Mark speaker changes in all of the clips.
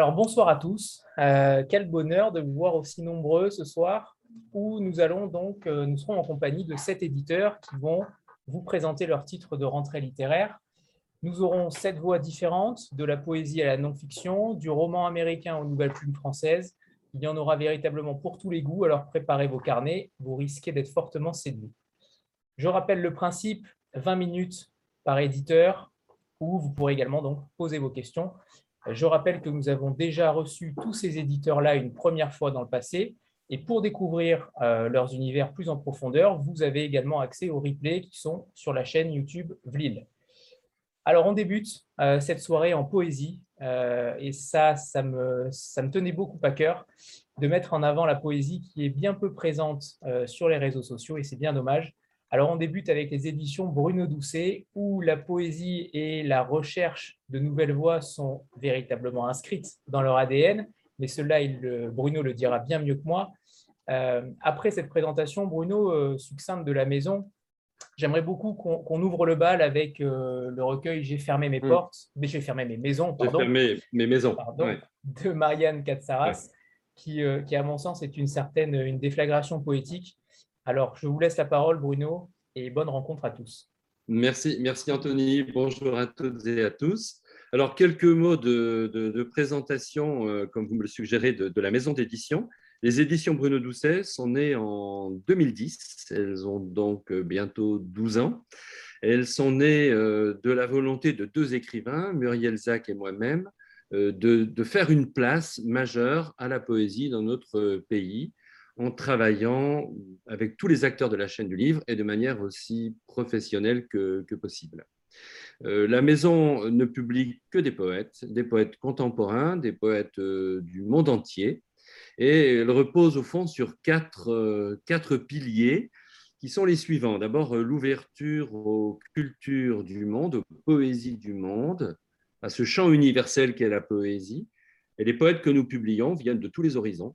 Speaker 1: Alors bonsoir à tous. Euh, quel bonheur de vous voir aussi nombreux ce soir où nous allons donc, euh, nous serons en compagnie de sept éditeurs qui vont vous présenter leurs titres de rentrée littéraire. Nous aurons sept voix différentes, de la poésie à la non-fiction, du roman américain aux nouvelles plumes françaises. Il y en aura véritablement pour tous les goûts, alors préparez vos carnets, vous risquez d'être fortement séduits. Je rappelle le principe, 20 minutes par éditeur, où vous pourrez également donc poser vos questions. Je rappelle que nous avons déjà reçu tous ces éditeurs-là une première fois dans le passé. Et pour découvrir euh, leurs univers plus en profondeur, vous avez également accès aux replays qui sont sur la chaîne YouTube Vlil. Alors, on débute euh, cette soirée en poésie. Euh, et ça, ça me, ça me tenait beaucoup à cœur de mettre en avant la poésie qui est bien peu présente sur les réseaux sociaux. Et c'est bien dommage. Alors, on débute avec les éditions Bruno Doucet, où la poésie et la recherche de nouvelles voix sont véritablement inscrites dans leur ADN. Mais cela, il, Bruno le dira bien mieux que moi. Euh, après cette présentation, Bruno, euh, succincte de la maison, j'aimerais beaucoup qu'on ouvre le bal avec euh, le recueil J'ai fermé mes hmm. portes, mais j'ai fermé mes maisons,
Speaker 2: pardon. J'ai fermé mes maisons.
Speaker 1: De Marianne Katsaras, qui, qui, à mon sens, est une certaine une déflagration poétique alors, je vous laisse la parole, Bruno, et bonne rencontre à tous.
Speaker 2: Merci, merci Anthony. Bonjour à toutes et à tous. Alors, quelques mots de, présentation, euh, comme vous me le suggérez, de, la maison d'édition. Les éditions Bruno Doucet sont nées en 2010. Elles ont donc euh, bientôt 12 ans. Elles sont nées euh, de la volonté de deux écrivains, Muriel Zac et moi-même, de, faire une place majeure à la poésie dans notre pays en travaillant avec tous les acteurs de la chaîne du livre et de manière aussi professionnelle que, possible. Euh, la maison ne publie que des poètes, des poètes contemporains, des poètes euh, du monde entier, et elle repose au fond sur quatre, euh, quatre piliers qui sont les suivants. D'abord, l'ouverture aux cultures du monde, aux poésies du monde, à ce champ universel qu'est la poésie. Et les poètes que nous publions viennent de tous les horizons.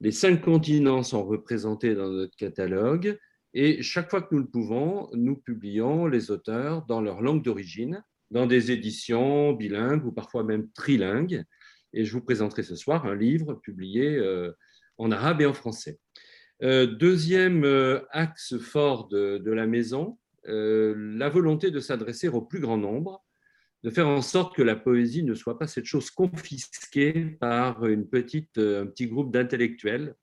Speaker 2: Les cinq continents sont représentés dans notre catalogue et chaque fois que nous le pouvons, nous publions les auteurs dans leur langue d'origine, dans des éditions bilingues ou parfois même trilingues. Et je vous présenterai ce soir un livre publié euh, en arabe et en français. Euh, deuxième euh, axe fort de, de la maison, la volonté de s'adresser au plus grand nombre de faire en sorte que la poésie ne soit pas cette chose confisquée par une petite, un petit groupe d'intellectuels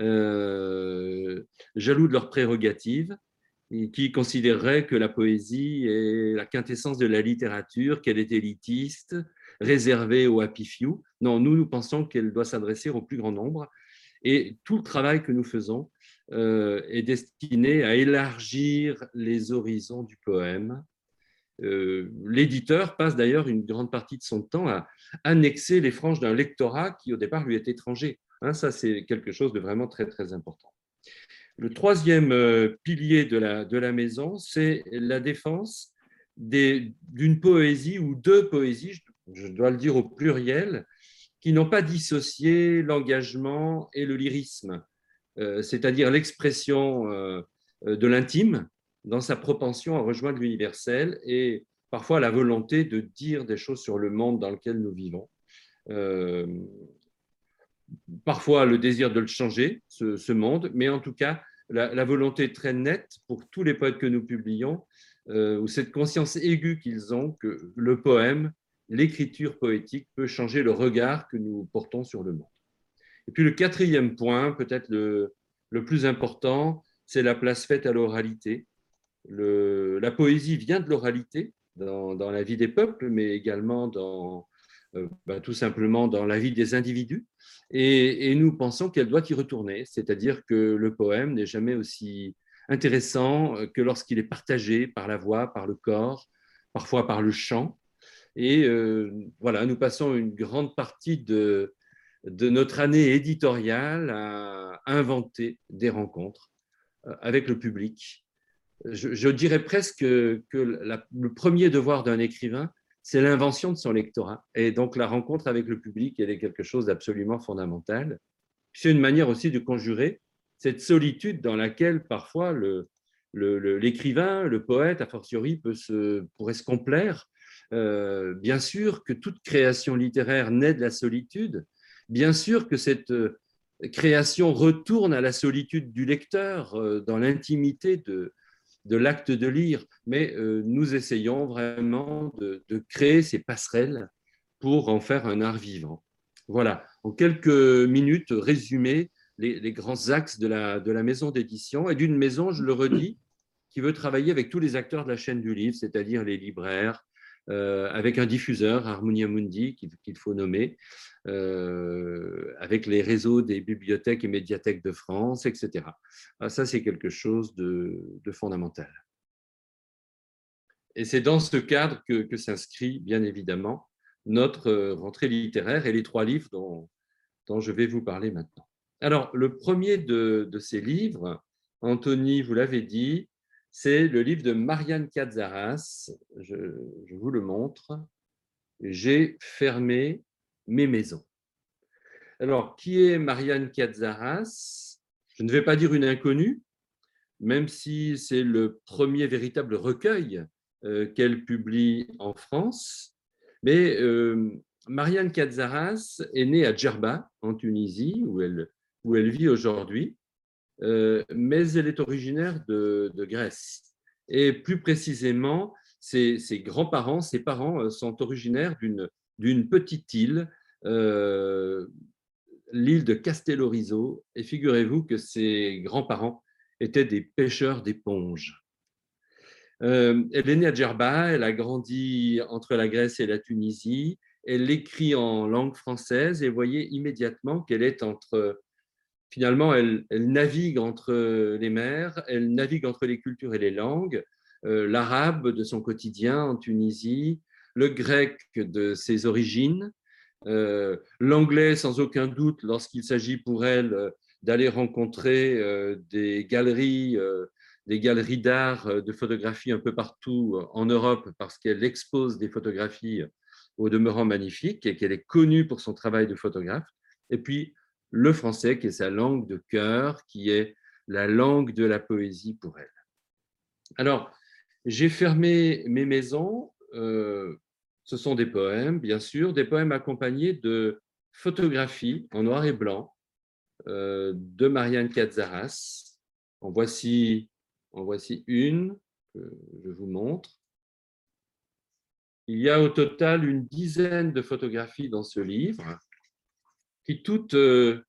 Speaker 2: euh, jaloux de leurs prérogatives et qui considéreraient que la poésie est la quintessence de la littérature, qu'elle est élitiste, réservée aux happy few. Non, nous, nous pensons qu'elle doit s'adresser au plus grand nombre. Et tout le travail que nous faisons euh, est destiné à élargir les horizons du poème, euh, l'éditeur passe d'ailleurs une grande partie de son temps à annexer les franges d'un lectorat qui au départ lui est étranger. Hein, ça, c'est quelque chose de vraiment très, très important. Le troisième euh, pilier de la, maison, c'est la défense d'une poésie ou deux poésies, je dois le dire au pluriel, qui n'ont pas dissocié l'engagement et le lyrisme, euh, c'est-à-dire l'expression de l'intime, dans sa propension à rejoindre l'universel et parfois la volonté de dire des choses sur le monde dans lequel nous vivons. Euh, parfois le désir de le changer, ce, monde, mais en tout cas la, volonté très nette pour tous les poètes que nous publions, euh, ou cette conscience aiguë qu'ils ont que le poème, l'écriture poétique peut changer le regard que nous portons sur le monde. Et puis le quatrième point, peut-être le, le plus important, c'est la place faite à l'oralité la poésie vient de l'oralité dans, la vie des peuples, mais également dans, euh, bah, tout simplement dans la vie des individus. Et, nous pensons qu'elle doit y retourner, c'est-à-dire que le poème n'est jamais aussi intéressant que lorsqu'il est partagé par la voix, par le corps, parfois par le chant. Et euh, voilà, nous passons une grande partie de, notre année éditoriale à inventer des rencontres euh, avec le public je, dirais presque que, le premier devoir d'un écrivain, c'est l'invention de son lectorat. Et donc la rencontre avec le public, elle est quelque chose d'absolument fondamental. C'est une manière aussi de conjurer cette solitude dans laquelle parfois l'écrivain, le, poète, a fortiori, peut se, pourrait se complaire bien sûr que toute création littéraire naît de la solitude, bien sûr que cette création retourne à la solitude du lecteur, dans l'intimité de, de l'acte de lire, mais nous essayons vraiment de, créer ces passerelles pour en faire un art vivant. Voilà, en quelques minutes, résumer les, grands axes de la, de la maison d'édition. Et d'une maison, je le redis, qui veut travailler avec tous les acteurs de la chaîne du livre, c'est-à-dire les libraires, euh, avec un diffuseur, Harmonia Mundi, qu'il faut nommer, euh, avec les réseaux des bibliothèques et médiathèques de France, etc. Ah, ça, c'est quelque chose de, fondamental. Et c'est dans ce cadre que, s'inscrit, bien évidemment, notre euh, rentrée littéraire et les trois livres dont, je vais vous parler maintenant. Alors, le premier de, ces livres, Anthony, vous l'avez dit, c'est le livre de Marianne Cazaras. Je, vous le montre. J'ai fermé mes maisons. Alors, qui est Marianne Cazaras? Je ne vais pas dire une inconnue, même si c'est le premier véritable recueil euh, qu'elle publie en France. Mais euh, Marianne Cazaras est née à Djerba, en Tunisie, où elle, où elle vit aujourd'hui. Euh, mais elle est originaire de, Grèce. Et plus précisément, ses, grands-parents, ses parents sont originaires d'une petite île, euh, l'île de Castellorizo. Et figurez-vous que ses grands-parents étaient des pêcheurs d'éponges. elle est née à Djerba, elle a grandi entre la Grèce et la Tunisie. Elle écrit en langue française et voyez immédiatement qu'elle est entre finalement, elle, navigue entre les mers, elle navigue entre les cultures et les langues, euh, l'arabe de son quotidien en Tunisie, le grec de ses origines, euh, l'anglais sans aucun doute lorsqu'il s'agit pour elle euh, d'aller rencontrer des galeries, des galeries d'art, de photographie un peu partout en Europe parce qu'elle expose des photographies au demeurant magnifiques et qu'elle est connue pour son travail de photographe. Et puis, le français qui est sa langue de cœur, qui est la langue de la poésie pour elle. Alors, j'ai fermé mes maisons. Euh, ce sont des poèmes, bien sûr, des poèmes accompagnés de photographies en noir et blanc euh, de Marianne voici, en voici une que je vous montre. Il y a au total une dizaine de photographies dans ce livre qui toutes euh,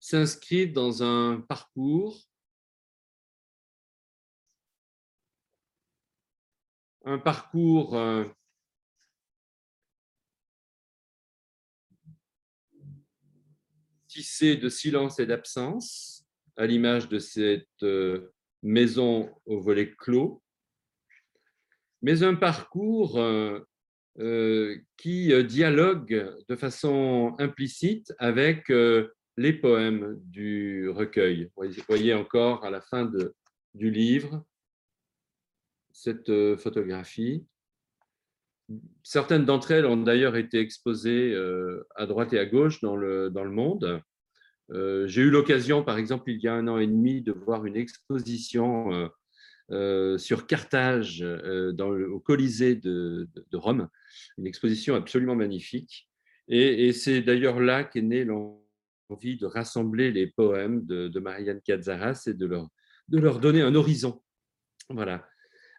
Speaker 2: s'inscrivent dans un parcours un parcours euh, de silence et d'absence, à l'image de cette euh, maison au volet clos, mais un parcours euh, qui euh, dialogue de façon implicite avec les poèmes du recueil. Vous voyez encore à la fin du livre cette photographie. Certaines d'entre elles ont d'ailleurs été exposées à droite et à gauche dans le, dans le monde. J'ai eu l'occasion, par exemple, il y a un an et demi, de voir une exposition sur Carthage dans au Colisée de, de Rome, une exposition absolument magnifique. Et, c'est d'ailleurs là qu'est née l'envie de rassembler les poèmes de, Marianne Cazaras et de leur, de leur donner un horizon. Voilà.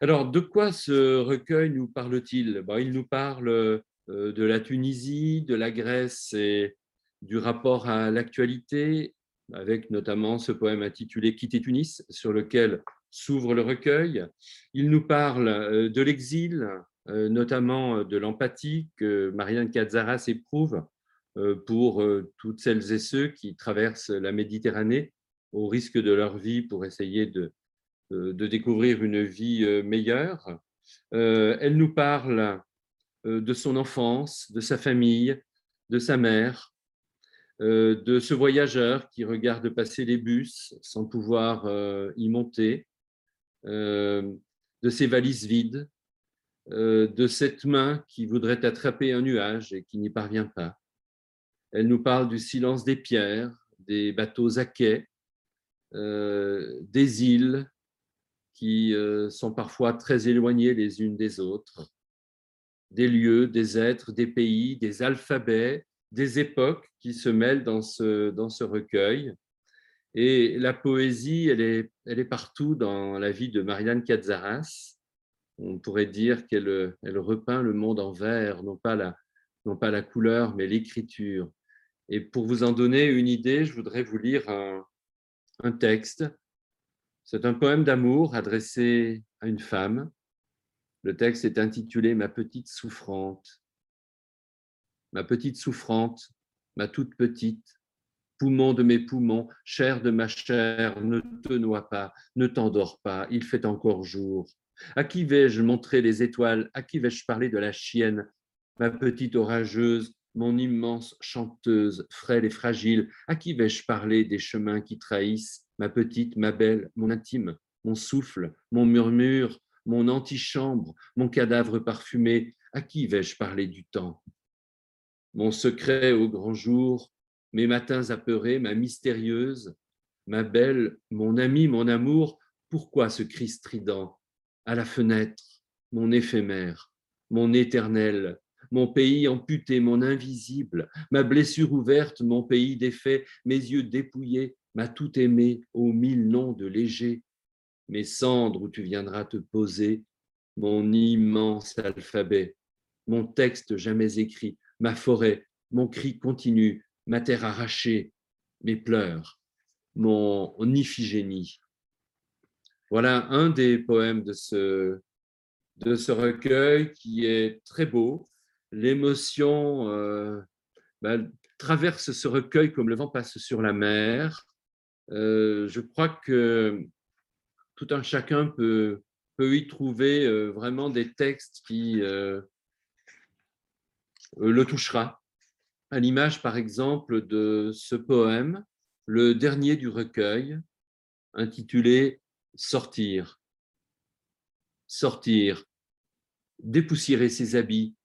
Speaker 2: Alors, de quoi ce recueil nous parle-t-il? Bon, Il nous parle euh, de la Tunisie, de la Grèce et du rapport à l'actualité, avec notamment ce poème intitulé Quitter Tunis, sur lequel s'ouvre le recueil. Il nous parle euh, de l'exil, euh, notamment de l'empathie que Marianne Cazaras éprouve pour toutes celles et ceux qui traversent la Méditerranée au risque de leur vie pour essayer de, de découvrir une vie meilleure. Elle nous parle de son enfance, de sa famille, de sa mère, de ce voyageur qui regarde passer les bus sans pouvoir y monter, de ses valises vides, euh, de cette main qui voudrait attraper un nuage et qui n'y parvient pas. Elle nous parle du silence des pierres, des bateaux à quai, euh, des îles qui euh, sont parfois très éloignées les unes des autres. des lieux, des êtres, des pays, des alphabets, des époques qui se mêlent dans ce, dans ce recueil. Et la poésie, elle est, elle est partout dans la vie de Marianne Katzaras. On pourrait dire qu'elle elle repeint le monde en vert, non pas la, non pas la couleur, mais l'écriture. Et pour vous en donner une idée, je voudrais vous lire un, un texte. C'est un poème d'amour adressé à une femme. Le texte est intitulé Ma petite souffrante. Ma petite souffrante, ma toute petite, poumon de mes poumons, chair de ma chair, ne te noie pas, ne t'endors pas, il fait encore jour. À qui vais-je montrer les étoiles? À qui vais-je parler de la chienne? Ma petite orageuse, mon immense chanteuse, frêle et fragile, à qui vais-je parler des chemins qui trahissent? Ma petite, ma belle, mon intime, mon souffle, mon murmure, mon antichambre, mon cadavre parfumé, à qui vais-je parler du temps? Mon secret au grand jour, mes matins apeurés, ma mystérieuse, ma belle, mon ami, mon amour, pourquoi ce cri strident À la fenêtre, mon éphémère, mon éternel, mon pays amputé, mon invisible, ma blessure ouverte, mon pays défait, mes yeux dépouillés, ma tout aimée, aux mille noms de léger, mes cendres où tu viendras te poser, mon immense alphabet, mon texte jamais écrit, ma forêt, mon cri continu, ma terre arrachée, mes pleurs, mon Iphigénie. Voilà un des poèmes de ce, de ce recueil qui est très beau. L'émotion euh, bah, traverse ce recueil comme le vent passe sur la mer. Euh, je crois que tout un chacun peut, y trouver euh, vraiment des textes qui le touchera à l'image par exemple de ce poème, le dernier du recueil, intitulé Sortir. Sortir, dépoussiérer ses habits,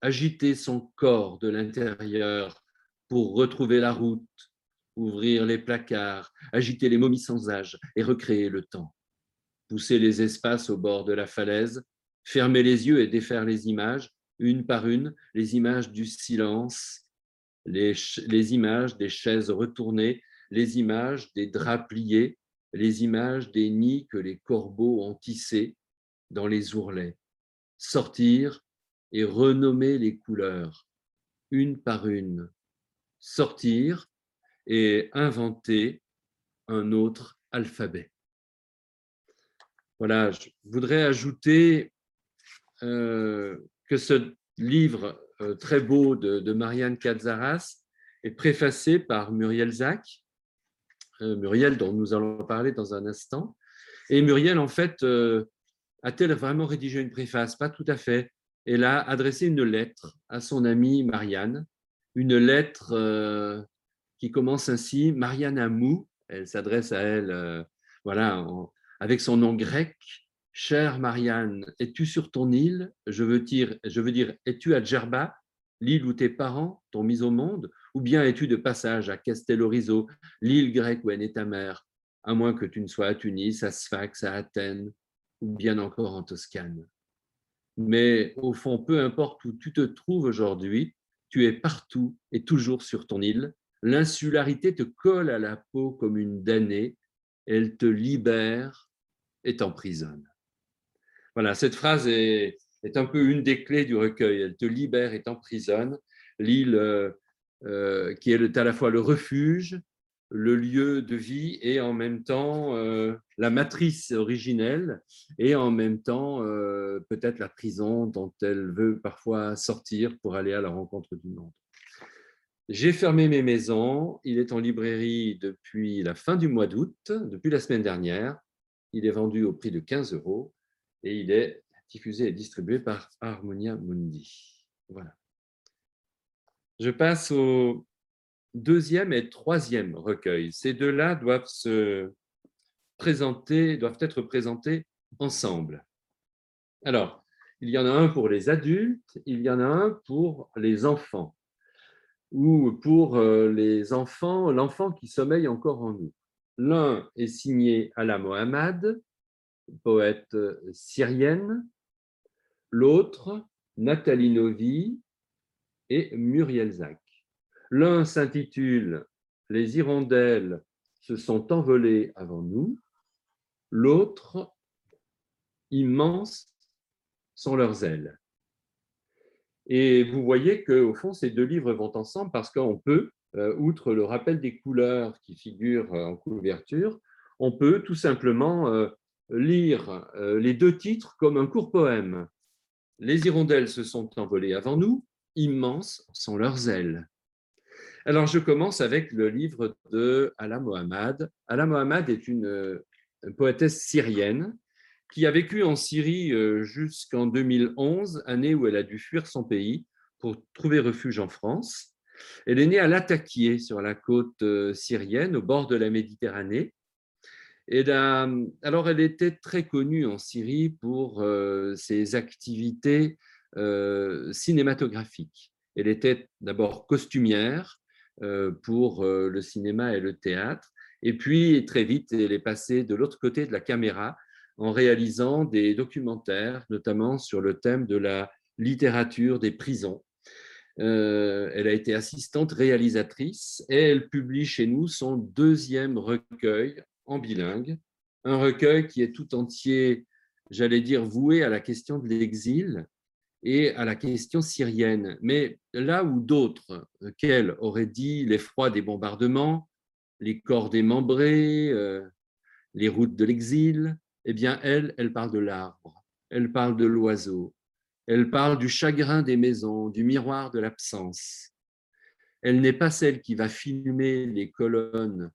Speaker 2: agiter son corps de l'intérieur pour retrouver la route, ouvrir les placards, agiter les momies sans âge et recréer le temps. Pousser les espaces au bord de la falaise, fermer les yeux et défaire les images, une par une, les images du silence, les, images des chaises retournées, les images des draps pliés, les images des nids que les corbeaux ont tissés dans les ourlets. Sortir et renommer les couleurs, une par une. Sortir et inventer un autre alphabet. Voilà, je voudrais ajouter euh, que ce livre euh, très beau de, Marianne Katzaras est préfacé par Muriel Zach, euh, Muriel dont nous allons parler dans un instant. Et Muriel, en fait, a-t-elle vraiment rédigé une préface? Pas tout à fait. Elle a adressé une lettre à son amie Marianne, une lettre qui commence ainsi Marianne Amou. Elle s'adresse à elle, voilà, avec son nom grec, Chère Marianne, es-tu sur ton île? Je veux, dire, es-tu à Djerba, l'île où tes parents t'ont mis au monde? Ou bien es-tu de passage à Castellorizo, l'île grecque où est née ta mère? À moins que tu ne sois à Tunis, à Sfax, à Athènes, ou bien encore en Toscane. Mais au fond, peu importe où tu te trouves aujourd'hui, tu es partout et toujours sur ton île. L'insularité te colle à la peau comme une damnée, elle te libère et t'emprisonne. Voilà, cette phrase est, un peu une des clés du recueil. Elle te libère et t'emprisonne. L'île euh, euh, qui est à la fois le refuge, le lieu de vie et en même temps euh, la matrice originelle et en même temps peut-être la prison dont elle veut parfois sortir pour aller à la rencontre du monde. J'ai fermé mes maisons. Il est en librairie depuis la fin du mois d'août, depuis la semaine dernière. Il est vendu au prix de 15 euros et il est diffusé et distribué par Harmonia Mundi. Voilà. Je passe au deuxième et troisième recueil. Ces deux-là doivent se présenter, doivent être présentés ensemble. Alors, il y en a un pour les adultes, il y en a un pour les enfants, ou pour euh, les enfants, l'enfant qui sommeille encore en nous. L'un est signé Ala Mohammad, poète syrienne, l'autre, Nathalie Novi et Muriel Zac. L'un s'intitule Les hirondelles se sont envolées avant nous, l'autre Immenses sont leurs ailes. Et vous voyez qu'au fond, ces deux livres vont ensemble parce qu'on peut, euh, outre le rappel des couleurs qui figurent en couverture, on peut tout simplement euh, lire euh, les deux titres comme un court poème. Les hirondelles se sont envolées avant nous, immenses sont leurs ailes. Alors, je commence avec le livre de Ala Mohammad. Ala Mohammad est une poétesse syrienne qui a vécu en Syrie euh, jusqu'en 2011, année où elle a dû fuir son pays pour trouver refuge en France. Elle est née à Latakié, sur la côte euh, syrienne, au bord de la Méditerranée. Alors, elle était très connue en Syrie pour euh, ses activités cinématographiques. Elle était d'abord costumière pour le cinéma et le théâtre. Et puis, très vite, elle est passée de l'autre côté de la caméra en réalisant des documentaires, notamment sur le thème de la littérature des prisons. Euh, elle a été assistante réalisatrice et elle publie chez nous son deuxième recueil en bilingue, un recueil qui est tout entier, j'allais dire, voué à la question de l'exil et à la question syrienne. Mais là où d'autres, qu'elle, auraient dit l'effroi des bombardements, les corps démembrés, euh, les routes de l'exil, eh bien, elle, elle parle de l'arbre, elle parle de l'oiseau, elle parle du chagrin des maisons, du miroir de l'absence. Elle n'est pas celle qui va filmer les colonnes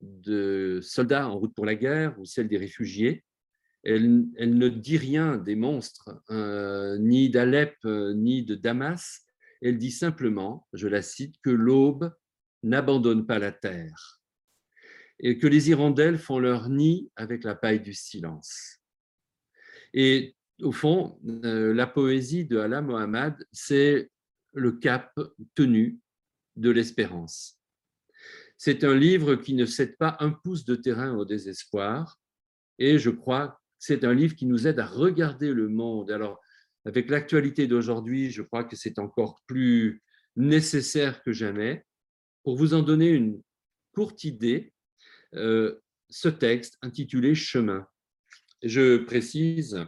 Speaker 2: de soldats en route pour la guerre ou celles des réfugiés. Elle, ne dit rien des monstres, euh, ni d'Alep, euh, ni de Damas. Elle dit simplement, je la cite, que l'aube n'abandonne pas la terre et que les hirondelles font leur nid avec la paille du silence. Et au fond, euh, la poésie de Allah Mohammad, c'est le cap tenu de l'espérance. C'est un livre qui ne cède pas un pouce de terrain au désespoir, et je crois que c'est un livre qui nous aide à regarder le monde. Alors, avec l'actualité d'aujourd'hui, je crois que c'est encore plus nécessaire que jamais. Pour vous en donner une courte idée, euh, ce texte intitulé Chemin. Je précise,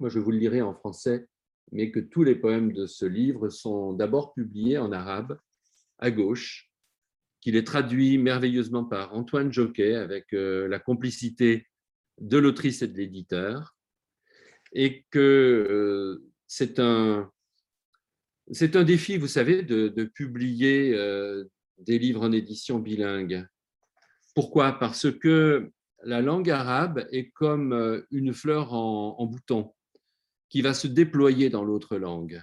Speaker 2: moi je vous le lirai en français, mais que tous les poèmes de ce livre sont d'abord publiés en arabe à gauche, qu'il est traduit merveilleusement par Antoine Joquet avec euh, la complicité de l'autrice et de l'éditeur, et que euh, c'est un, c'est un défi, vous savez, de, publier des livres en édition bilingue. Pourquoi? Parce que la langue arabe est comme euh, une fleur en, bouton qui va se déployer dans l'autre langue.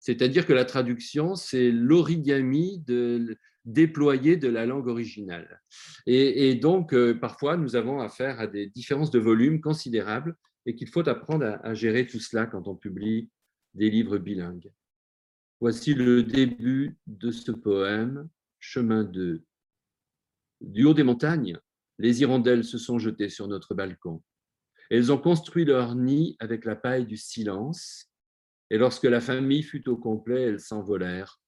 Speaker 2: C'est-à-dire que la traduction, c'est l'origami de, déployé de la langue originale. Et, donc, euh, parfois, nous avons affaire à des différences de volume considérables et qu'il faut apprendre à, à, gérer tout cela quand on publie des livres bilingues. Voici le début de ce poème, Chemin de du haut des montagnes, les hirondelles se sont jetées sur notre balcon. Elles ont construit leur nid avec la paille du silence, et lorsque la famille fut au complet, elles s'envolèrent.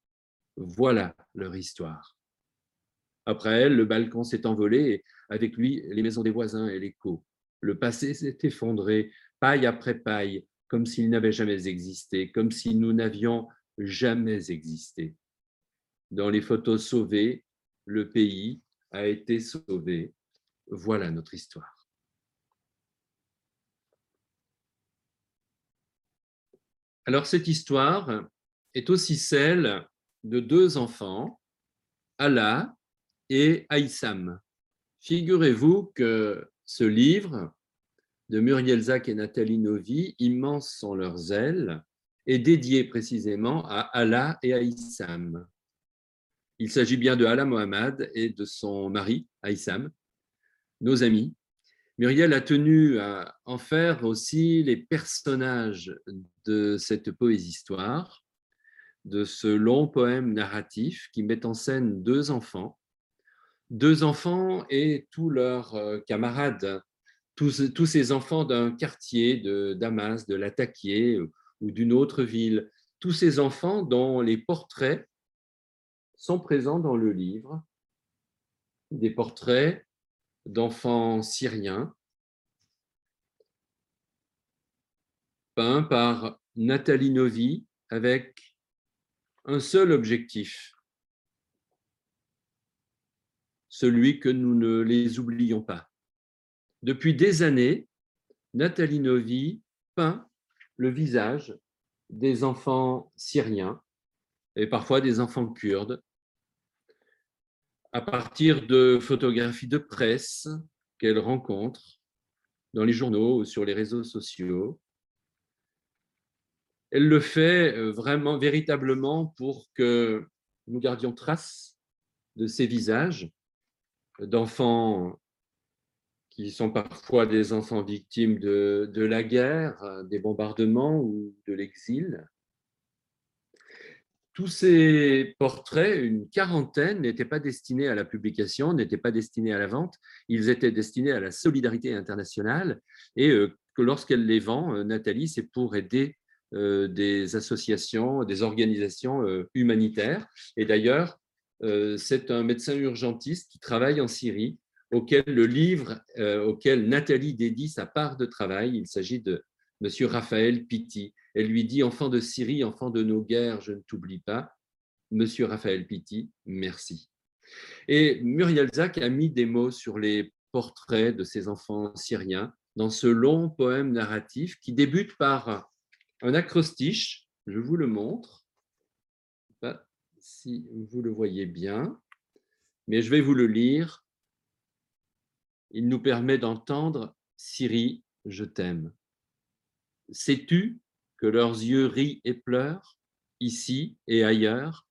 Speaker 2: Voilà leur histoire. Après elles, le balcon s'est envolé, et avec lui, les maisons des voisins et l'écho. Le passé s'est effondré, paille après paille, comme s'il n'avait jamais existé, comme si nous n'avions jamais existé. Dans les photos sauvées, le pays, a été sauvé. Voilà notre histoire. Alors cette histoire est aussi celle de deux enfants, Allah et Aïssam. Figurez-vous que ce livre de Muriel Zach et Nathalie Novi, Immenses sont leurs ailes, est dédié précisément à Allah et Aïssam. Il s'agit bien de Ala Mohamed et de son mari, Aïssam, nos amis. Muriel a tenu à en faire aussi les personnages de cette poésie-histoire, de ce long poème narratif qui met en scène deux enfants, deux enfants et tous leurs euh, camarades, tous, ces enfants d'un quartier de Damas, de Latakié, ou d'une autre ville. Tous ces enfants dont les portraits sont présents dans le livre, des portraits d'enfants syriens peints par Nathalie Novi avec un seul objectif, celui que nous ne les oublions pas. Depuis des années, Nathalie Novi peint le visage des enfants syriens et parfois des enfants kurdes à partir de photographies de presse qu'elle rencontre dans les journaux ou sur les réseaux sociaux. Elle le fait euh, vraiment, véritablement pour que nous gardions trace de ces visages d'enfants qui sont parfois des enfants victimes de, de, la guerre, des bombardements ou de l'exil, tous ces portraits, une quarantaine, n'étaient pas destinés à la publication, n'étaient pas destinés à la vente, ils étaient destinés à la solidarité internationale et euh, que lorsqu'elle les vend, euh, Nathalie, c'est pour aider euh, des associations, des organisations humanitaires. Et d'ailleurs, c'est un médecin urgentiste qui travaille en Syrie, auquel le livre, auquel Nathalie dédie sa part de travail, il s'agit de Monsieur Raphaël Pitti. Elle lui dit Enfant de Syrie, enfant de nos guerres, je ne t'oublie pas. Monsieur Raphaël Pitti, merci. Et Muriel Zach a mis des mots sur les portraits de ces enfants syriens dans ce long poème narratif qui débute par un acrostiche. Je vous le montre. Pas si vous le voyez bien, mais je vais vous le lire. Il nous permet d'entendre Syrie, je t'aime. Sais-tu que leurs yeux rient et pleurent, ici et ailleurs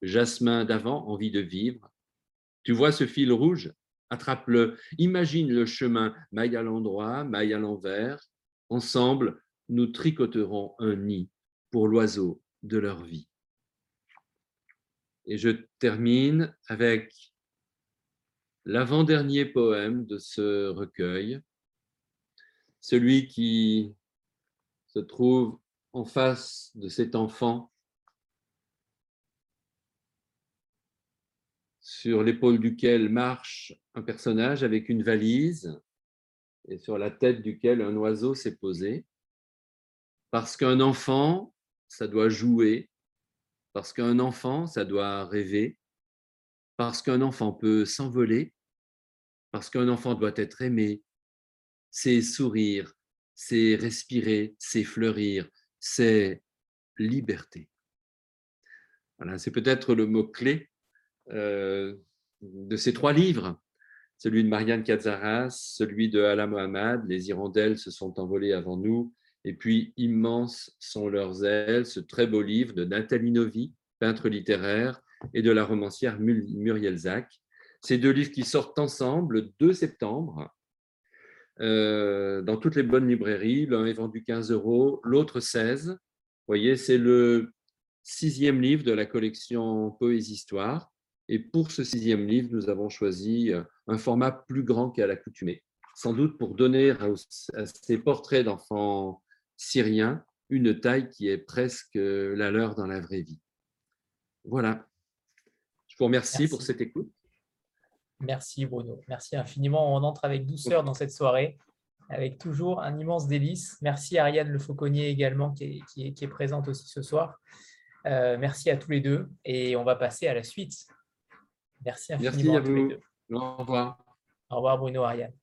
Speaker 2: Jasmin d'avant, envie de vivre. Tu vois ce fil rouge? Attrape-le, imagine le chemin, maille à l'endroit, maille à l'envers. Ensemble, nous tricoterons un nid pour l'oiseau de leur vie. Et je termine avec l'avant-dernier poème de ce recueil, celui qui se trouve en face de cet enfant, sur l'épaule duquel marche un personnage avec une valise et sur la tête duquel un oiseau s'est posé. Parce qu'un enfant, ça doit jouer, parce qu'un enfant, ça doit rêver, parce qu'un enfant peut s'envoler, parce qu'un enfant doit être aimé, c'est sourire, c'est respirer, c'est fleurir, c'est liberté. Voilà, c'est peut-être le mot-clé euh, de ces trois livres, celui de Marianne Kazaras, celui de Ala Mohamed, Les hirondelles se sont envolées avant nous, et puis Immenses sont leurs ailes, ce très beau livre de Nathalie Novi, peintre littéraire, et de la romancière Muriel Zach. Ces deux livres qui sortent ensemble le 2 septembre euh, dans toutes les bonnes librairies. L'un est vendu 15 euros, l'autre 16. Vous voyez, c'est le sixième livre de la collection Poésie-Histoire. Et pour ce sixième livre, nous avons choisi euh, un format plus grand qu'à l'accoutumée, sans doute pour donner à ces portraits d'enfants syriens une taille qui est presque la leur dans la vraie vie. Voilà. Je vous remercie pour cette écoute.
Speaker 1: Merci Bruno, merci infiniment. On entre avec douceur dans cette soirée, avec toujours un immense délice. Merci Ariane Le Fauconnier également qui est, présente aussi ce soir. Euh, merci à tous les deux et on va passer à la suite. Merci infiniment à, tous les deux.
Speaker 2: Au revoir.
Speaker 1: Au revoir Bruno, Ariane.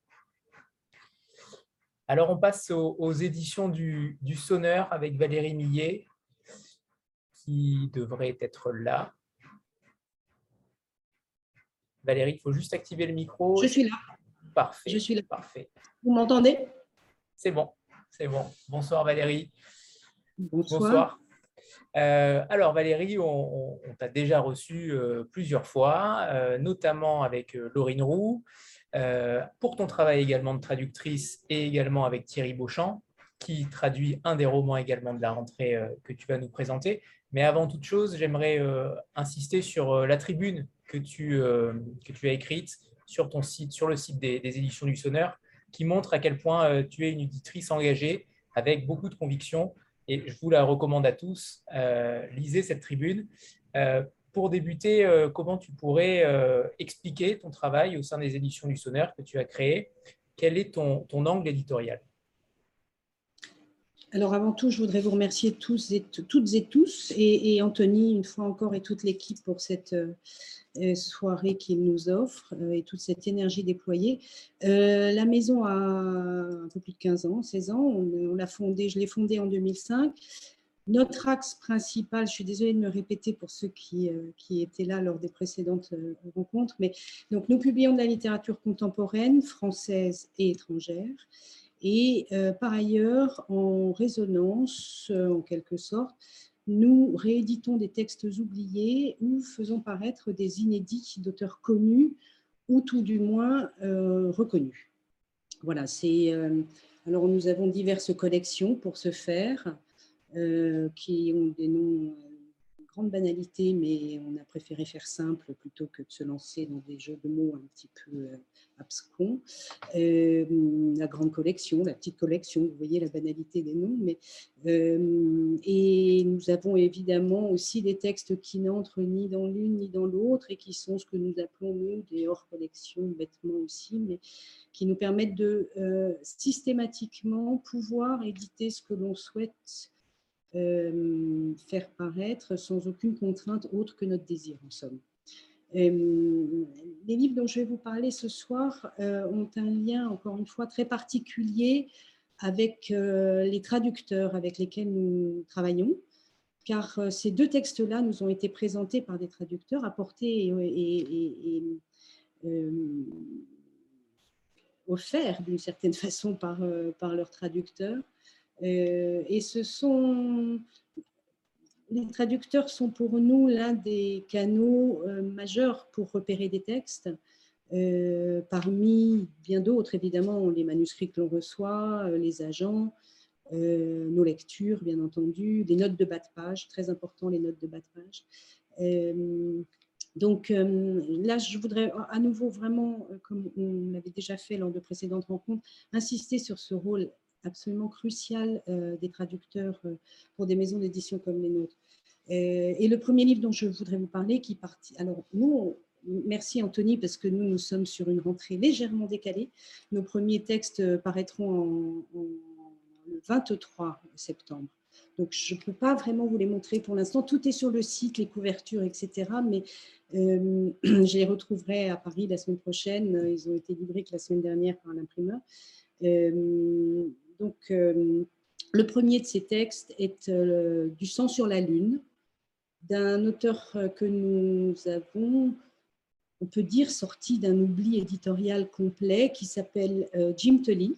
Speaker 1: Alors on passe aux, éditions du, du Sonneur avec Valérie Millet qui devrait être là. Valérie, il faut juste activer le micro.
Speaker 3: Je suis là.
Speaker 1: Parfait.
Speaker 3: Je suis là.
Speaker 1: Parfait.
Speaker 3: Vous m'entendez?
Speaker 1: C'est bon. C'est bon. Bonsoir Valérie.
Speaker 3: Bonsoir.
Speaker 1: Euh, alors Valérie, on, t'a déjà reçu euh, plusieurs fois, euh, notamment avec Laurine Roux, pour ton travail également de traductrice et également avec Thierry Beauchamp, qui traduit un des romans également de la rentrée que tu vas nous présenter. Mais avant toute chose, j'aimerais insister sur la tribune que tu, euh, que tu as écrite sur ton site, sur le site des, éditions du Sonneur, qui montre à quel point euh, tu es une éditrice engagée avec beaucoup de conviction. Et je vous la recommande à tous, lisez cette tribune. pour débuter, comment tu pourrais expliquer ton travail au sein des éditions du Sonneur que tu as créé Quel est ton, ton angle éditorial?
Speaker 3: Alors avant tout, je voudrais vous remercier tous et toutes et tous, et, Anthony une fois encore et toute l'équipe pour cette euh, soirée qu'il nous offre euh, et toute cette énergie déployée. Euh, la maison a un peu plus de 15 ans, 16 ans. On, l'a fondée, je l'ai fondée en 2005. Notre axe principal, je suis désolée de me répéter pour ceux qui, étaient là lors des précédentes rencontres, mais donc nous publions de la littérature contemporaine, française et étrangère. Et euh, par ailleurs, en résonance, euh, en quelque sorte, nous rééditons des textes oubliés ou faisons paraître des inédits d'auteurs connus ou tout du moins euh, reconnus. Voilà, c'est. alors, nous avons diverses collections pour ce faire, qui ont des noms grande banalité, mais on a préféré faire simple plutôt que de se lancer dans des jeux de mots un petit peu euh, abscons. Euh, la grande collection, la petite collection, vous voyez la banalité des noms. Mais, euh, et nous avons évidemment aussi des textes qui n'entrent ni dans l'une ni dans l'autre et qui sont ce que nous appelons, nous, des hors-collections, bêtement aussi, mais qui nous permettent de systématiquement pouvoir éditer ce que l'on souhaite euh, faire paraître sans aucune contrainte autre que notre désir, en somme. Euh, les livres dont je vais vous parler ce soir euh, ont un lien, encore une fois, très particulier avec les traducteurs avec lesquels nous travaillons, car ces deux textes-là nous ont été présentés par des traducteurs, apportés et, offerts d'une certaine façon par, par leurs traducteurs. Euh, et ce sont les traducteurs sont pour nous l'un des canaux euh, majeurs pour repérer des textes. Euh, parmi bien d'autres, évidemment, les manuscrits que l'on reçoit, les agents, nos lectures, bien entendu, les notes de bas de page, très important, les notes de bas de page. donc là, je voudrais à nouveau vraiment, comme on l'avait déjà fait lors de précédentes rencontres, insister sur ce rôle absolument crucial euh, des traducteurs euh, pour des maisons d'édition comme les nôtres. Euh, et le premier livre dont je voudrais vous parler, qui partit. Alors, nous, merci Anthony, parce que nous, nous sommes sur une rentrée légèrement décalée. Nos premiers textes paraîtront le 23 septembre. Donc, je ne peux pas vraiment vous les montrer pour l'instant. Tout est sur le site, les couvertures, etc. Mais je les retrouverai à Paris la semaine prochaine. Ils ont été livrés que la semaine dernière par l'imprimeur. Donc, euh, le premier de ces textes est euh, Du sang sur la lune, d'un auteur euh, que nous avons, on peut dire, sorti d'un oubli éditorial complet qui s'appelle Jim Tully,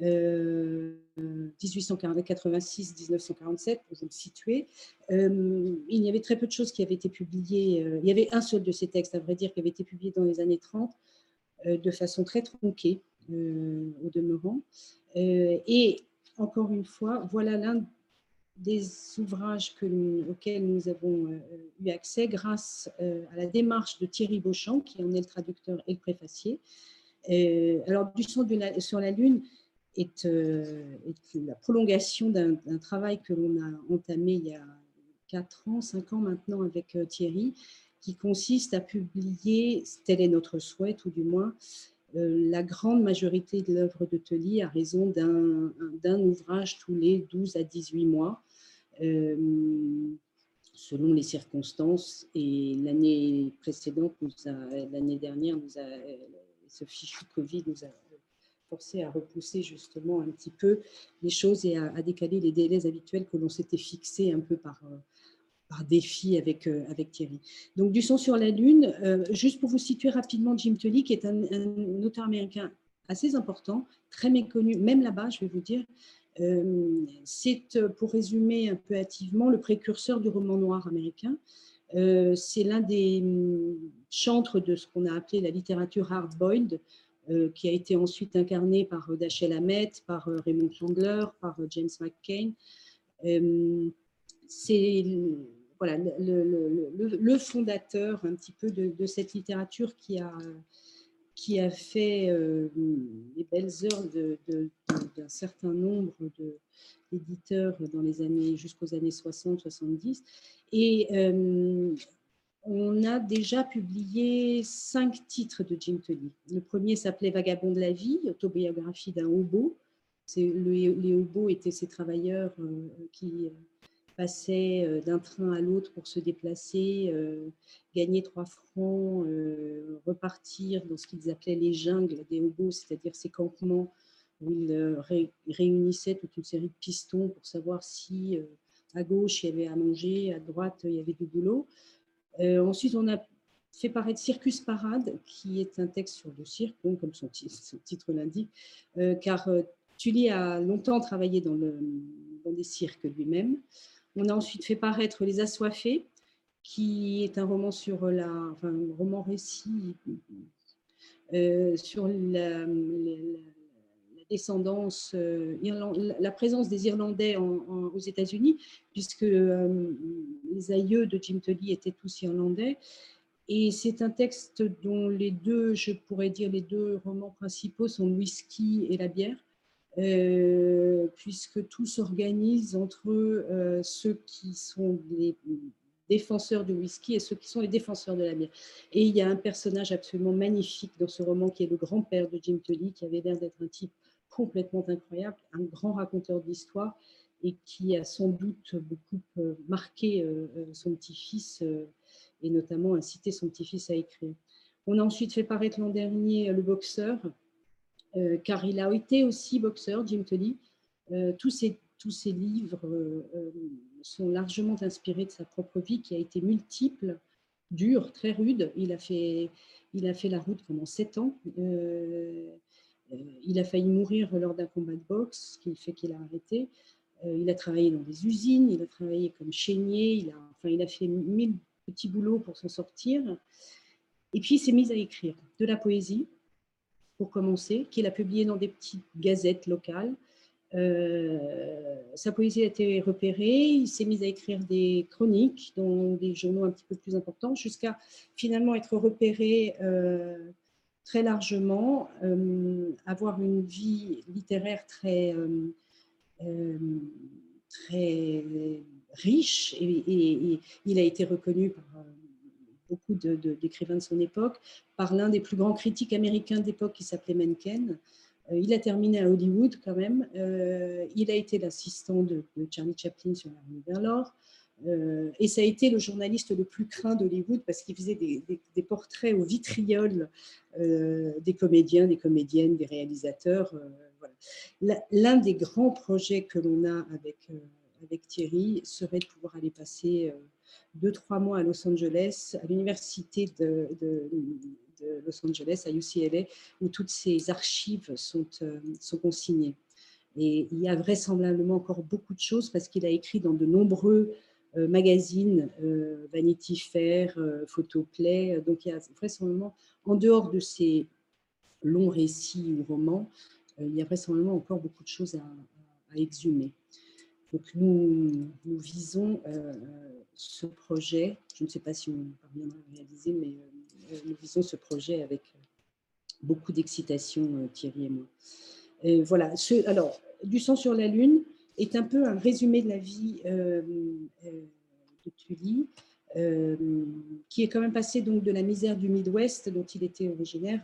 Speaker 3: 1886-1947, pour vous le situer. il y avait très peu de choses qui avaient été publiées. il y avait un seul de ces textes, à vrai dire, qui avait été publié dans les années 30 de façon très tronquée, au demeurant. Euh, et encore une fois, voilà l'un des ouvrages que auxquels nous avons euh, eu accès grâce euh, à la démarche de Thierry Beauchamp, qui en est le traducteur et le préfacier. alors, Du sang sur la Lune est, la prolongation d'un travail que l'on a entamé il y a 4 ans, 5 ans maintenant avec Thierry, qui consiste à publier, tel est notre souhait tout du moins, euh, la grande majorité de l'œuvre de Tully a raison d'un ouvrage tous les 12 à 18 mois, euh, selon les circonstances. Et l'année précédente, l'année dernière, ce fichu Covid nous a forcé à repousser justement un petit peu les choses et à, à décaler les délais habituels que l'on s'était fixés un peu par, par défi avec, euh, avec Thierry. Donc, Du son sur la Lune, euh, juste pour vous situer rapidement, Jim Tully, qui est un, auteur américain assez important, très méconnu, même là-bas, je vais vous dire. Euh, c'est, pour résumer un peu hâtivement, le précurseur du roman noir américain. c'est l'un des hum, chantres de ce qu'on a appelé la littérature hard-boiled, qui a été ensuite incarné par Dashiell Hammett, par Raymond Chandler, par James McCain. c'est voilà, le, fondateur un petit peu de, cette littérature qui a, qui a fait les belles heures d'un certain nombre d'éditeurs dans les années jusqu'aux années 60-70. Et on a déjà publié cinq titres de Jim Tully. Le premier s'appelait Vagabond de la vie, autobiographie d'un hobo. Le, les hobos étaient ces travailleurs euh, qui euh, passaient euh, d'un train à l'autre pour se déplacer, gagner trois francs, repartir dans ce qu'ils appelaient les jungles des hobos, c'est-à-dire ces campements où ils réunissaient toute une série de pistons pour savoir si à gauche il y avait à manger, à droite il y avait du boulot. Euh, ensuite, on a fait paraître Circus Parade, qui est un texte sur le cirque, comme son, titre l'indique, euh, car euh, Tully a longtemps travaillé dans, le, dans des cirques lui-même. On a ensuite fait paraître Les Assoiffés, qui est un roman sur la, un roman récit sur la, descendance, euh, la présence des Irlandais aux États-Unis, puisque euh, les aïeux de Jim Tully étaient tous irlandais. Et c'est un texte dont les deux, je pourrais dire, les deux romans principaux sont le whisky et la bière, euh, puisque tout s'organise entre ceux qui sont les défenseurs du whisky et ceux qui sont les défenseurs de la bière. Et il y a un personnage absolument magnifique dans ce roman qui est le grand-père de Jim Tully, qui avait l'air d'être un type complètement incroyable, un grand raconteur d'histoire et qui a sans doute beaucoup euh, marqué euh, euh, son petit-fils et notamment incité son petit-fils à écrire. On a ensuite fait paraître l'an dernier Le Boxeur, car il a été aussi boxeur, Jim Tully. tous, ces, tous ces livres sont largement inspirés de sa propre vie qui a été multiple, dure, très rude. Il a fait, la route pendant sept ans. Euh, il a failli mourir lors d'un combat de boxe, ce qui fait qu'il a arrêté. Euh, il a travaillé dans des usines, il a travaillé comme chaînier, il a, enfin, il a fait mille petits boulots pour s'en sortir. Et puis il s'est mis à écrire de la poésie, pour commencer, qu'il a publié dans des petites gazettes locales. Euh, sa poésie a été repérée, il s'est mis à écrire des chroniques dans des journaux un petit peu plus importants, jusqu'à finalement être repéré très largement, euh, avoir une vie littéraire très, euh, euh, très riche et, il a été reconnu par beaucoup d'écrivains de, son époque, par l'un des plus grands critiques américains d'époque qui s'appelait Mencken. il a terminé à Hollywood quand même. il a été l'assistant de, Charlie Chaplin sur la rue vers l'or. Euh, et ça a été le journaliste le plus craint d'Hollywood parce qu'il faisait des, portraits au vitriol euh, des comédiens, des comédiennes, des réalisateurs. Euh, l'un des grands projets que l'on a avec Thierry serait de pouvoir aller passer deux, trois mois à Los Angeles, à l'université de, Los Angeles, à UCLA, où toutes ces archives sont, sont consignées. Et il y a vraisemblablement encore beaucoup de choses parce qu'il a écrit dans de nombreux euh, magazines, euh, Vanity Fair, euh, Photoplay. Donc, il y a vraisemblablement, en dehors de ces longs récits ou romans, il y a vraisemblablement encore beaucoup de choses à, exhumer. Donc, nous, visons ce projet. Je ne sais pas si on parviendra à réaliser, mais nous visons ce projet avec beaucoup d'excitation, Thierry et moi. voilà. Alors, du sang sur la lune, est un peu un résumé de la vie euh, euh, de Tully, euh, qui est quand même passé donc de la misère du Midwest, dont il était originaire,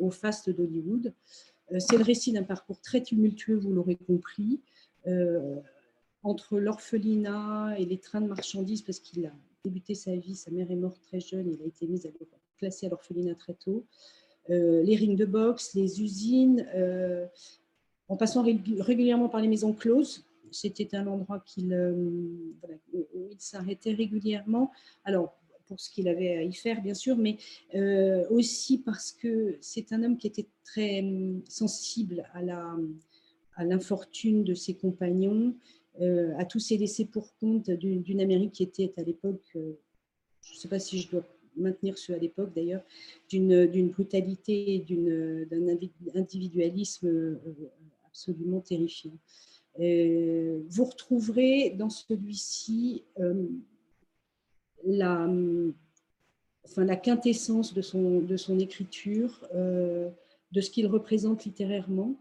Speaker 3: au, faste d'Hollywood. C'est le récit d'un parcours très tumultueux, vous l'aurez compris, entre l'orphelinat et les trains de marchandises, parce qu'il a débuté sa vie, sa mère est morte très jeune, il a été mis à, placé à l'orphelinat très tôt. les rings de boxe, les usines, en passant régulièrement par les maisons closes. C'était un endroit euh, où il s'arrêtait régulièrement. Alors, pour ce qu'il avait à y faire, bien sûr, mais euh, aussi parce que c'est un homme qui était très euh, sensible à la à l'infortune de ses compagnons, à tous ces laissés pour compte d'une Amérique qui était à l'époque, je ne sais pas si je dois maintenir ce à l'époque d'ailleurs, d'une brutalité, d'un individualisme absolument terrifiant. Euh, vous retrouverez dans celui-ci euh, la, enfin, la quintessence de son, de son écriture, de ce qu'il représente littérairement,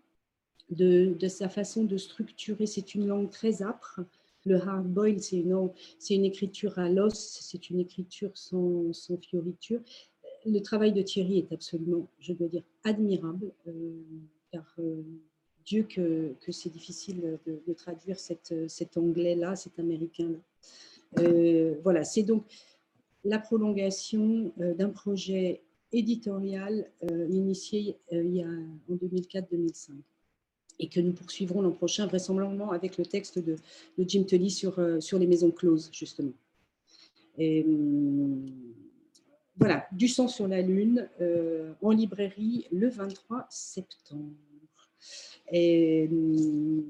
Speaker 3: de, sa façon de structurer. C'est une langue très âpre. Le hard boil, c'est une, écriture à l'os, c'est une écriture sans, fioriture. Le travail de Thierry est absolument, je dois dire, admirable, car Dieu que, c'est difficile de, traduire cet anglais-là, cet américain-là. Euh, voilà, c'est donc la prolongation euh, d'un projet éditorial euh, initié il y a, en 2004-2005 et que nous poursuivrons l'an prochain, vraisemblablement avec le texte de, Jim Tully sur, sur les maisons closes, justement. Hum, voilà, Du sang sur la lune, en librairie le 23 septembre. Et, hum,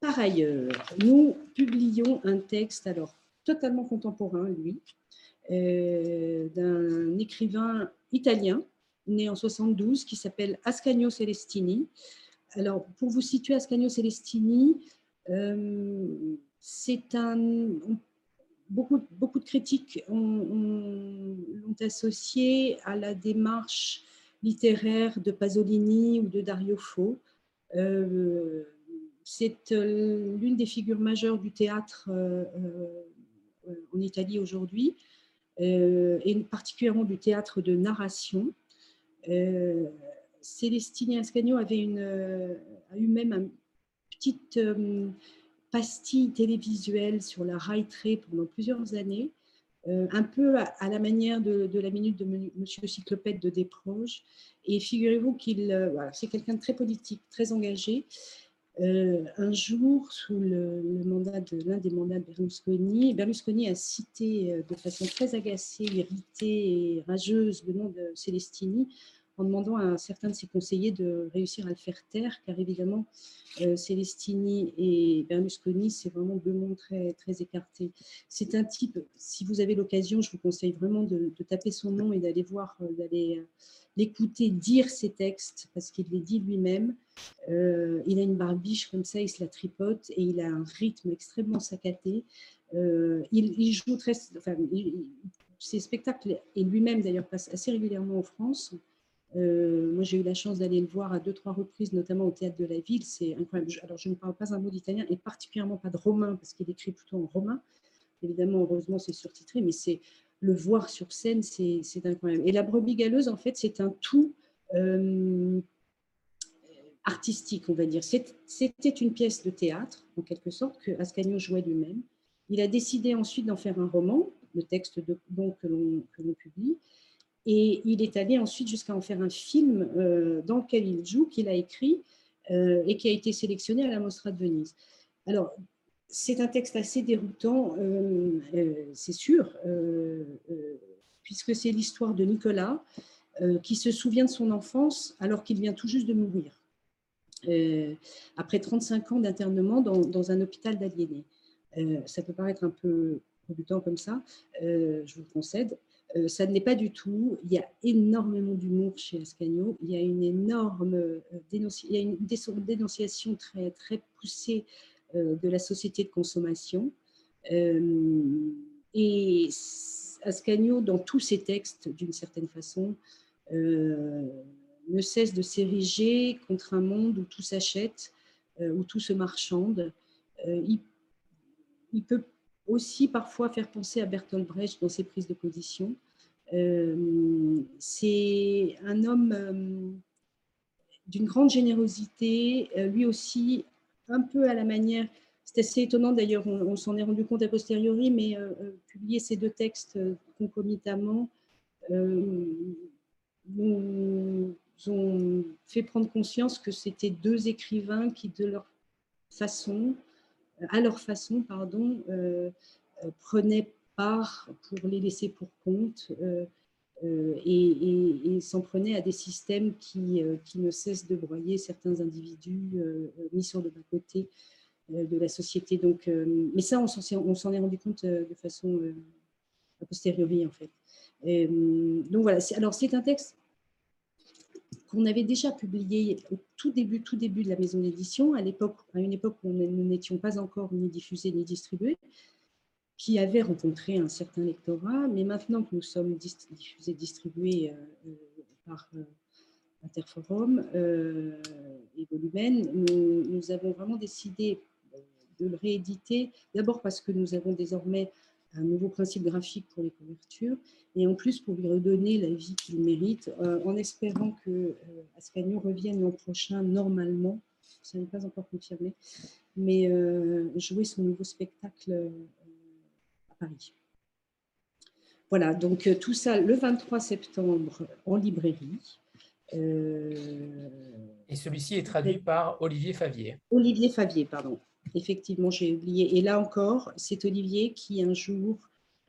Speaker 3: par ailleurs, nous publions un texte, alors totalement contemporain, lui, euh, d'un écrivain italien né en 72 qui s'appelle Ascanio Celestini. Alors, pour vous situer, Ascanio Celestini, euh, c'est un. beaucoup, de critiques l'ont associé à la démarche littéraire de Pasolini ou de Dario Fo. Euh, c'est euh, l'une des figures majeures du théâtre en Italie aujourd'hui, et particulièrement du théâtre de narration. Célestine Ascagno avait a eu même une petite pastille télévisuelle sur la raillerie pendant plusieurs années, un peu à, la manière de, la minute de Monsieur Cyclopède de Desproges. Et figurez-vous qu'il voilà, c'est quelqu'un de très politique, très engagé. Euh, un jour, sous le, mandat de l'un des mandats de Berlusconi, Berlusconi a cité euh, de façon très agacée, irritée et rageuse le nom de Celestini en demandant à certains de ses conseillers de réussir à le faire taire, car évidemment, euh, Celestini et Berlusconi, c'est vraiment deux mondes très, très écartés. C'est un type, si vous avez l'occasion, je vous conseille vraiment de, taper son nom et d'aller voir, d'aller l'écouter dire ses textes, parce qu'il les dit lui-même. Euh, il a une barbiche comme ça, il se la tripote et il a un rythme extrêmement saccaté. Euh, il, joue très. Enfin, ses spectacles, et lui-même d'ailleurs, passe assez régulièrement en France. Euh, moi, j'ai eu la chance d'aller le voir à deux, trois reprises, notamment au théâtre de la ville. C'est incroyable. Alors, je ne parle pas un mot d'italien et particulièrement pas de romain, parce qu'il écrit plutôt en romain. Évidemment, heureusement, c'est surtitré, mais c'est le voir sur scène, c'est incroyable. Et la brebis galeuse, en fait, c'est un tout euh, artistique, on va dire. C'était une pièce de théâtre, en quelque sorte, que Ascanio jouait lui-même. Il a décidé ensuite d'en faire un roman, le texte de, donc, que l'on publie, et il est allé ensuite jusqu'à en faire un film euh, dans lequel il joue, qu'il a écrit euh, et qui a été sélectionné à la Mostra de Venise. Alors, c'est un texte assez déroutant, euh, c'est sûr, puisque c'est l'histoire de Nicolas qui se souvient de son enfance alors qu'il vient tout juste de mourir, après 35 ans d'internement dans, un hôpital d'aliénés. ça peut paraître un peu déroutant comme ça, je vous le concède. Ça ne l'est pas du tout. Il y a énormément d'humour chez Ascanio. Il y a une énorme une dénonciation très, très poussée euh, de la société de consommation. Euh, et Ascanio, dans tous ses textes, d'une certaine façon, euh, ne cesse de s'ériger contre un monde où tout s'achète, où tout se marchande. Il, il, peut aussi parfois faire penser à Bertolt Brecht dans ses prises de position. C'est un homme d'une grande générosité, lui aussi un peu à la manière, c'est assez étonnant d'ailleurs, on, s'en est rendu compte a posteriori, mais euh, euh, publier ces deux textes euh, concomitamment nous ont fait prendre conscience que c'était deux écrivains qui, de leur façon, à leur façon, pardon, prenaient part pour les laisser pour compte. et, s'en prenaient à des systèmes qui, qui, ne cessent de broyer certains individus mis sur le bas-côté de la société. Donc, mais ça, on s'en est rendu compte de façon a posteriori, en fait. donc voilà, alors c'est un texte qu'on avait déjà publié au tout début, tout début de la maison d'édition, à à une époque où nous n'étions pas encore ni diffusés ni distribués, qui avait rencontré un certain lectorat, mais maintenant que nous sommes diffusés, distribués par Interforum et Volumen, nous, avons vraiment décidé de le rééditer, d'abord parce que nous avons désormais un nouveau principe graphique pour les couvertures, et en plus pour lui redonner la vie qu'il mérite, euh, en espérant que euh, revienne l'an prochain normalement, ça n'est pas encore confirmé, mais euh, jouer son nouveau spectacle à Paris. Voilà, donc tout ça le 23 septembre en librairie.
Speaker 1: Et celui-ci est traduit par Olivier Favier.
Speaker 3: Olivier Favier, pardon. Effectivement, j'ai oublié. Et là encore, c'est Olivier qui un jour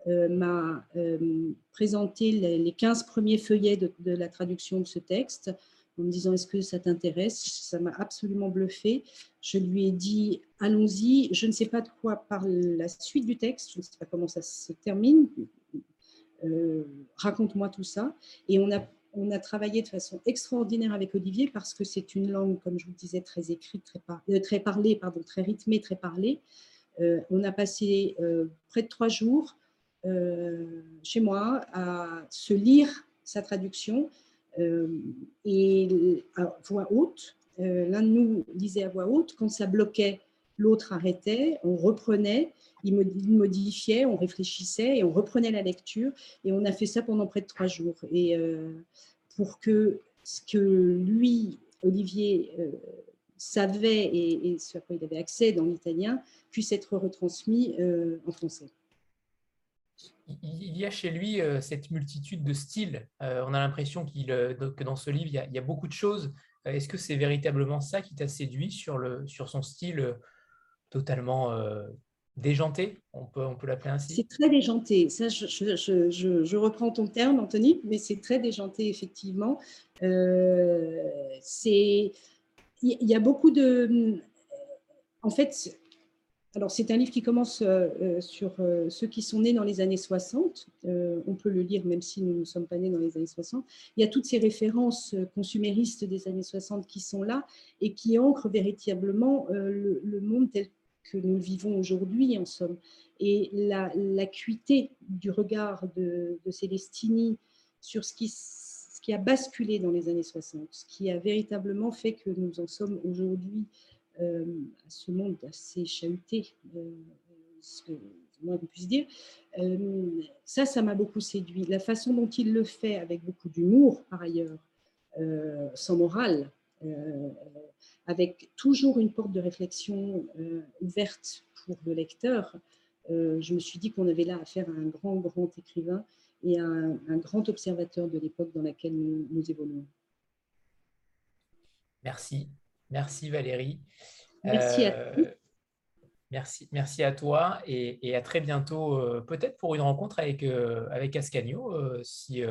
Speaker 3: euh, m'a euh, présenté les, 15 premiers feuillets de, la traduction de ce texte en me disant est-ce que ça t'intéresse? Ça m'a absolument bluffé. Je lui ai dit allons-y. Je ne sais pas de quoi parle la suite du texte, je ne sais pas comment ça se termine. Euh, raconte-moi tout ça. Et on a on a travaillé de façon extraordinaire avec Olivier parce que c'est une langue, comme je vous disais, très écrite, très, euh, très parlée, pardon, très rythmée, très parlée. Euh, on a passé euh, près de trois jours chez moi à se lire sa traduction et à voix haute. L'un de nous lisait à voix haute. Quand ça bloquait, l'autre arrêtait, on reprenait, il modifiait, on réfléchissait et on reprenait la lecture. Et on a fait ça pendant près de trois jours. Et pour que ce que lui, Olivier, euh, savait et, ce à quoi il avait accès dans l'italien puisse être retransmis euh, en français.
Speaker 1: Il y a chez lui euh, cette multitude de styles. on a l'impression que dans ce livre, il y a, beaucoup de choses. Est-ce que c'est véritablement ça qui t'a séduit sur, le, sur son style totalement déjanté, on peut, on peut l'appeler ainsi
Speaker 3: C'est très déjanté. Ça, je, je, je, reprends ton terme, Anthony, mais c'est très déjanté, effectivement. Euh, il y, a beaucoup de... En fait, alors c'est un livre qui commence euh, euh, sur ceux qui sont nés dans les années 60. on peut le lire même si nous ne sommes pas nés dans les années 60. Il y a toutes ces références consuméristes des années 60 qui sont là et qui ancrent véritablement le, le monde tel que nous vivons aujourd'hui, en somme. Et l'acuité du regard de, de Célestini sur ce qui, a basculé dans les années 60, ce qui a véritablement fait que nous en sommes aujourd'hui euh, à ce monde assez chahuté, euh, ce que moi je puisse dire, euh, ça, ça m'a beaucoup séduit. La façon dont il le fait, avec beaucoup d'humour par ailleurs, sans morale, avec toujours une porte de réflexion euh, ouverte pour le lecteur, euh, je me suis dit qu'on avait là affaire à un grand, grand écrivain et à un, grand observateur de l'époque dans laquelle nous, évoluons.
Speaker 1: Merci. Merci Valérie.
Speaker 3: Merci à euh,
Speaker 1: Merci, merci à toi et, à très bientôt, peut-être pour une rencontre avec, avec Ascanio, si,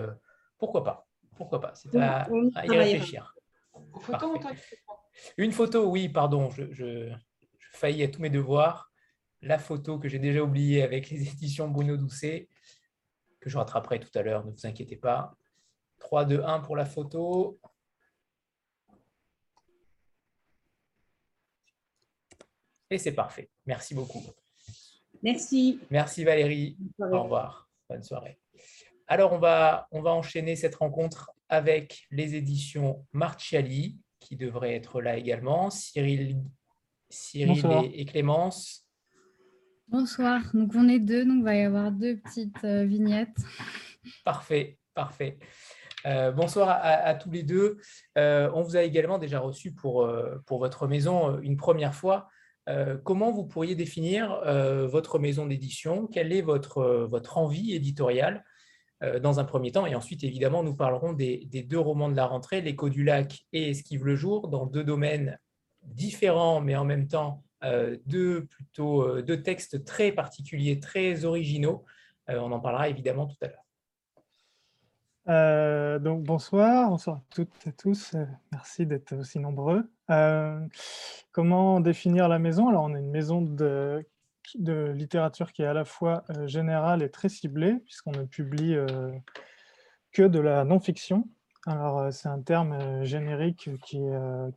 Speaker 1: pourquoi pas, pourquoi pas, c'est à, y réfléchir. Une photo, oui, pardon, je, je, faillis à tous mes devoirs. La photo que j'ai déjà oubliée avec les éditions Bruno Doucet, que je rattraperai tout à l'heure, ne vous inquiétez pas. 3, 2, 1 pour la photo. Et c'est parfait. Merci beaucoup.
Speaker 3: Merci.
Speaker 1: Merci Valérie. Au revoir. Bonne soirée. Alors, on va, on va enchaîner cette rencontre avec les éditions Marciali qui devrait être là également. Cyril, Cyril et, Clémence.
Speaker 4: Bonsoir. Donc on est deux, donc il va y avoir deux petites euh, vignettes.
Speaker 1: Parfait, parfait. Euh, bonsoir à, tous les deux. Euh, on vous a également déjà reçu pour, pour votre maison une première fois. comment vous pourriez définir votre maison d'édition? Quelle est votre, votre envie éditoriale? euh, dans un premier temps. Et ensuite, évidemment, nous parlerons des, deux romans de la rentrée, L'écho du lac et Esquive le jour, dans deux domaines différents, mais en même temps euh, deux, plutôt, euh, deux textes très particuliers, très originaux. on en parlera évidemment tout à
Speaker 5: l'heure. donc bonsoir, bonsoir à toutes et à tous. merci d'être aussi nombreux. comment définir la maison? Alors on a une maison de de littérature qui est à la fois euh, générale et très ciblée, puisqu'on ne publie euh, que de la non-fiction. Alors, euh, c'est un terme générique qui,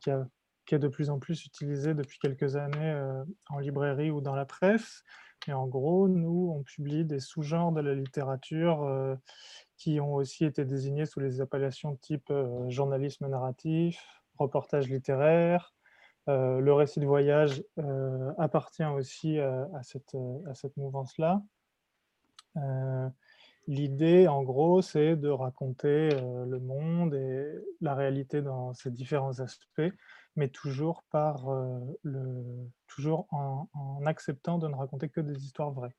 Speaker 5: qui, a qui est de plus en plus utilisé depuis quelques années en librairie ou dans la presse. Et en gros, nous, on publie des sous-genres de la littérature qui ont aussi été désignés sous les appellations type journalisme narratif, reportage littéraire. Le récit de voyage appartient aussi à cette, à cette mouvance-là. L'idée, en gros, c'est de raconter le monde et la réalité dans ses différents aspects, mais toujours, par, le, toujours en, acceptant de ne raconter que des histoires vraies.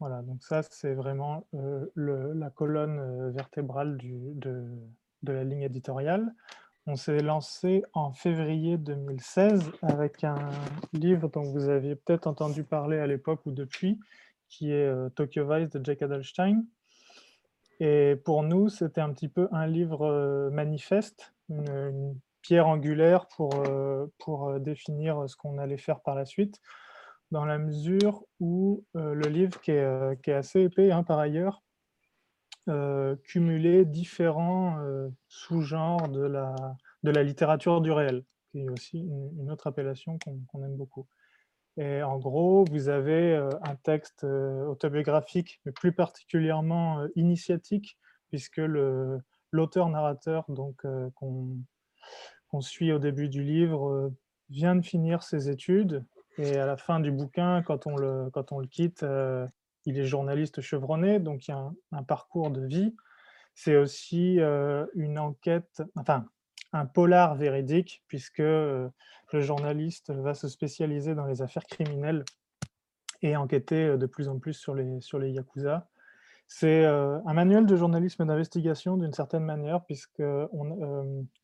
Speaker 5: Voilà, donc ça, c'est vraiment la colonne vertébrale de, la ligne éditoriale. On s'est lancé en février 2016 avec un livre dont vous aviez peut-être entendu parler à l'époque ou depuis, qui est euh, Tokyo Vice de Jack Adelstein. Et pour nous, c'était un petit peu un livre euh, manifeste, une, pierre angulaire pour, euh, pour définir ce qu'on allait faire par la suite, dans la mesure où le livre, qui est, assez épais hein, par ailleurs, cumulait différents sous-genres de la, de la littérature du réel, qui est aussi une, autre appellation qu'on aime beaucoup. Et en gros, vous avez euh, un texte euh, autobiographique, mais plus particulièrement euh, initiatique, puisque l'auteur-narrateur qu'on suit au début du livre vient de finir ses études et à la fin du bouquin, quand on le, quand on le quitte, il est journaliste chevronné, donc il y a un, parcours de vie. C'est aussi une enquête, enfin, un polar véridique, puisque le journaliste va se spécialiser dans les affaires criminelles et enquêter de plus en plus sur les, Yakuza. C'est un manuel de journalisme d'investigation d'une certaine manière, puisque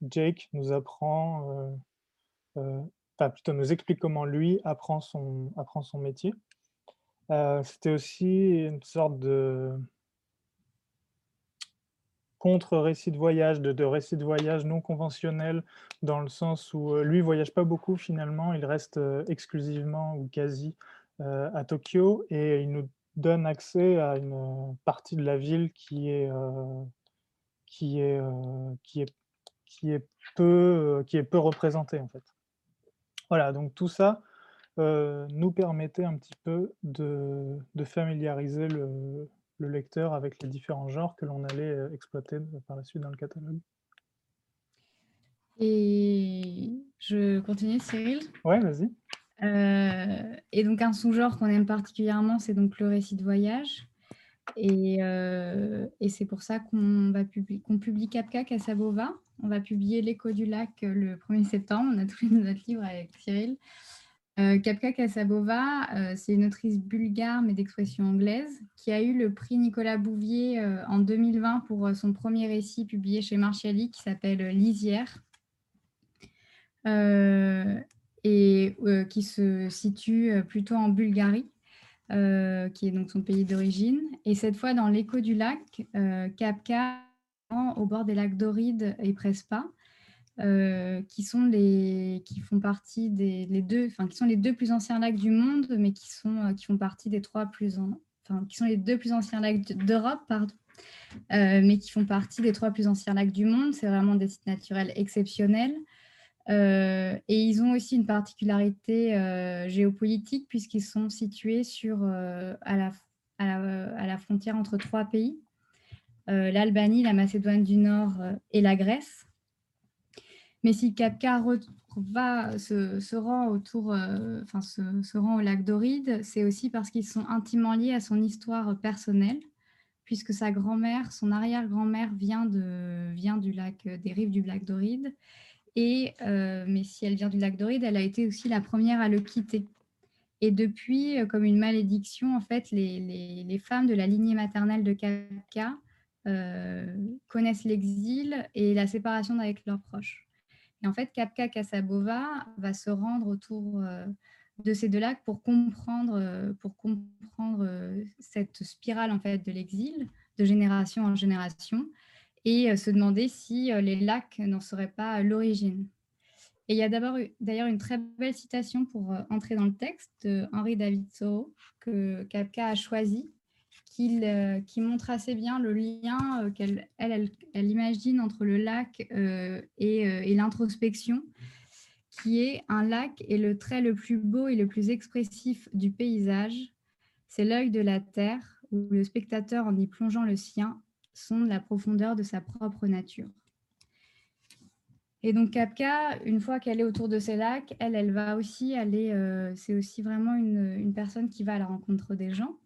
Speaker 5: Jake nous apprend, enfin plutôt nous explique comment lui apprend son métier. C'était aussi une sorte de, contre-récit de voyage, de, récit de voyage non conventionnel, dans le sens où euh, lui voyage pas beaucoup finalement, il reste euh, exclusivement ou quasi euh, à Tokyo et il nous donne accès à une partie de la ville qui est, qui est, qui est, qui est, peu, qui est peu représentée en fait. Voilà, donc tout ça nous permettait un petit peu de, de familiariser le, le lecteur avec les différents genres que l'on allait euh, exploiter par la suite dans le catalogue.
Speaker 4: Et je continue, Cyril?
Speaker 5: Ouais, vas-y.
Speaker 4: Euh, et donc un sous-genre qu'on aime particulièrement, c'est donc le récit de voyage. Et, euh, et c'est pour ça qu'on va publier, qu'on publie Capca Casabova. On va publier L'écho du lac le 1er septembre. On a tous notre livre avec Cyril. Euh, Kapka Kasabova, euh, c'est une autrice bulgare mais d'expression anglaise qui a eu le prix Nicolas Bouvier euh, en 2020 pour son premier récit publié chez Marchiali qui s'appelle Lisière et qui se situe plutôt en Bulgarie, qui est donc son pays d'origine. Et cette fois dans l'écho du lac, Kapka au bord des lacs Doride et Prespa. Euh, qui sont les qui font partie des les deux enfin qui sont les deux plus anciens lacs du monde mais qui sont euh, qui font partie des trois plus enfin qui sont les deux plus anciens lacs d'Europe pardon euh, mais qui font partie des trois plus anciens lacs du monde. C'est vraiment des sites naturels exceptionnels. Et ils ont aussi une particularité géopolitique puisqu'ils sont situés sur à la, à, la, à la frontière entre trois pays l'Albanie la Macédoine du Nord et la Grèce mais si Kapka va, se, rend autour, euh, se, rend au lac Doride, c'est aussi parce qu'ils sont intimement liés à son histoire personnelle, puisque sa grand-mère, son arrière-grand-mère vient, du lac, des rives du lac Doride. Et, euh, mais si elle vient du lac Doride, elle a été aussi la première à le quitter. Et depuis, euh, comme une malédiction, en fait, les, les, femmes de la lignée maternelle de Kapka connaissent l'exil et la séparation avec leurs proches. Et en fait, Kapka Kasabova va se rendre autour euh, de ces deux lacs pour comprendre, euh, pour comprendre euh, cette spirale en fait de l'exil de génération en génération et se demander si les lacs n'en seraient pas l'origine. Et il y a d'ailleurs une très belle citation pour entrer dans le texte de Henri David Thoreau que Kapka a choisi, qui, qui, montre assez bien le lien qu'elle elle, elle, imagine entre le lac et, et l'introspection, qui est un lac est le trait le plus beau et le plus expressif du paysage. C'est l'œil de la terre où le spectateur, en y plongeant le sien, sonde la profondeur de sa propre nature. Et donc Kapka, une fois qu'elle est autour de ces lacs, elle, elle va aussi aller, euh, c'est aussi vraiment une, personne qui va à la rencontre des gens.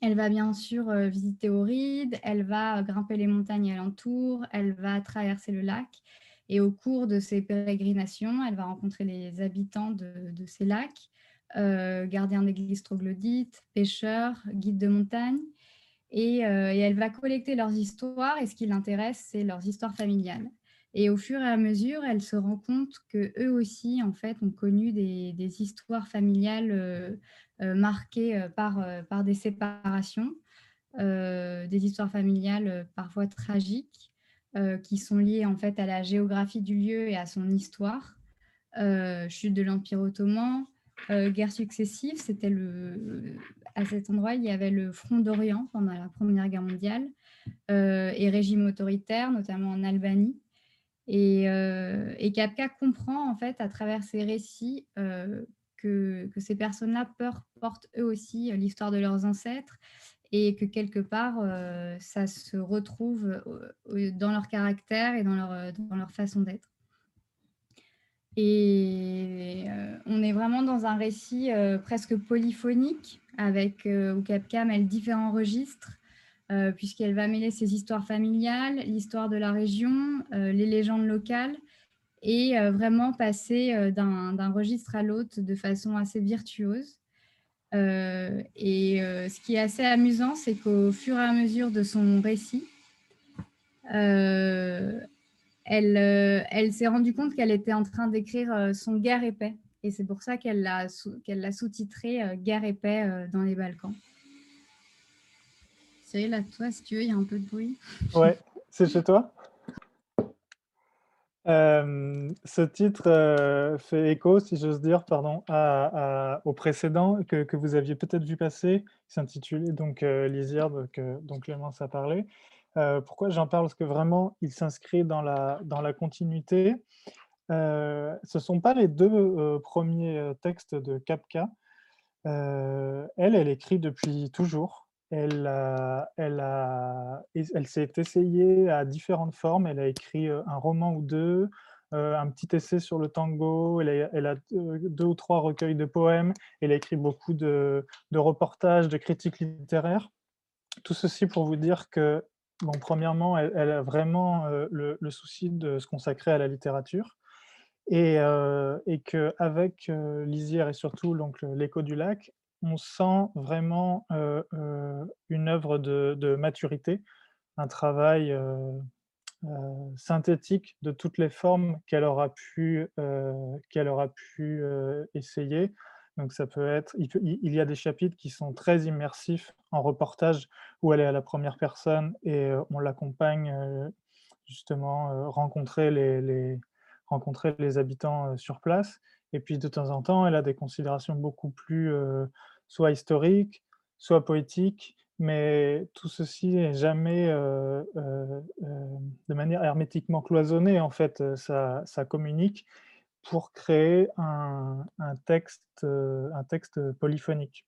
Speaker 4: Elle va bien sûr euh, visiter Auride, elle va grimper les montagnes alentour, elle va traverser le lac. Et au cours de ses pérégrinations, elle va rencontrer les habitants de, ces lacs, euh, gardiens d'église troglodytes, pêcheurs, guides de montagne. Et, et, elle va collecter leurs histoires. Et ce qui l'intéresse, c'est leurs histoires familiales. Et au fur et à mesure, elle se rend compte que eux aussi, en fait, ont connu des, histoires familiales euh, euh, marquées euh, par, par des séparations, des histoires familiales parfois tragiques, qui sont liées en fait à la géographie du lieu et à son histoire. chute de l'Empire ottoman, guerre successive, c'était le à cet endroit, il y avait le front d'Orient pendant la Première Guerre mondiale et régime autoritaire, notamment en Albanie. Et, euh, comprend en fait à travers ces récits euh, que, que, ces personnes-là portent eux aussi l'histoire de leurs ancêtres et que quelque part ça se retrouve dans leur caractère et dans leur, dans leur façon d'être. Et on est vraiment dans un récit presque polyphonique avec où Kapka mêle différents registres euh, puisqu'elle va mêler ses histoires familiales, l'histoire de la région, euh, les légendes locales, et euh, vraiment passer d'un registre à l'autre de façon assez virtuose. et ce qui est assez amusant, c'est qu'au fur et à mesure de son récit, elle, s'est rendue compte qu'elle était en train d'écrire son guerre épais. Et c'est pour ça qu'elle l'a sous-titré Guerre épais dans les Balkans. Cyril, à toi, si tu veux, il y a un peu de bruit.
Speaker 5: Ouais, c'est chez toi? Euh, ce titre euh, fait écho, si j'ose dire, pardon, au précédent que, vous aviez peut-être vu passer, qui s'intitulait donc euh, Lisière, dont Clémence a parlé. pourquoi j'en parle? Parce que vraiment, il s'inscrit dans la, dans la continuité. ce ne sont pas les deux premiers textes de Kapka. elle, elle écrit depuis toujours elle, elle, elle s'est essayée à différentes formes. Elle a écrit un roman ou deux, un petit essai sur le tango. Elle a, deux ou trois recueils de poèmes. Elle a écrit beaucoup de, reportages, de critiques littéraires. Tout ceci pour vous dire que, premièrement, elle, a vraiment le, souci de se consacrer à la littérature. Et, et qu'avec Lisière et surtout l'écho du lac, on sent vraiment une œuvre de, maturité, un travail synthétique de toutes les formes qu'elle aura pu, qu'elle aura pu essayer. Donc ça peut être, il, y a des chapitres qui sont très immersifs en reportage où elle est à la première personne et on l'accompagne justement rencontrer les, rencontrer les habitants sur place. Et puis de temps en temps, elle a des considérations beaucoup plus soit historiques, soit poétiques, mais tout ceci n'est jamais de manière hermétiquement cloisonnée. En fait, ça, communique pour créer un, texte, un texte polyphonique.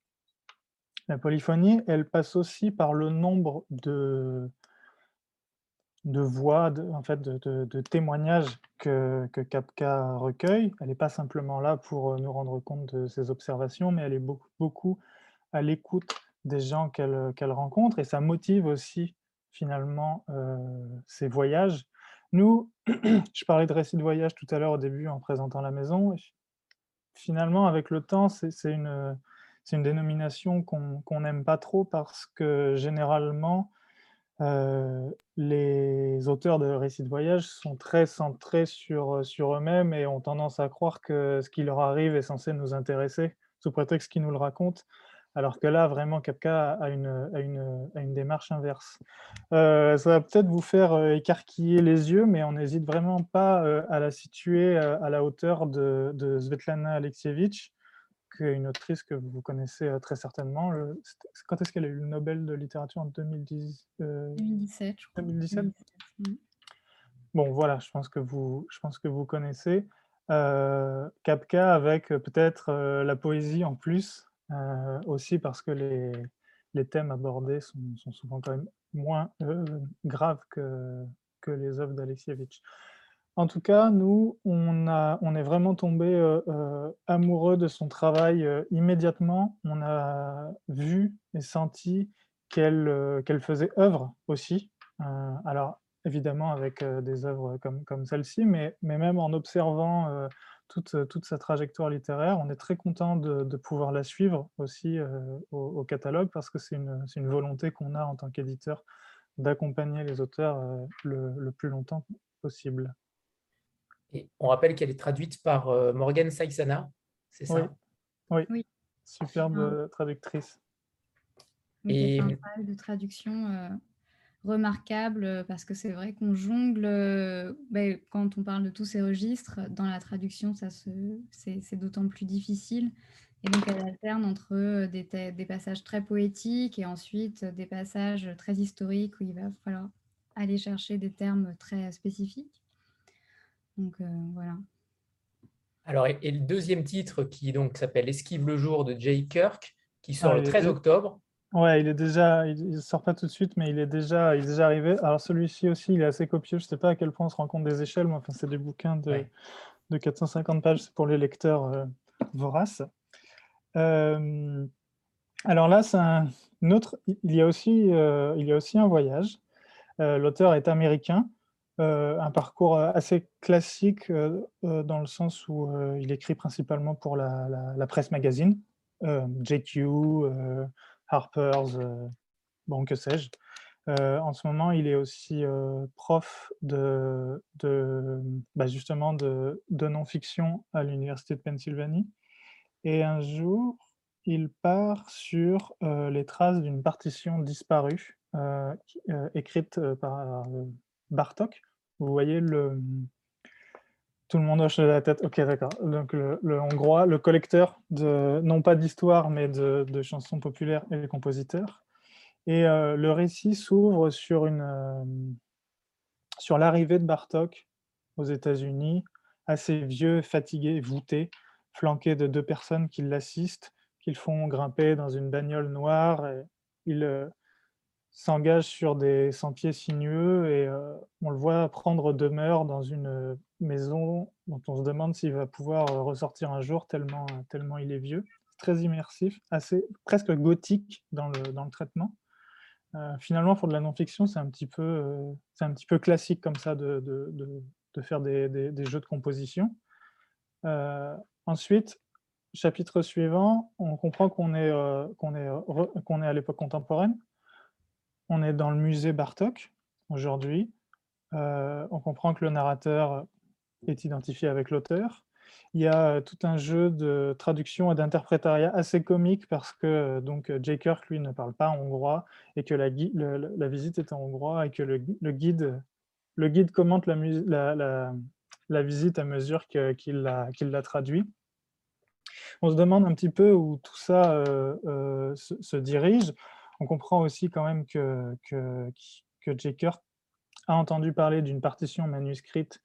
Speaker 5: La polyphonie, elle passe aussi par le nombre de, de voix, de, en fait, de, témoignages que, que, recueille. Elle n'est pas simplement là pour euh, nous rendre compte de ses observations, mais elle est beaucoup, beaucoup à l'écoute des gens qu'elle rencontre et ça motive aussi finalement euh, ses voyages. Nous, je parlais de récit de voyage tout à l'heure au début en présentant la maison. Finalement, avec le temps, c'est une, une dénomination qu'on n'aime pas trop parce que généralement, euh, les auteurs de récits de voyage sont très centrés sur, euh, sur eux-mêmes et ont tendance à croire que ce qui leur arrive est censé nous intéresser, sous prétexte qu'ils nous le racontent, alors que là, vraiment, Kapka a une, une, une démarche inverse. Euh, ça va peut-être vous faire écarquiller les yeux, mais on n'hésite vraiment pas à la situer à la hauteur de, de Svetlana Alexievitch, une autrice que vous connaissez très certainement. quand est-ce qu'elle a eu le Nobel de littérature en 2010,
Speaker 4: 2017, je crois.
Speaker 5: 2017 Bon, voilà, je pense que vous, je pense que vous connaissez. Kapka avec peut-être la poésie en plus, aussi parce que les, les thèmes abordés sont, sont, souvent quand même moins graves que, que les œuvres d'Alexievitch. En tout cas, nous, on, est vraiment tombé amoureux de son travail immédiatement. On a vu et senti qu'elle faisait œuvre aussi. alors, évidemment avec des œuvres comme, celle-ci, mais, même en observant toute, sa trajectoire littéraire, on est très content de, pouvoir la suivre aussi au, catalogue parce que c'est une, volonté qu'on a en tant qu'éditeur d'accompagner les auteurs le, plus longtemps possible.
Speaker 1: Et on rappelle qu'elle est traduite par Morgane Saïsana, c'est ça?
Speaker 5: Oui. oui. superbe traductrice.
Speaker 4: Et... un travail de traduction remarquable euh, parce que c'est vrai qu'on jongle, euh, ben, quand on parle de tous ces registres, dans la traduction, ça c'est d'autant plus difficile. Et donc, elle alterne entre euh, des, des, passages très poétiques et ensuite des passages très historiques où il va falloir aller chercher des termes très spécifiques. Donc, voilà.
Speaker 1: Alors, et, le deuxième titre qui donc s'appelle Esquive le jour de Jay Kirk, qui sort ah, le 13 octobre.
Speaker 5: Ouais, il est déjà, il ne sort pas tout de suite, mais il est déjà, il est déjà arrivé. Alors celui-ci aussi, il est assez copieux. Je ne sais pas à quel point on se rend compte des échelles, mais enfin, c'est des bouquins de, de 450 pages, c'est pour les lecteurs euh, voraces. Euh, alors là, c'est un autre. Il y a aussi, euh, il y a aussi un voyage. L'auteur est américain, un parcours assez classique dans le sens où il écrit principalement pour la, presse magazine, JQ. Harper's, euh, bon, que sais-je. Euh, en ce moment, il est aussi euh, prof de, bah, justement de non-fiction à l'Université de Pennsylvanie. Et un jour, il part sur les traces d'une partition disparue écrite par Bartok. Vous voyez le, tout le monde hoche la tête. Ok, d'accord. Donc le, hongrois, le collecteur de non pas d'histoire mais de, chansons populaires et de compositeurs. Et euh, le récit s'ouvre sur euh, sur l'arrivée de Bartok aux États-Unis, assez vieux, fatigué, voûté, flanqué de deux personnes qui l'assistent, qu'ils font grimper dans une bagnole noire. Il euh, s'engage sur des sentiers sinueux et on le voit prendre demeure dans une maison dont on se demande s'il va pouvoir euh, ressortir un jour tellement, euh, tellement il est vieux. Très immersif, assez, presque gothique dans le, dans le traitement. Euh, finalement, pour de la non-fiction, c'est un, petit peu, un petit peu classique comme ça de, de, de, faire des, des, jeux de composition. ensuite, chapitre suivant, on comprend qu'on est, est, qu'on est à l'époque contemporaine. On est dans le musée Bartok aujourd'hui. on comprend que le narrateur est identifié avec l'auteur. Il y a euh, tout un jeu de traduction et d'interprétariat assez comique parce que euh, donc J. Kirk, lui, ne parle pas hongrois et que la, la visite est en hongrois et que le, guide, le guide commente la, la, la visite à mesure qu'il la, traduit. On se demande un petit peu où tout ça euh, se, dirige. On comprend aussi quand même que, que, que a entendu parler d'une partition manuscrite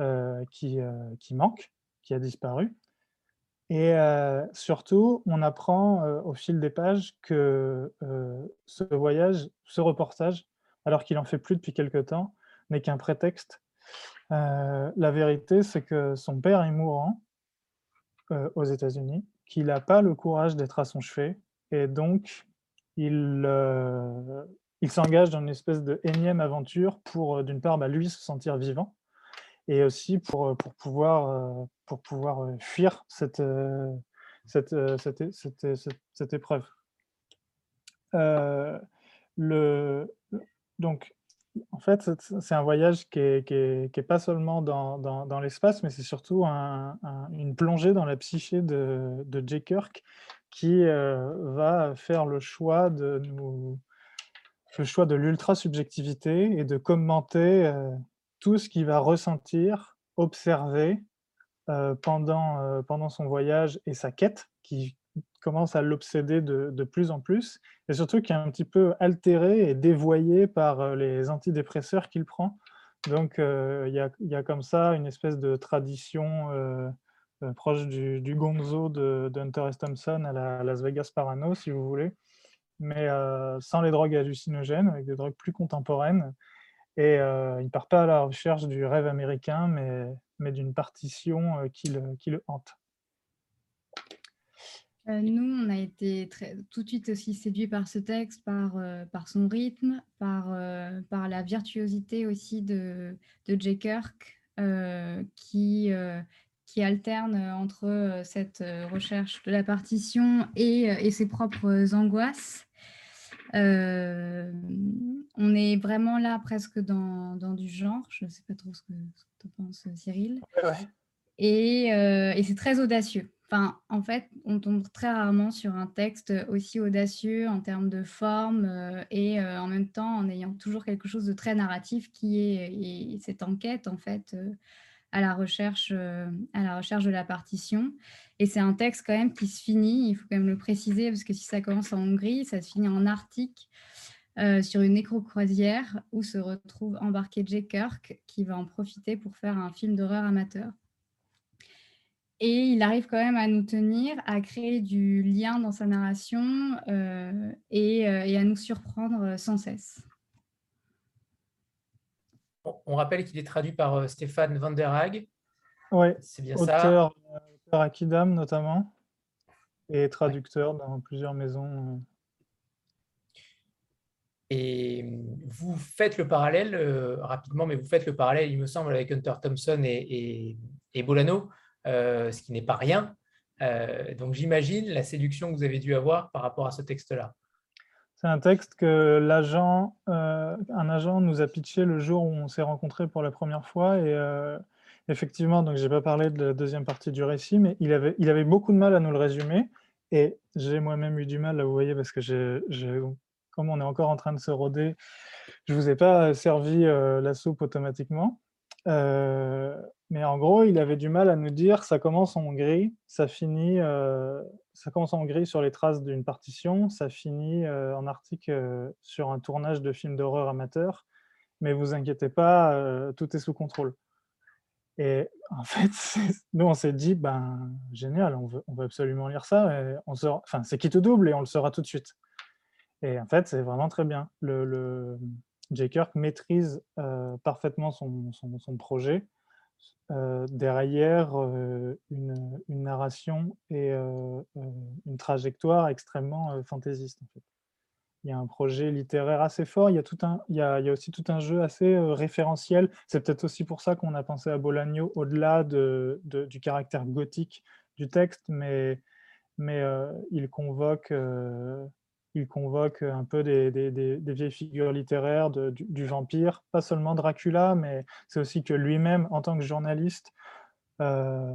Speaker 5: euh, qui, euh, qui, manque, qui a disparu. Et euh, surtout, on apprend au fil des pages que ce voyage, ce reportage, alors qu'il en fait plus depuis quelque temps, n'est qu'un prétexte. la vérité, c'est que son père est mourant aux États-Unis, qu'il n'a pas le courage d'être à son chevet, et donc il, il s'engage dans une espèce de énième aventure pour, d'une part, bah, lui se sentir vivant, et aussi pour, euh, pour pouvoir, euh, pour pouvoir euh, fuir cette, cette, cette, cette, cette épreuve. le, donc, en fait, c'est un voyage qui n'est qui est, pas seulement dans, dans, dans l'espace, mais c'est surtout un, une plongée dans la psyché de, de Jay Kirk qui va faire le choix de nous, le choix de l'ultra-subjectivité et de commenter tout ce qu'il va ressentir, observer pendant, pendant son voyage et sa quête, qui commence à l'obséder de, de, plus en plus, et surtout qui est un petit peu altéré et dévoyé par les antidépresseurs qu'il prend. Donc, il y a, y, a, comme ça une espèce de tradition proche du, gonzo de, Hunter S. Thompson à la Las Vegas Parano, si vous voulez, mais sans les drogues hallucinogènes, avec des drogues plus contemporaines. Et euh, il ne part pas à la recherche du rêve américain, mais, mais d'une partition euh, qui, le, qui, le, hante.
Speaker 4: Euh, nous, on a été tout de suite aussi séduits par ce texte, par, euh, par son rythme, par, euh, par la virtuosité aussi de, de Jay Kirk, qui, qui alterne entre cette recherche de la partition et, et ses propres angoisses. Euh, on est vraiment là presque dans, dans du genre. Je ne sais pas trop ce que, tu penses, Cyril. Et, euh, et c'est très audacieux. Enfin, en fait, on tombe très rarement sur un texte aussi audacieux en termes de forme euh, et en même temps en ayant toujours quelque chose de très narratif qui est cette enquête en fait à la recherche, euh, à la recherche de la partition. Et c'est un texte quand même qui se finit, il faut quand même le préciser, parce que si ça commence en Hongrie, ça se finit en Arctique, euh, sur une nécro-croisière, où se retrouve embarqué Jay Kirk, qui va en profiter pour faire un film d'horreur amateur. Et il arrive quand même à nous tenir, à créer du lien dans sa narration euh, et, et à nous surprendre sans cesse.
Speaker 1: On rappelle qu'il est traduit par euh, Stéphane Van der Haag.
Speaker 5: Oui, c'est bien auteur, ça. Auteur à Kidam notamment, et traducteur dans plusieurs maisons. Euh.
Speaker 1: Et vous faites le parallèle, euh, rapidement, mais vous faites le parallèle, il me semble, avec Hunter Thompson et, Bolano, ce qui n'est pas rien. donc j'imagine la séduction que vous avez dû avoir par rapport à ce texte-là.
Speaker 5: C'est un texte que l'agent, euh, un agent nous a pitché le jour où on s'est rencontrés pour la première fois. Et euh, effectivement, donc j'ai pas parlé de la deuxième partie du récit, mais il avait, il avait beaucoup de mal à nous le résumer. Et j'ai moi-même eu du mal, là, vous voyez, parce que j'ai, comme on est encore en train de se roder, je vous ai pas servi euh, la soupe automatiquement. Mais en gros, il avait du mal à nous dire ça commence en Hongrie, ça finit, ça commence en gris sur les traces d'une partition, ça finit euh, en article euh, sur un tournage de film d'horreur amateur, mais vous inquiétez pas, euh, tout est sous contrôle. Et en fait, nous on s'est dit, ben génial, on veut, absolument lire ça, on enfin c'est qui te double et on le saura tout de suite. Et en fait, c'est vraiment très bien. Le, le J. Kirk maîtrise parfaitement son, son, projet euh, derrière euh, une, narration et euh, une trajectoire extrêmement fantaisiste. Il y a un projet littéraire assez fort, il y a, aussi tout un jeu assez référentiel. C'est peut-être aussi pour ça qu'on a pensé à Bolagno au-delà de, du caractère gothique du texte, mais il convoque il convoque un peu des, vieilles figures littéraires du, vampire, pas seulement Dracula, mais c'est aussi que lui-même, en tant que journaliste, euh,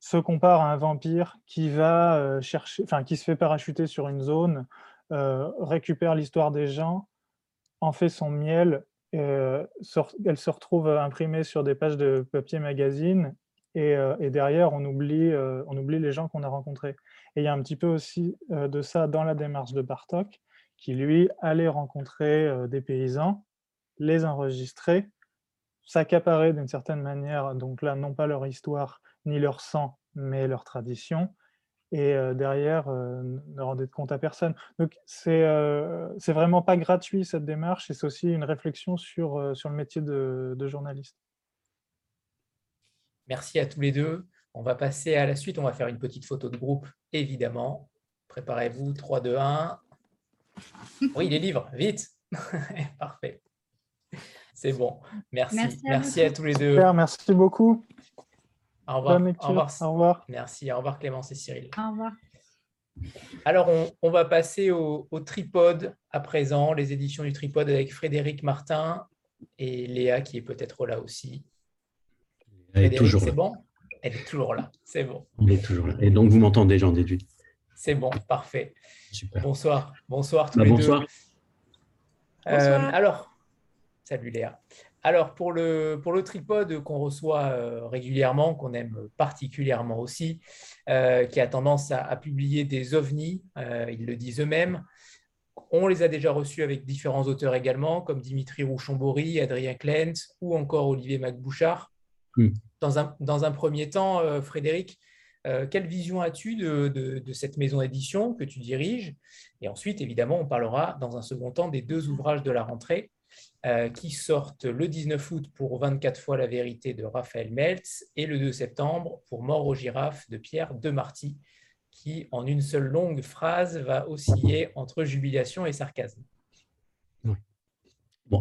Speaker 5: se compare à un vampire qui va euh, chercher, enfin qui se fait parachuter sur une zone, euh, récupère l'histoire des gens, en fait son miel, elle se retrouve imprimée sur des pages de papier magazine et, derrière on oublie les gens qu'on a rencontrés. Et il y a un petit peu aussi euh, de ça dans la démarche de Bartok, qui lui allait rencontrer euh, des paysans, les enregistrer, s'accaparer d'une certaine manière, donc là, non pas leur histoire ni leur sang, mais leur tradition, et euh, derrière, ne rendre compte à personne. Donc, c'est c'est vraiment pas gratuit cette démarche, et c'est aussi une réflexion sur, sur le métier de journaliste.
Speaker 1: Merci à tous les deux. On va passer à la suite. On va faire une petite photo de groupe, évidemment. Préparez-vous. 3, 2, 1. Oui, les livres, vite. Parfait. C'est bon. Merci. Merci, à, tous les deux.
Speaker 5: merci beaucoup.
Speaker 1: Au revoir.
Speaker 5: Au revoir.
Speaker 1: Merci. Au revoir Clémence et Cyril.
Speaker 4: Au revoir.
Speaker 1: Alors, on, va passer au, tripode à présent, les éditions du tripode avec Frédéric Martin et Léa qui est peut-être là aussi.
Speaker 6: toujours
Speaker 1: c'est bon? Elle est toujours là, c'est bon.
Speaker 6: Elle est toujours là. Et donc, vous m'entendez, j'en déduis.
Speaker 1: C'est bon, parfait. Super. Bonsoir, bonsoir tous
Speaker 6: bah,
Speaker 1: les
Speaker 6: bonsoir.
Speaker 1: deux. Euh, alors, salut Léa. Alors, pour le, pour le tripode qu'on reçoit euh, régulièrement, qu'on aime particulièrement aussi, euh, qui a tendance à, publier des ovnis, euh, ils le disent eux-mêmes, on les a déjà reçus avec différents auteurs également, comme Dimitri Rouchon-Bory, Adrien Klentz ou encore Olivier Macbouchard. Hmm. Dans, un, premier temps, Frédéric, quelle vision as-tu de, de, cette maison d'édition que tu diriges? Et ensuite, évidemment, on parlera dans un second temps des deux ouvrages de la rentrée. Euh, qui sortent le 19 août pour 24 fois la vérité de Raphaël Meltz et le 2 septembre pour Mort aux girafes de Pierre Demarty, qui en une seule longue phrase va osciller entre jubilation et sarcasme.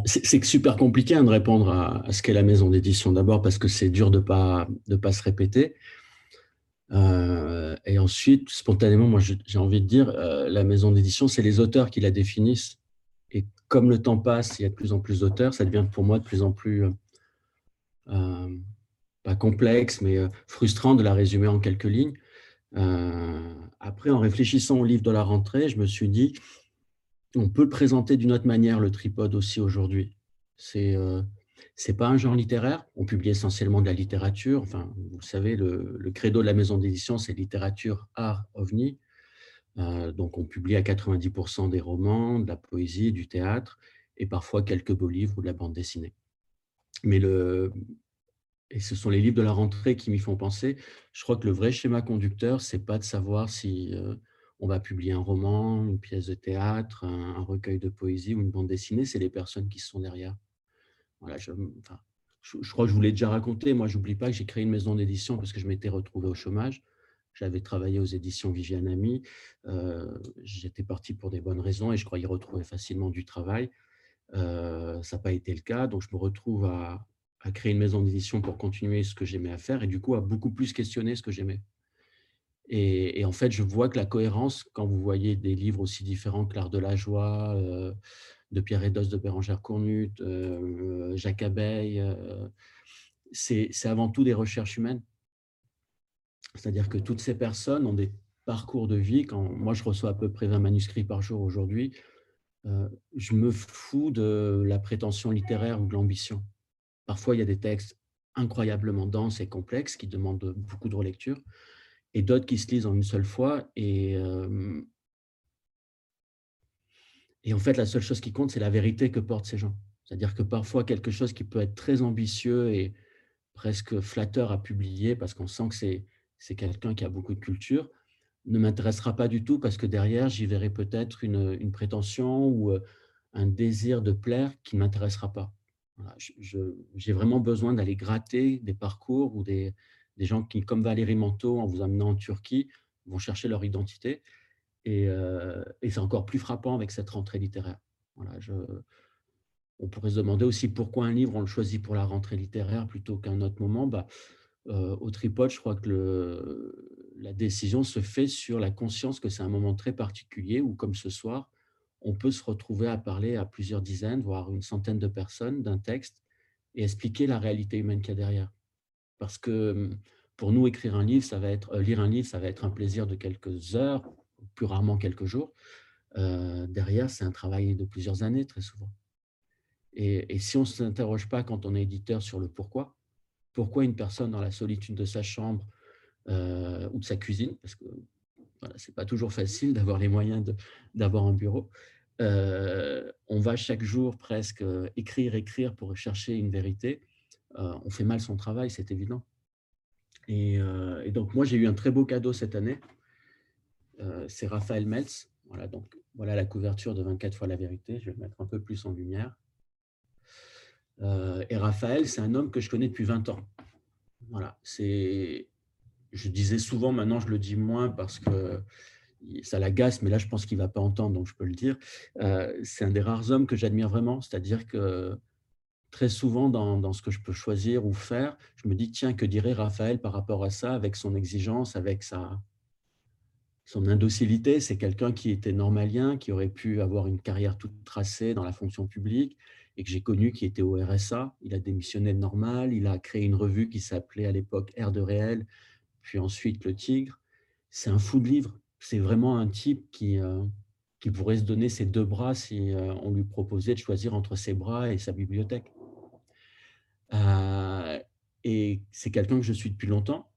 Speaker 6: C'est super compliqué hein, de répondre à, ce qu'est la maison d'édition d'abord parce que c'est dur de ne pas, de pas se répéter. Euh, et ensuite, spontanément, moi j'ai envie de dire, euh, la maison d'édition, c'est les auteurs qui la définissent comme le temps passe, il y a de plus en plus d'auteurs, ça devient pour moi de plus en plus, euh, euh, pas complexe, mais frustrant de la résumer en quelques lignes. après, en réfléchissant au livre de la rentrée, je me suis dit, on peut le présenter d'une autre manière, le tripode aussi aujourd'hui. C'est n'est pas un genre littéraire, on publie essentiellement de la littérature. Enfin, vous savez, le, le credo de la maison d'édition, c'est littérature, art, ovni. Euh, donc, on publie à 90% des romans, de la poésie, du théâtre, et parfois quelques beaux livres ou de la bande dessinée. Mais le, et ce sont les livres de la rentrée qui m'y font penser. Je crois que le vrai schéma conducteur, c'est pas de savoir si euh, on va publier un roman, une pièce de théâtre, un, recueil de poésie ou une bande dessinée, c'est les personnes qui sont derrière. Voilà, je, crois que je vous l'ai déjà raconté. Moi, j'oublie pas que j'ai créé une maison d'édition parce que je m'étais retrouvé au chômage. J'avais travaillé aux éditions Viviane Ami. Euh, j'étais parti pour des bonnes raisons et je croyais retrouver facilement du travail. Euh, ça n'a pas été le cas. Donc, je me retrouve à, créer une maison d'édition pour continuer ce que j'aimais à faire et du coup, à beaucoup plus questionner ce que j'aimais. Et, en fait, je vois que la cohérence, quand vous voyez des livres aussi différents que L'Art de la joie, euh, de Pierre Edos, de Bérangère Cournut, Jacques Abeille, c'est avant tout des recherches humaines. C'est-à-dire que toutes ces personnes ont des parcours de vie. Quand moi, je reçois à peu près 20 manuscrits par jour aujourd'hui, euh, je me fous de la prétention littéraire ou de l'ambition. Parfois, il y a des textes incroyablement denses et complexes qui demandent beaucoup de relecture, et d'autres qui se lisent en une seule fois. Et, en fait, la seule chose qui compte, c'est la vérité que portent ces gens. C'est-à-dire que parfois, quelque chose qui peut être très ambitieux et presque flatteur à publier, parce qu'on sent que c'est quelqu'un qui a beaucoup de culture, ne m'intéressera pas du tout parce que derrière, j'y verrai peut-être une, prétention ou un désir de plaire qui ne m'intéressera pas. J'ai vraiment besoin d'aller gratter des parcours ou des, gens qui, comme Valérie Manteau, en vous amenant en Turquie, vont chercher leur identité. Et, euh, c'est encore plus frappant avec cette rentrée littéraire. On pourrait se demander aussi pourquoi un livre, on le choisit pour la rentrée littéraire plutôt qu'un autre moment. Bah, euh, au tripode, je crois que la décision se fait sur la conscience que c'est un moment très particulier où, comme ce soir, on peut se retrouver à parler à plusieurs dizaines, voire une centaine de personnes d'un texte et expliquer la réalité humaine qu'il y a derrière. Parce que pour nous, écrire un livre, ça va être, euh, lire un livre, ça va être un plaisir de quelques heures, plus rarement quelques jours. Euh, derrière, c'est un travail de plusieurs années, très souvent. Et, si on ne s'interroge pas quand on est éditeur sur le pourquoi, pourquoi une personne dans la solitude de sa chambre euh, ou de sa cuisine, parce que voilà, ce n'est pas toujours facile d'avoir les moyens d'avoir un bureau, on va chaque jour presque écrire, écrire pour chercher une vérité. Euh, on fait mal son travail, c'est évident. Et, donc, moi, j'ai eu un très beau cadeau cette année. c'est Raphaël Meltz. Voilà, donc, voilà la couverture de 24 fois la vérité. Je vais le mettre un peu plus en lumière. Euh, et Raphaël, c'est un homme que je connais depuis 20 ans. Voilà, c'est, je disais souvent, maintenant je le dis moins parce que ça l'agace, mais là je pense qu'il ne va pas entendre, donc je peux le dire. Euh, c'est un des rares hommes que j'admire vraiment, c'est-à-dire que très souvent dans, ce que je peux choisir ou faire, je me dis, tiens, que dirait Raphaël par rapport à ça, avec son exigence, avec sa, son indocilité? C'est quelqu'un qui était normalien, qui aurait pu avoir une carrière toute tracée dans la fonction publique, et que j'ai connu qui était au RSA. Il a démissionné de Normal, il a créé une revue qui s'appelait à l'époque Air de réel, puis ensuite Le Tigre. C'est un fou de livre. C'est vraiment un type qui, euh, qui pourrait se donner ses deux bras si euh, on lui proposait de choisir entre ses bras et sa bibliothèque. Et c'est quelqu'un que je suis depuis longtemps.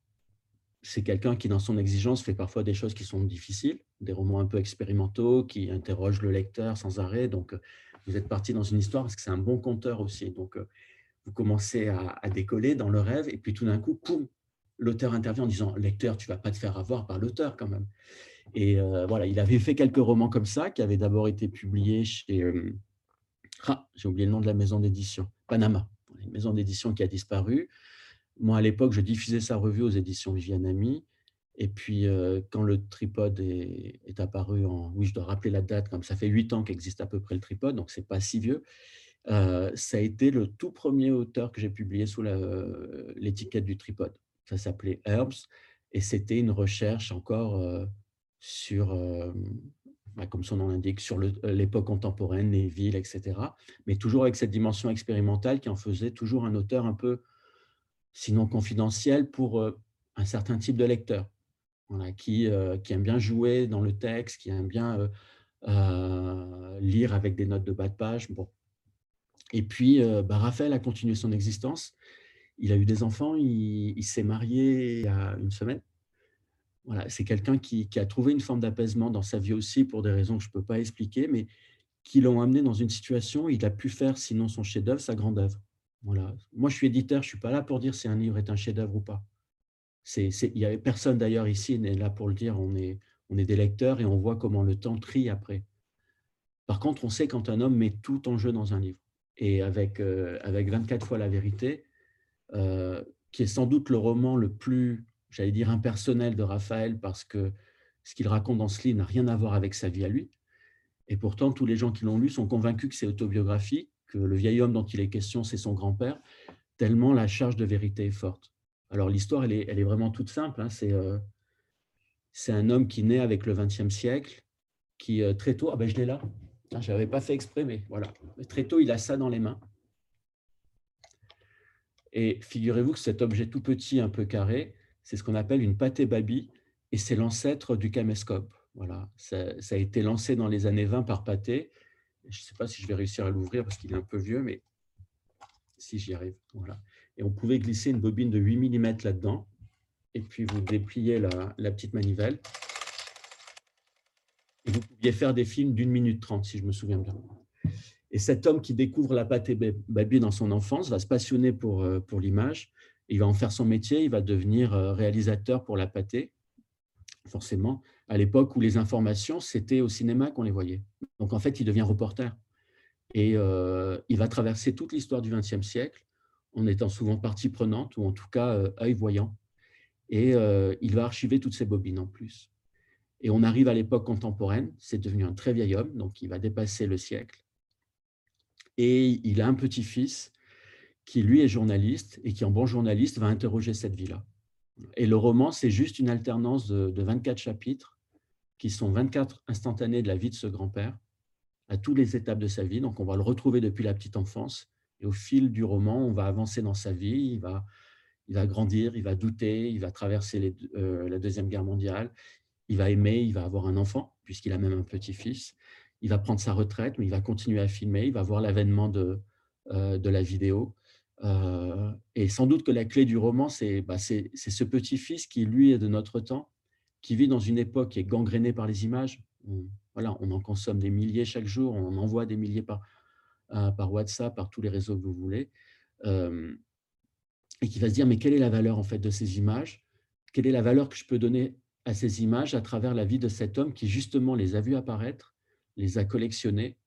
Speaker 6: C'est quelqu'un qui, dans son exigence, fait parfois des choses qui sont difficiles, des romans un peu expérimentaux, qui interrogent le lecteur sans arrêt. Donc, vous êtes parti dans une histoire parce que c'est un bon conteur aussi. Donc, vous commencez à, décoller dans le rêve, et puis tout d'un coup, poum, l'auteur intervient en disant Lecteur, tu vas pas te faire avoir par l'auteur quand même. Et euh, voilà, il avait fait quelques romans comme ça, qui avaient d'abord été publiés chez. Euh, ah, j'ai oublié le nom de la maison d'édition, Panama, une maison d'édition qui a disparu. Moi, à l'époque, je diffusais sa revue aux éditions Viviane. Et puis, euh, quand le tripode est, apparu en. Oui, je dois rappeler la date, comme ça fait huit ans qu'existe à peu près le tripode, donc c'est pas si vieux. ça a été le tout premier auteur que j'ai publié sous l'étiquette du tripode. Ça s'appelait Herbs et c'était une recherche encore sur, comme son nom l'indique, sur l'époque contemporaine, les villes, etc. Mais toujours avec cette dimension expérimentale qui en faisait toujours un auteur un peu, sinon confidentiel, pour un certain type de lecteur, qui, qui aime bien jouer dans le texte, qui aime bien lire avec des notes de bas de page. Bon. Et puis, bah, Raphaël a continué son existence. Il a eu des enfants, il s'est marié il y a une semaine voilà, c'est quelqu'un qui, a trouvé une forme d'apaisement dans sa vie aussi pour des raisons que je ne peux pas expliquer, mais qui l'ont amené dans une situation où il a pu faire, sinon son chef-d'œuvre, sa grande œuvre. Voilà. Moi, je suis éditeur, je ne suis pas là pour dire si un livre est un chef-d'œuvre ou pas. Il n'y avait personne d'ailleurs ici n'est là pour le dire. On est, on est des lecteurs et on voit comment le temps trie après. Par contre, on sait quand un homme met tout en jeu dans un livre. Et avec, euh, avec 24 fois la vérité, euh, qui est sans doute le roman le plus j'allais dire impersonnel de Raphaël parce que ce qu'il raconte dans ce livre n'a rien à voir avec sa vie à lui. Et pourtant, tous les gens qui l'ont lu sont convaincus que c'est autobiographique, que le vieil homme dont il est question, c'est son grand-père, tellement la charge de vérité est forte. Alors l'histoire, elle est, vraiment toute simple. Hein. Euh, c'est un homme qui naît avec le XXe siècle, qui euh, très tôt, ah ben je l'ai là, ah, je n'avais pas fait exprès, mais voilà. très tôt, il a ça dans les mains. Et figurez-vous que cet objet tout petit, un peu carré, c'est ce qu'on appelle une pâté baby et c'est l'ancêtre du caméscope. Voilà, ça, a été lancé dans les années 20 par Pathé. Je ne sais pas si je vais réussir à l'ouvrir parce qu'il est un peu vieux, mais si j'y arrive. Voilà. Et on pouvait glisser une bobine de 8 mm là-dedans. Et puis vous dépliez la, la, petite manivelle. Et vous pouviez faire des films d'une minute trente, si je me souviens bien. Et cet homme qui découvre la pâté baby dans son enfance va se passionner pour, euh, pour l'image il va en faire son métier, il va devenir euh, réalisateur pour la pâté, forcément, à l'époque où les informations, c'était au cinéma qu'on les voyait. Donc en fait, il devient reporter. Et euh, il va traverser toute l'histoire du XXe siècle en étant souvent partie prenante, ou en tout cas euh, œil voyant. Et il va archiver toutes ces bobines en plus. Et on arrive à l'époque contemporaine, c'est devenu un très vieil homme, donc il va dépasser le siècle. Et il a un petit-fils qui lui est journaliste et qui en bon journaliste va interroger cette vie-là. Et le roman, c'est juste une alternance de, 24 chapitres qui sont 24 instantanés de la vie de ce grand-père à toutes les étapes de sa vie. Donc on va le retrouver depuis la petite enfance. Et au fil du roman, on va avancer dans sa vie, il va, il va grandir, il va douter, il va traverser euh, la Deuxième Guerre mondiale, il va aimer, il va avoir un enfant, puisqu'il a même un petit-fils, il va prendre sa retraite, mais il va continuer à filmer, il va voir l'avènement de, euh, de la vidéo, euh, et sans doute que la clé du roman, bah, c'est ce petit-fils qui, lui, est de notre temps, qui vit dans une époque qui est gangrénée par les images. On, voilà, on en consomme des milliers chaque jour, on en envoie des milliers par, euh, par WhatsApp, par tous les réseaux que vous voulez, euh, et qui va se dire, mais quelle est la valeur en fait de ces images? Quelle est la valeur que je peux donner à ces images à travers la vie de cet homme qui justement les a vues apparaître, les a collectionnées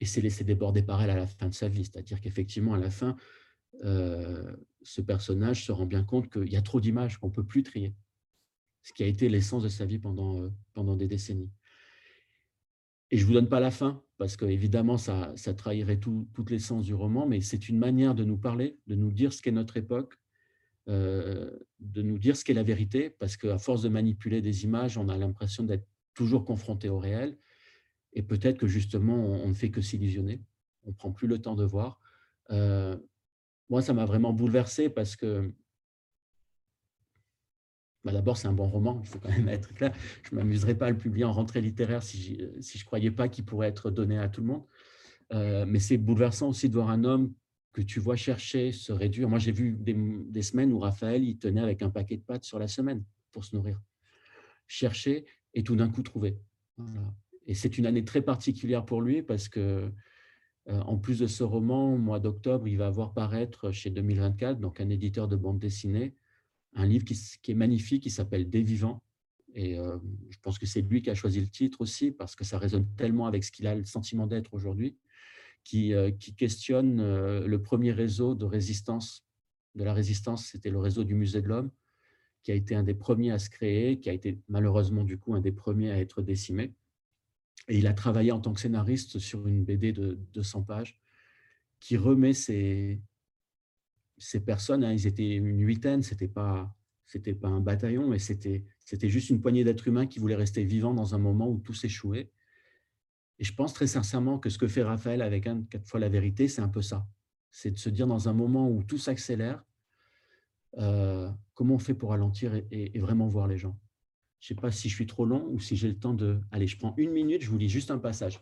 Speaker 6: et s'est laissé déborder par elle à la fin de sa vie? C'est-à-dire qu'effectivement, à la fin, euh, ce personnage se rend bien compte qu'il y a trop d'images qu'on ne peut plus trier, ce qui a été l'essence de sa vie pendant, euh, pendant des décennies. Et je ne vous donne pas la fin, parce qu'évidemment, ça, ça trahirait tout, toute l'essence du roman, mais c'est une manière de nous parler, de nous dire ce qu'est notre époque, euh, de nous dire ce qu'est la vérité, parce qu'à force de manipuler des images, on a l'impression d'être toujours confronté au réel, et peut-être que justement, on, ne fait que s'illusionner, on ne prend plus le temps de voir moi, ça m'a vraiment bouleversé parce que bah, d'abord, c'est un bon roman, il faut quand même être clair. Je ne m'amuserais pas à le publier en rentrée littéraire si, si je ne croyais pas qu'il pourrait être donné à tout le monde. Euh, mais c'est bouleversant aussi de voir un homme que tu vois chercher, se réduire. Moi, j'ai vu des, semaines où Raphaël, il tenait avec un paquet de pâtes sur la semaine pour se nourrir. Chercher et tout d'un coup trouver. Et c'est une année très particulière pour lui parce que, euh, en plus de ce roman, au mois d'octobre, il va voir paraître chez 2024, donc un éditeur de bande dessinée, un livre qui, est magnifique, qui s'appelle Des vivants. Et euh, je pense que c'est lui qui a choisi le titre aussi parce que ça résonne tellement avec ce qu'il a le sentiment d'être aujourd'hui qui, euh, questionne euh, le premier réseau de résistance. De la résistance, c'était le réseau du Musée de l'Homme, qui a été un des premiers à se créer, qui a été malheureusement du coup un des premiers à être décimé. Et il a travaillé en tant que scénariste sur une BD de 200 pages qui remet ces, ces personnes, hein, ils étaient une huitaine, c'était pas pas un bataillon, mais c'était c'était juste une poignée d'êtres humains qui voulaient rester vivants dans un moment où tout s'échouait et je pense très sincèrement que ce que fait Raphaël avec un quatre fois la vérité, c'est un peu ça. C'est de se dire dans un moment où tout s'accélère, euh, comment on fait pour ralentir et, vraiment voir les gens. Je ne sais pas si je suis trop long ou si j'ai le temps de... Allez, je prends une minute, je vous lis juste un passage.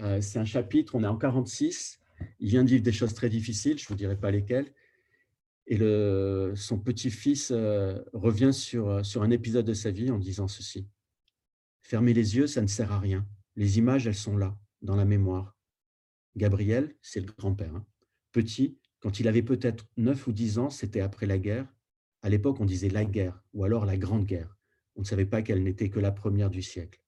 Speaker 6: Euh, c'est un chapitre, on est en 46. Il vient de vivre des choses très difficiles, je ne vous dirai pas lesquelles. Et le, son petit-fils euh, revient sur, sur un épisode de sa vie en disant ceci. Fermer les yeux, ça ne sert à rien. Les images, elles sont là, dans la mémoire. Gabriel, c'est le grand-père. Hein. Petit, quand il avait peut-être 9 ou 10 ans, c'était après la guerre. À l'époque, on disait la guerre, ou alors la Grande Guerre. On ne savait pas qu'elle n'était que la première du siècle.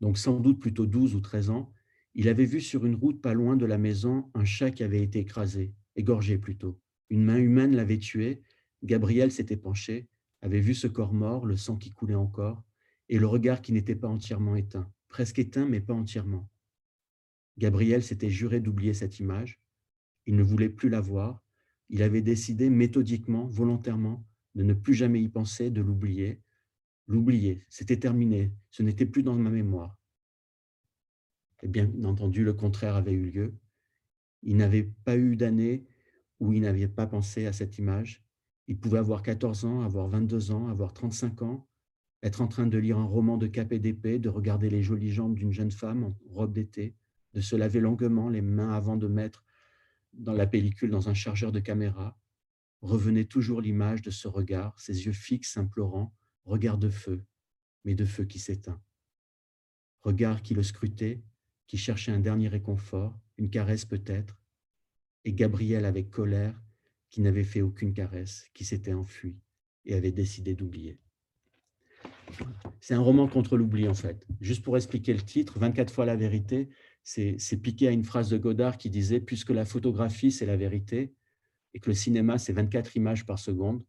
Speaker 6: Donc sans doute plutôt 12 ou 13 ans, il avait vu sur une route pas loin de la maison un chat qui avait été écrasé, égorgé plutôt. Une main humaine l'avait tué. Gabriel s'était penché, avait vu ce corps mort, le sang qui coulait encore et le regard qui n'était pas entièrement éteint, presque éteint mais pas entièrement. Gabriel s'était juré d'oublier cette image, il ne voulait plus la voir, il avait décidé méthodiquement, volontairement, de ne plus jamais y penser, de l'oublier. L'oublier, c'était terminé, ce n'était plus dans ma mémoire. Et bien entendu, le contraire avait eu lieu. Il n'avait pas eu d'année où il n'avait pas pensé à cette image. Il pouvait avoir 14 ans, avoir 22 ans, avoir 35 ans, être en train de lire un roman de cap et d'épée, de regarder les jolies jambes d'une jeune femme en robe d'été, de se laver longuement les mains avant de mettre dans la pellicule dans un chargeur de caméra, revenait toujours l'image de ce regard, ses yeux fixes, implorants, regard de feu, mais de feu qui s'éteint. Regard qui le scrutait, qui cherchait un dernier réconfort, une caresse peut-être, et Gabriel avec colère, qui n'avait fait aucune caresse, qui s'était enfui et avait décidé d'oublier. C'est un roman contre l'oubli, en fait. Juste pour expliquer le titre, 24 fois la vérité, c'est piqué à une phrase de Godard qui disait « Puisque la photographie, c'est la vérité, et que le cinéma, c'est 24 images par seconde,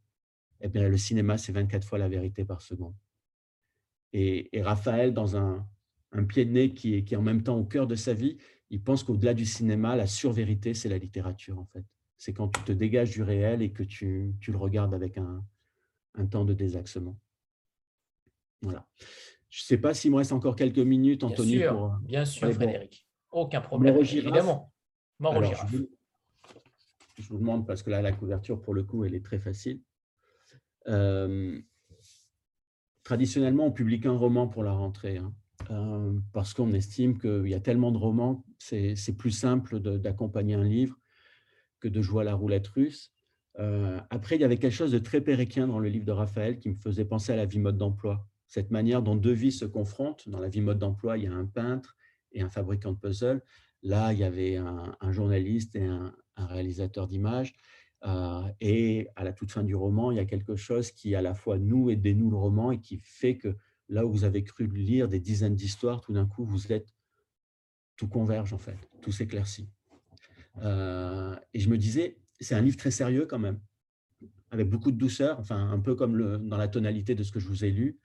Speaker 6: eh bien, le cinéma, c'est 24 fois la vérité par seconde. » Et, Raphaël, dans un, pied de nez qui est, qui est en même temps au cœur de sa vie, il pense qu'au-delà du cinéma, la survérité, c'est la littérature, en fait. C'est quand tu te dégages du réel et que tu, le regardes avec un, un temps de désaxement. Voilà. Je ne sais pas s'il me reste encore quelques minutes, Anthony.
Speaker 1: Bien sûr,
Speaker 6: pour...
Speaker 1: bien sûr Frédéric. Aucun problème, évidemment.
Speaker 6: je, vous, demande, parce que là, la couverture, pour le coup, elle est très facile. Euh, traditionnellement, on publie un roman pour la rentrée, hein. euh, parce qu'on estime qu'il y a tellement de romans, c'est plus simple d'accompagner un livre que de jouer à la roulette russe. Euh, après, il y avait quelque chose de très péréquien dans le livre de Raphaël qui me faisait penser à la vie mode d'emploi cette manière dont deux vies se confrontent. Dans la vie mode d'emploi, il y a un peintre et un fabricant de puzzles. Là, il y avait un, journaliste et un, réalisateur d'images. Euh, et à la toute fin du roman, il y a quelque chose qui à la fois nous et dénoue le roman et qui fait que là où vous avez cru lire des dizaines d'histoires, tout d'un coup, vous êtes tout converge en fait, tout s'éclaircit. Euh, et je me disais, c'est un livre très sérieux quand même, avec beaucoup de douceur, enfin un peu comme le, dans la tonalité de ce que je vous ai lu,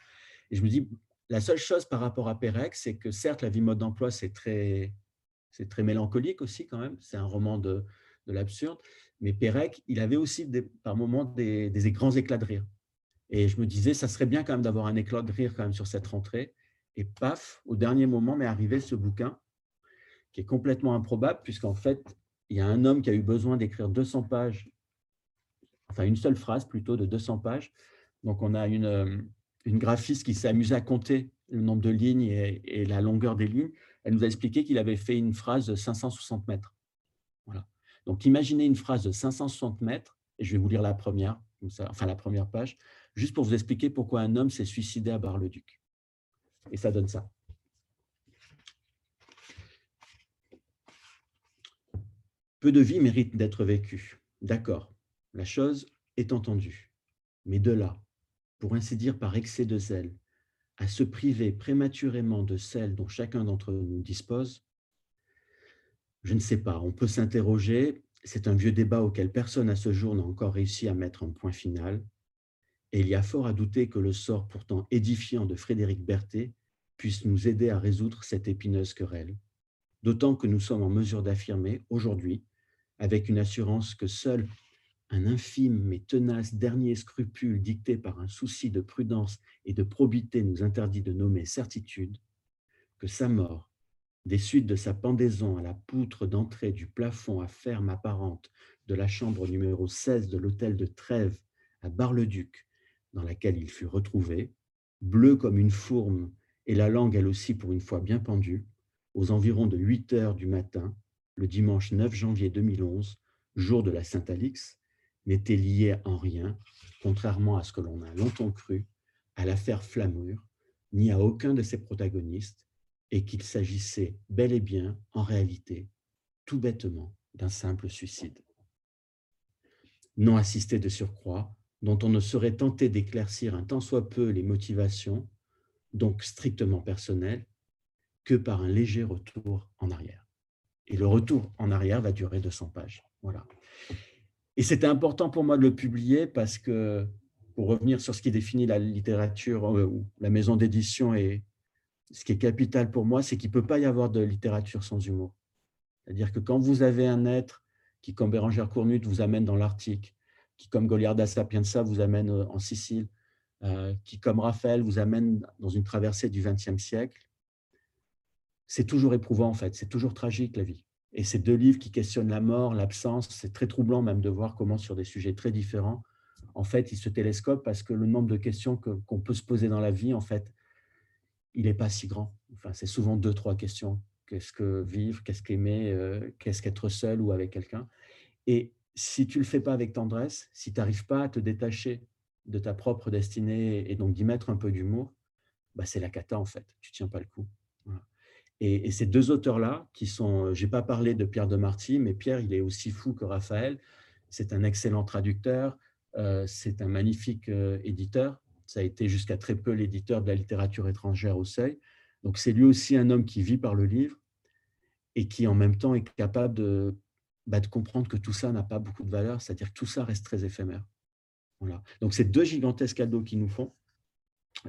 Speaker 6: et je me dis, la seule chose par rapport à Pérec, c'est que certes, la vie mode d'emploi, c'est très, mélancolique aussi quand même. C'est un roman de, de l'absurde. Mais Pérec, il avait aussi par moments des, des, grands éclats de rire. Et je me disais, ça serait bien quand même d'avoir un éclat de rire quand même sur cette rentrée. Et paf, au dernier moment m'est arrivé ce bouquin qui est complètement improbable, puisqu'en fait, il y a un homme qui a eu besoin d'écrire 200 pages, enfin une seule phrase plutôt de 200 pages. Donc on a une, une graphiste qui s'est amusée à compter le nombre de lignes et, la longueur des lignes. elle nous a expliqué qu'il avait fait une phrase de 560 mètres. Voilà. Donc, imaginez une phrase de 560 mètres, et je vais vous lire la première, enfin la première page, juste pour vous expliquer pourquoi un homme s'est suicidé à Bar-le-Duc. Et ça donne ça. Peu de vie mérite d'être vécue. D'accord, la chose est entendue. Mais de là, pour ainsi dire par excès de zèle, à se priver prématurément de celle dont chacun d'entre nous dispose, je ne sais pas, on peut s'interroger, c'est un vieux débat auquel personne à ce jour n'a encore réussi à mettre un point final, et il y a fort à douter que le sort pourtant édifiant de Frédéric Berthet puisse nous aider à résoudre cette épineuse querelle, d'autant que nous sommes en mesure d'affirmer aujourd'hui, avec une assurance que seul un infime mais tenace dernier scrupule dicté par un souci de prudence et de probité nous interdit de nommer certitude, que sa mort, des suites de sa pendaison à la poutre d'entrée du plafond à ferme apparente de la chambre numéro 16 de l'hôtel de Trèves à Bar-le-Duc, dans laquelle il fut retrouvé, bleu comme une fourme et la langue elle aussi pour une fois bien pendue, aux environs de 8 heures du matin, le dimanche 9 janvier 2011, jour de la Saint-Alix, n'était lié en rien, contrairement à ce que l'on a longtemps cru, à l'affaire Flamure, ni à aucun de ses protagonistes, et qu'il s'agissait bel et bien, en réalité, tout bêtement, d'un simple suicide. Non assisté de surcroît, dont on ne saurait tenter d'éclaircir un tant soit peu les motivations, donc strictement personnelles, que par un léger retour en arrière. Et le retour en arrière va durer 200 pages. Voilà. Et c'était important pour moi de le publier parce que, pour revenir sur ce qui définit la littérature euh, ou la maison d'édition, et ce qui est capital pour moi, c'est qu'il ne peut pas y avoir de littérature sans humour. C'est-à-dire que quand vous avez un être qui, comme Bérangère Cournut, vous amène dans l'Arctique, qui, comme Goliarda Sapienza, vous amène euh, en Sicile, euh, qui, comme Raphaël, vous amène dans une traversée du XXe siècle, c'est toujours éprouvant en fait, c'est toujours tragique la vie. Et ces deux livres qui questionnent la mort, l'absence, c'est très troublant même de voir comment sur des sujets très différents, en fait, ils se télescopent parce que le nombre de questions qu'on peut se poser dans la vie, en fait, il n'est pas si grand. Enfin, c'est souvent deux, trois questions. Qu'est-ce que vivre? Qu'est-ce qu'aimer? Euh, Qu'est-ce qu'être seul ou avec quelqu'un? Et si tu ne le fais pas avec tendresse, si tu n'arrives pas à te détacher de ta propre destinée et donc d'y mettre un peu d'humour, bah c'est la cata en fait. Tu ne tiens pas le coup. Et, ces deux auteurs-là, qui sont, euh, je n'ai pas parlé de Pierre de Marty, mais Pierre, il est aussi fou que Raphaël. C'est un excellent traducteur, euh, c'est un magnifique euh, éditeur. Ça a été jusqu'à très peu l'éditeur de la littérature étrangère au seuil. Donc c'est lui aussi un homme qui vit par le livre et qui en même temps est capable de, bah, comprendre que tout ça n'a pas beaucoup de valeur, c'est-à-dire que tout ça reste très éphémère. Voilà. Donc c'est deux gigantesques cadeaux qu'ils nous font.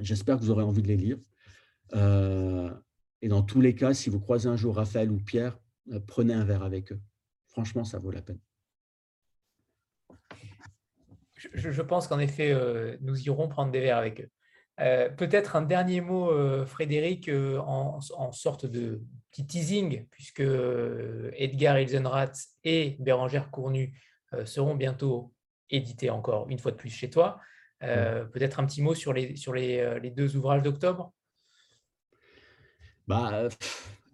Speaker 6: J'espère que vous aurez envie de les lire. Et dans tous les cas, si vous croisez un jour Raphaël ou Pierre, euh, prenez un verre avec eux. Franchement, ça vaut la peine.
Speaker 1: Je, pense qu'en effet, euh, nous irons prendre des verres avec eux. Euh, peut-être un dernier mot, Frédéric, en, sorte de petit teasing, puisque Edgar Ilsenrath et Bérangère Cournu seront bientôt édités encore une fois de plus chez toi. Peut-être un petit mot sur les, sur les deux ouvrages d'octobre
Speaker 6: bah,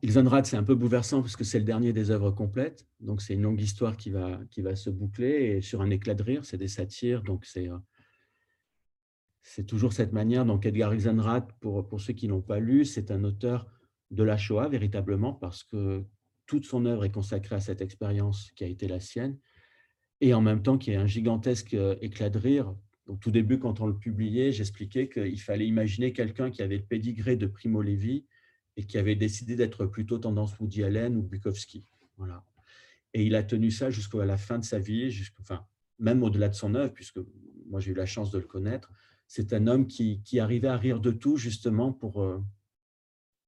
Speaker 6: Ilsenrad, c'est un peu bouleversant parce que c'est le dernier des œuvres complètes. Donc, c'est une longue histoire qui va, qui va se boucler et sur un éclat de rire, c'est des satires. Donc, c'est, euh, c'est toujours cette manière. Donc, Edgar Ilsenrad, pour, pour ceux qui ne l'ont pas lu, c'est un auteur de la Shoah, véritablement, parce que toute son œuvre est consacrée à cette expérience qui a été la sienne. Et en même temps, qui est un gigantesque euh, éclat de rire. Au tout début, quand on le publiait, j'expliquais qu'il fallait imaginer quelqu'un qui avait le pédigré de Primo Levi et qui avait décidé d'être plutôt tendance Woody Allen ou Bukowski. Voilà. Et il a tenu ça jusqu'à la fin de sa vie, même au-delà de son œuvre, puisque moi j'ai eu la chance de le connaître. C'est un homme qui, arrivait à rire de tout, justement, pour. Euh,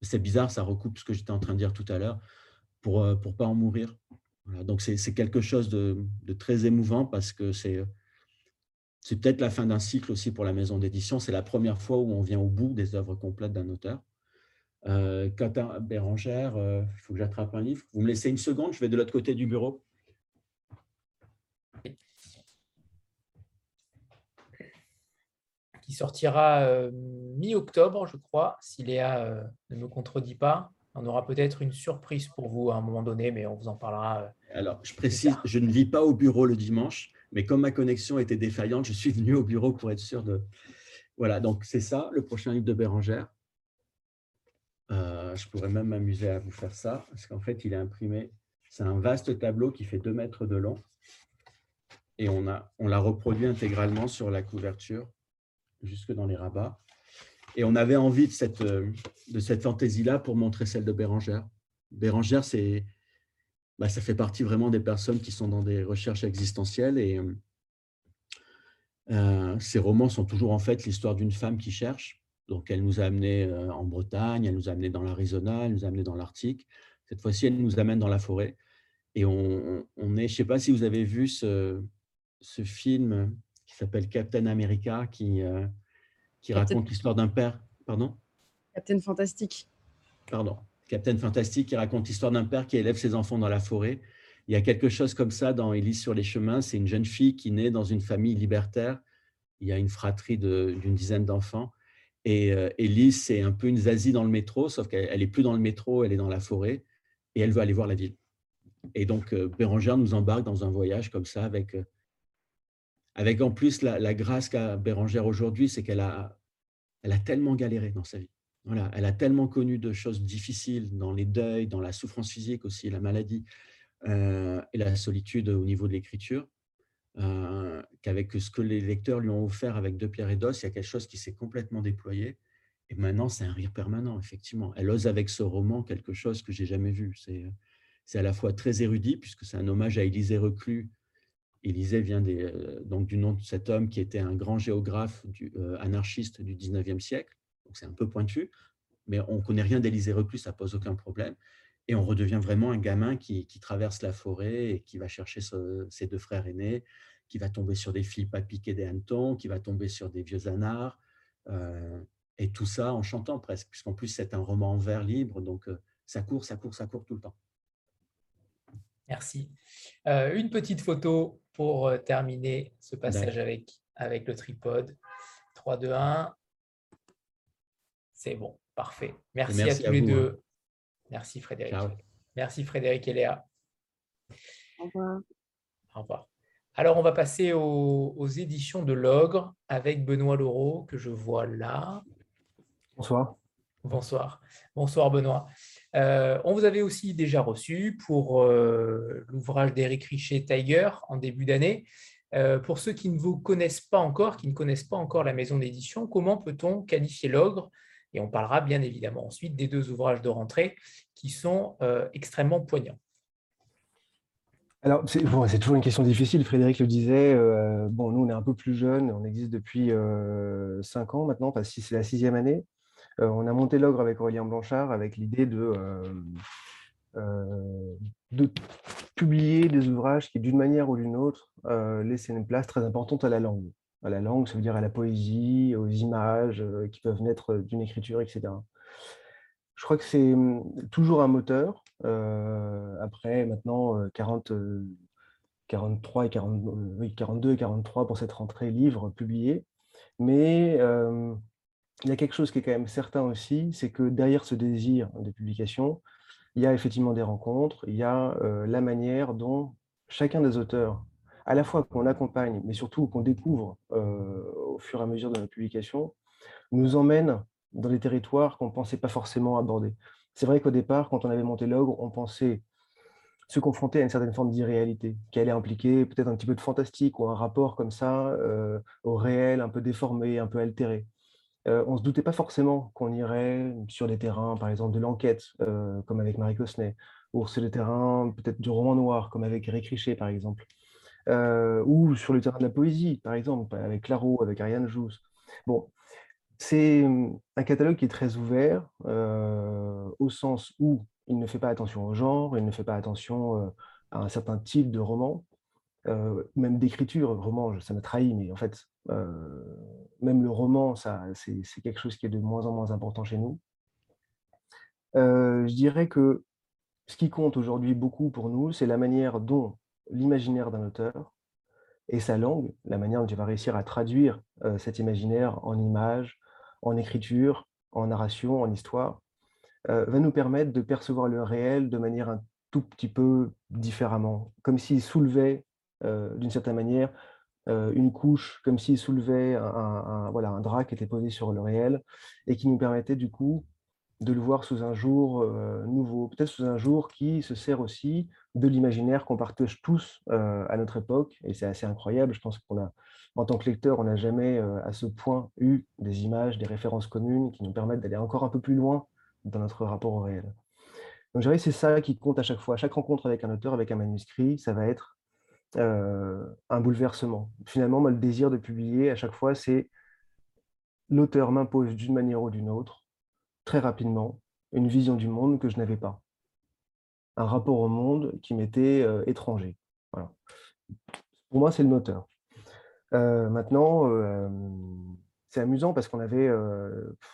Speaker 6: c'est bizarre, ça recoupe ce que j'étais en train de dire tout à l'heure, pour ne euh, pas en mourir. Donc c'est quelque chose de, de, très émouvant parce que. C'est peut-être la fin d'un cycle aussi pour la maison d'édition. C'est la première fois où on vient au bout des œuvres complètes d'un auteur. Euh, Bérangère, euh, il faut que j'attrape un livre. Vous me laissez une seconde, je vais de l'autre côté du bureau.
Speaker 1: Qui sortira euh, mi-octobre, je crois, si Léa euh, ne me contredit pas. On aura peut-être une surprise pour vous à un moment donné, mais on vous en parlera. Euh,
Speaker 6: Alors, je précise, je ne vis pas au bureau le dimanche, mais comme ma connexion était défaillante, je suis venu au bureau pour être sûr de... Voilà, donc c'est ça, le prochain livre de Bérangère. Euh, je pourrais même m'amuser à vous faire ça, parce qu'en fait, il est imprimé. C'est un vaste tableau qui fait 2 mètres de long. Et on l'a on reproduit intégralement sur la couverture, jusque dans les rabats. Et on avait envie de cette, euh, de cette fantaisie-là pour montrer celle de Bérangère. Bérangère, c'est, bah, ça fait partie vraiment des personnes qui sont dans des recherches existentielles et euh, ces romans sont toujours en fait l'histoire d'une femme qui cherche. Donc, elle nous a amenés euh, en Bretagne, elle nous a amenés dans l'Arizona, elle nous a amenés dans l'Arctique. Cette fois-ci, elle nous amène dans la forêt. Et on, on est, je ne sais pas si vous avez vu ce, ce film qui s'appelle Captain America, qui, qui raconte l'histoire d'un père. Pardon?
Speaker 7: Captain Fantastique.
Speaker 6: Pardon. Captain Fantastique qui raconte l'histoire d'un père qui élève ses enfants dans la forêt. Il y a quelque chose comme ça dans Élise sur les chemins. C'est une jeune fille qui naît dans une famille libertaire. Il y a une fratrie d'une dizaine d'enfants. Et euh, Élise, c'est un peu une zazie dans le métro, sauf qu'elle n'est plus dans le métro, elle est dans la forêt et elle veut aller voir la ville. Et donc, euh, Bérangère nous embarque dans un voyage comme ça avec euh, avec en plus la, grâce qu'a Bérangère aujourd'hui, c'est qu'elle a, elle a tellement galéré dans sa vie. Elle a tellement connu de choses difficiles dans les deuils, dans la souffrance physique aussi, la maladie euh, et la solitude au niveau de l'écriture, euh, qu'avec ce que les lecteurs lui ont offert avec Deux pierres et d'os, il y a quelque chose qui s'est complètement déployé. Et maintenant, c'est un rire permanent, effectivement. Elle ose avec ce roman quelque chose que j'ai jamais vu. C'est à la fois très érudit, puisque c'est un hommage à Élisée Reclus, Élisée vient euh, donc du nom de cet homme qui était un grand géographe euh, anarchiste du 19e siècle. C'est un peu pointu, mais on ne connaît rien d'Élisée Reclus, ça pose aucun problème. Et on redevient vraiment un gamin qui, traverse la forêt et qui va chercher ses deux frères aînés, qui va tomber sur des filles pas piquées des hannetons, qui va tomber sur des vieux anards, euh, et tout ça en chantant presque, puisqu'en plus c'est un roman en vers libre, donc ça court, ça court, ça court tout le temps.
Speaker 1: Merci. une petite photo pour euh, terminer ce passage avec, avec le tripode. 3, 2, 1. C'est bon, parfait. Merci, à tous les deux. Merci Frédéric. Merci Frédéric et Léa.
Speaker 7: Au revoir.
Speaker 1: Au revoir. Alors, on va passer aux, éditions de l'Ogre avec Benoît Laureau, que je vois là.
Speaker 8: Bonsoir.
Speaker 1: Bonsoir. Bonsoir Benoît. Euh, on vous avait aussi déjà reçu pour euh, l'ouvrage d'Éric Richer Tiger en début d'année. Euh, pour ceux qui ne vous connaissent pas encore, qui ne connaissent pas encore la maison d'édition, comment peut-on qualifier l'ogre Et on parlera bien évidemment ensuite des deux ouvrages de rentrée qui sont extrêmement poignants.
Speaker 8: Alors, c'est toujours une question difficile. Frédéric le disait. bon, nous, on est un peu plus jeunes. On existe depuis cinq ans maintenant, parce que c'est la sixième année. Euh, on a monté l'ogre avec Aurélien Blanchard avec l'idée de, euh, euh, de publier des ouvrages qui, d'une manière ou d'une autre, laissaient une place très importante à la langue. À la langue, ça veut dire à la poésie, aux images qui peuvent naître d'une écriture, etc. Je crois que c'est hum, toujours un moteur. après, maintenant, 40, 43 et 42 et 43 pour cette rentrée livre publié. Mais il y a quelque chose qui est quand même certain aussi, c'est que derrière ce désir de publication, il y a effectivement des rencontres, il y a la manière dont chacun des auteurs, à la fois qu'on accompagne, mais surtout qu'on découvre au fur et à mesure de notre publication, nous emmène dans des territoires qu'on ne pensait pas forcément aborder. C'est vrai qu'au départ, quand on avait monté l'ogre, on pensait se confronter à une certaine forme d'irréalité, qui allait impliquer peut-être un petit peu de fantastique ou un rapport comme ça au réel, un peu déformé, un peu altéré. Euh, on ne se doutait pas forcément qu'on irait sur des terrains, par exemple, de l'enquête, euh, comme avec Marie Cosnet, ou sur les terrains peut-être du roman noir, comme avec Eric Richer, par exemple, euh, ou sur le terrain de la poésie, par exemple, avec Claro, avec Ariane Jousse. Bon, c'est hum, un catalogue qui est très ouvert, au sens où il ne fait pas attention au genre, il ne fait pas attention à un certain type de roman, même d'écriture, roman, ça m'a trahi, mais en fait, même le roman, c'est quelque chose qui est de moins en moins important chez nous. je dirais que ce qui compte aujourd'hui beaucoup pour nous, c'est la manière dont l'imaginaire d'un auteur et sa langue, la manière dont il va réussir à traduire cet imaginaire en images, en écriture, en narration, en histoire, va nous permettre de percevoir le réel de manière un tout petit peu différemment, comme s'il soulevait d'une certaine manière une couche, comme s'il soulevait un, voilà, un drap qui était posé sur le réel et qui nous permettait du coup de le voir sous un jour nouveau, peut-être sous un jour qui se sert aussi de l'imaginaire qu'on partage tous à notre époque. Et c'est assez incroyable. Je pense qu'on a, en tant que lecteur, on n'a jamais à ce point eu des images, des références communes qui nous permettent d'aller encore un peu plus loin dans notre rapport au réel. Donc, je dirais c'est ça qui compte à chaque fois. chaque rencontre avec un auteur, avec un manuscrit, ça va être un bouleversement. Finalement, moi, le désir de publier, à chaque fois, c'est l'auteur m'impose d'une manière ou d'une autre, très rapidement, une vision du monde que je n'avais pas. Un rapport au monde qui m'était étranger. Pour moi, c'est le moteur. maintenant, c'est amusant parce qu'on avait,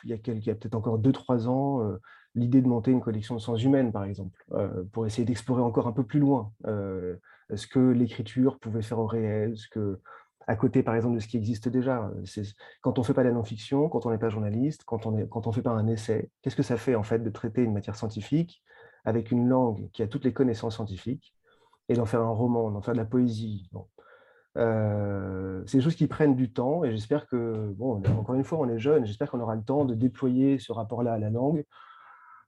Speaker 8: il y a, a peut-être encore 2-3 ans, l'idée de monter une collection de sens humaines, par exemple, pour essayer d'explorer encore un peu plus loin ce que l'écriture pouvait faire au réel, ce que, à côté, par exemple, de ce qui existe déjà. Quand on ne fait pas de la non-fiction, quand on n'est pas journaliste, quand on ne fait pas un essai, qu'est-ce que ça fait, en fait, de traiter une matière scientifique avec une langue qui a toutes les connaissances scientifiques et d'en faire un roman, d'en faire de la poésie c'est des choses qui prennent du temps et j'espère que, bon, encore une fois, on est jeune, j'espère qu'on aura le temps de déployer ce rapport-là à la langue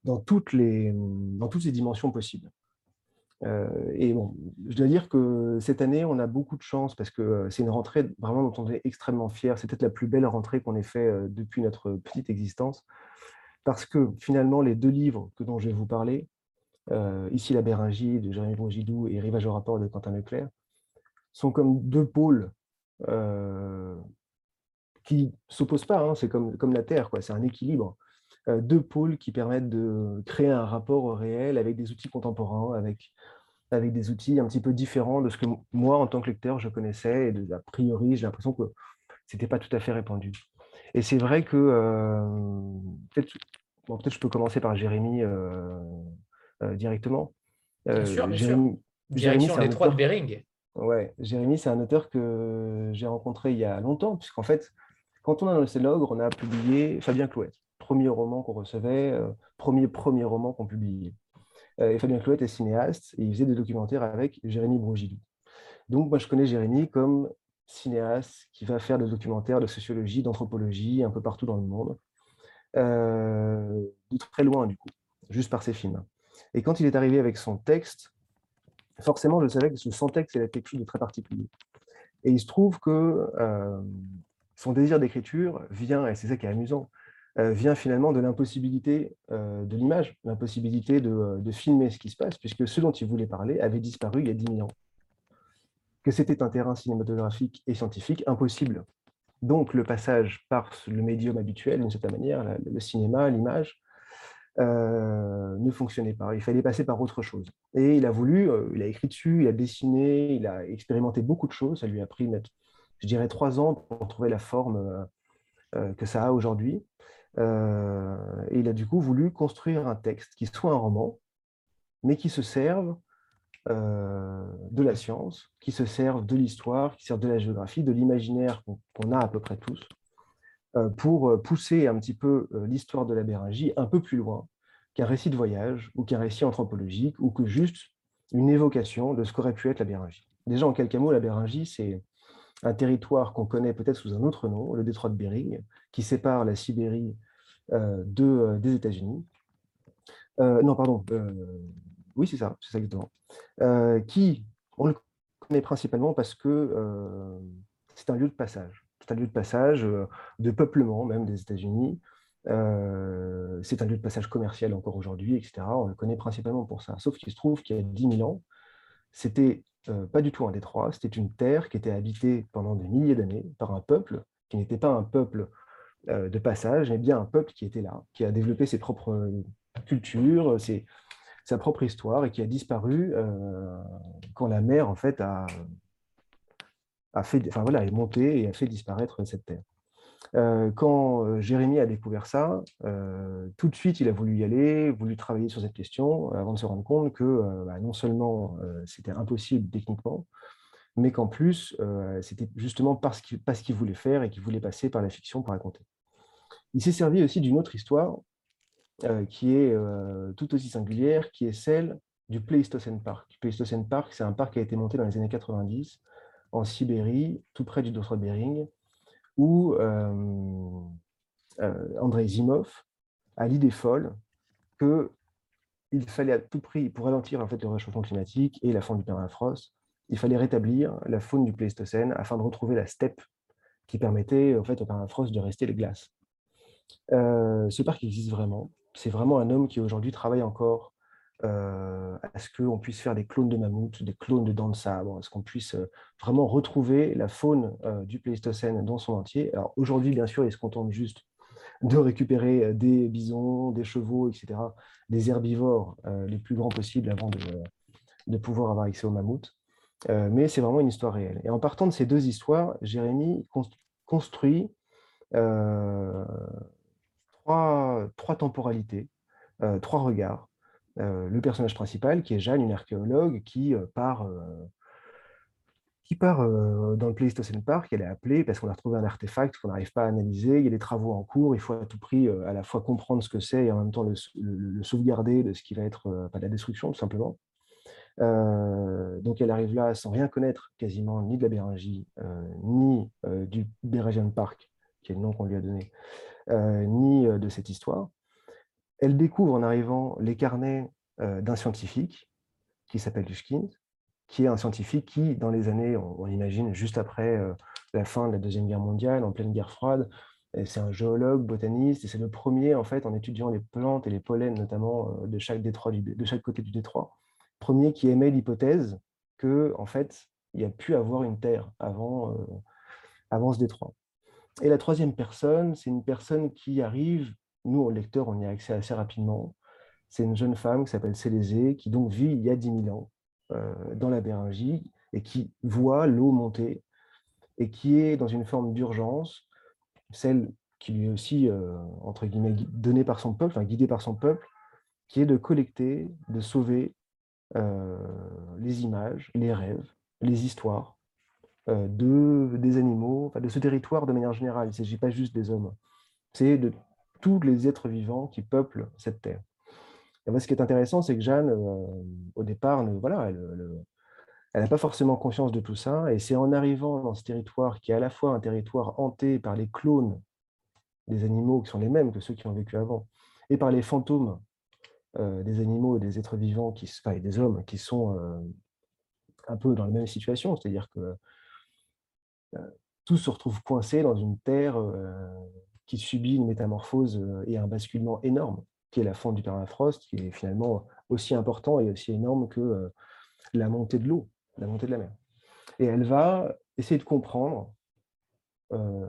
Speaker 8: dans toutes les, dans toutes les dimensions possibles. Euh, et bon, je dois dire que cette année, on a beaucoup de chance parce que c'est une rentrée vraiment dont on est extrêmement fier. C'est peut-être la plus belle rentrée qu'on ait fait euh, depuis notre petite existence. Parce que finalement, les deux livres que dont je vais vous parler, euh, Ici la Béringie de Jérémy Brogidou et Rivage au rapport de Quentin Leclerc, sont comme deux pôles qui ne s'opposent pas. Hein. c'est comme, comme la Terre, c'est un équilibre. Deux pôles qui permettent de créer un rapport au réel avec des outils contemporains, avec avec des outils un petit peu différents de ce que moi, en tant que lecteur, je connaissais. Et de, a priori, j'ai l'impression que ce n'était pas tout à fait répandu. Et c'est vrai que euh, peut-être bon, peut je peux commencer par Jérémy euh, euh, directement.
Speaker 1: bien sûr, bien Jérémy, sûr. Jérémy, Direction l'étroit de Bering.
Speaker 8: Ouais, Jérémy, c'est un auteur que j'ai rencontré il y a longtemps, puisqu'en fait, quand on a lancé l'ogre, on a publié Fabien Clouet, premier roman qu'on recevait, premier premier roman qu'on publiait. Euh, et Fabien Clouet est cinéaste et il faisait des documentaires avec Jérémy Brogidou. Donc, moi, je connais Jérémy comme cinéaste qui va faire des documentaires de sociologie, d'anthropologie, un peu partout dans le monde, euh, très loin, du coup, juste par ses films. Et quand il est arrivé avec son texte, forcément, je savais que son texte, était quelque chose de très particulier. Et il se trouve que euh, son désir d'écriture vient, et c'est ça qui est amusant, euh, vient finalement de l'impossibilité euh, de l'image, l'impossibilité euh, de, filmer ce qui se passe, puisque ce dont il voulait parler avait disparu il y a 10 000 ans. Que c'était un terrain cinématographique et scientifique impossible. Donc le passage par le médium habituel, d'une certaine manière, le cinéma, l'image, ne fonctionnait pas. Il fallait passer par autre chose. Et il a voulu, il a écrit dessus, il a dessiné, il a expérimenté beaucoup de choses. Ça lui a pris, je dirais, trois ans pour trouver la forme que ça a aujourd'hui. Euh, et il a du coup voulu construire un texte qui soit un roman, mais qui se serve euh, de la science, qui se serve de l'histoire, qui serve de la géographie, de l'imaginaire qu'on a à peu près tous, euh, pour pousser un petit peu l'histoire de la Béringie un peu plus loin qu'un récit de voyage ou qu'un récit anthropologique ou que juste une évocation de ce qu'aurait pu être la Béringie. Déjà, en quelques mots, la Béringie, c'est un territoire qu'on connaît peut-être sous un autre nom, le détroit de Bering, qui sépare la Sibérie euh, de, euh, des États-Unis. Euh, non, pardon. oui, c'est ça, c'est ça exactement. qui, on le connaît principalement parce que c'est un lieu de passage. C'est un lieu de passage, de peuplement même des États-Unis. c'est un lieu de passage commercial encore aujourd'hui, etc. On le connaît principalement pour ça. Sauf qu'il se trouve qu'il y a 10 000 ans, c'était pas du tout un détroit, c'était une terre qui était habitée pendant des milliers d'années par un peuple qui n'était pas un peuple euh, de passage, mais bien un peuple qui était là, qui a développé ses propres euh, cultures, sa propre histoire, et qui a disparu euh, quand la mer en fait a, a fait, enfin voilà, est montée et a fait disparaître cette terre. Quand Jérémie a découvert ça, tout de suite il a voulu y aller, voulu travailler sur cette question, avant de se rendre compte que bah, non seulement c'était impossible techniquement, mais qu'en plus, c'était justement parce qu'il qu'il voulait faire et qu'il voulait passer par la fiction pour raconter. Il s'est servi aussi d'une autre histoire qui est tout aussi singulière, qui est celle du Pleistocène Park. Le Pleistocène Park, c'est un parc qui a été monté dans les années 90 en Sibérie, tout près du de Bering, où André Zimov a l'idée folle qu'il fallait à tout prix, pour ralentir en fait, le réchauffement climatique et la fonte du permafrost, il fallait rétablir la faune du Pléistocène afin de retrouver la steppe qui permettait en fait, au permafrost de rester les glaces. Euh, ce parc existe vraiment. C'est vraiment un homme qui aujourd'hui travaille encore euh, à ce qu'on puisse faire des clones de mammouths, des clones de dents de sabre, à ce qu'on puisse euh, vraiment retrouver la faune du Pléistocène dans son entier? Alors aujourd'hui, bien sûr, il se contente juste de récupérer des bisons, des chevaux, etc., des herbivores les plus grands possibles avant de, pouvoir avoir accès aux mammouths. mais c'est vraiment une histoire réelle. Et en partant de ces deux histoires, Jérémy construit trois, temporalités, trois regards. Le personnage principal, qui est Jeanne, une archéologue, qui part qui part dans le Pleistocène Park, elle est appelée parce qu'on a retrouvé un artefact qu'on n'arrive pas à analyser, il y a des travaux en cours, il faut à tout prix à la fois comprendre ce que c'est et en même temps le, sauvegarder de ce qui va être pas la destruction tout simplement. donc elle arrive là sans rien connaître quasiment ni de la Béringie, ni du Béringian Park, qui est le nom qu'on lui a donné, ni de cette histoire. Elle découvre en arrivant les carnets d'un scientifique qui s'appelle Dushkin, qui est un scientifique qui, dans les années, on, imagine, juste après la fin de la Deuxième Guerre mondiale, en pleine guerre froide, c'est un géologue, botaniste, et c'est le premier, en fait, en étudiant les plantes et les pollens, notamment de chaque, détroit de chaque côté du détroit, premier qui émet l'hypothèse que, en fait, il y a pu avoir une Terre avant, avant ce détroit. Et la troisième personne, c'est une personne qui arrive, nous, en lecteur, on y a accès assez rapidement, c'est une jeune femme qui s'appelle Célésée, qui donc vit il y a 10 000 ans, euh, dans la Béringie et qui voit l'eau monter et qui est dans une forme d'urgence, celle qui lui est aussi, euh, entre guillemets, donnée par son peuple, enfin guidée par son peuple, qui est de collecter, de sauver euh, les images, les rêves, les histoires de, des animaux, de ce territoire de manière générale. Il ne s'agit pas juste des hommes, c'est de tous les êtres vivants qui peuplent cette terre ce qui est intéressant, c'est que Jeanne, euh, au départ, voilà, elle n'a pas forcément conscience de tout ça. Et c'est en arrivant dans ce territoire qui est à la fois un territoire hanté par les clones des animaux qui sont les mêmes que ceux qui ont vécu avant, et par les fantômes euh, des animaux et des êtres vivants, qui, et des hommes qui sont euh, un peu dans la même situation, c'est-à-dire que tout se retrouve coincé dans une terre qui subit une métamorphose et un basculement énorme qui est la fonte du permafrost, qui est finalement aussi important et aussi énorme que euh, la montée de l'eau, la montée de la mer. Et elle va essayer de comprendre euh,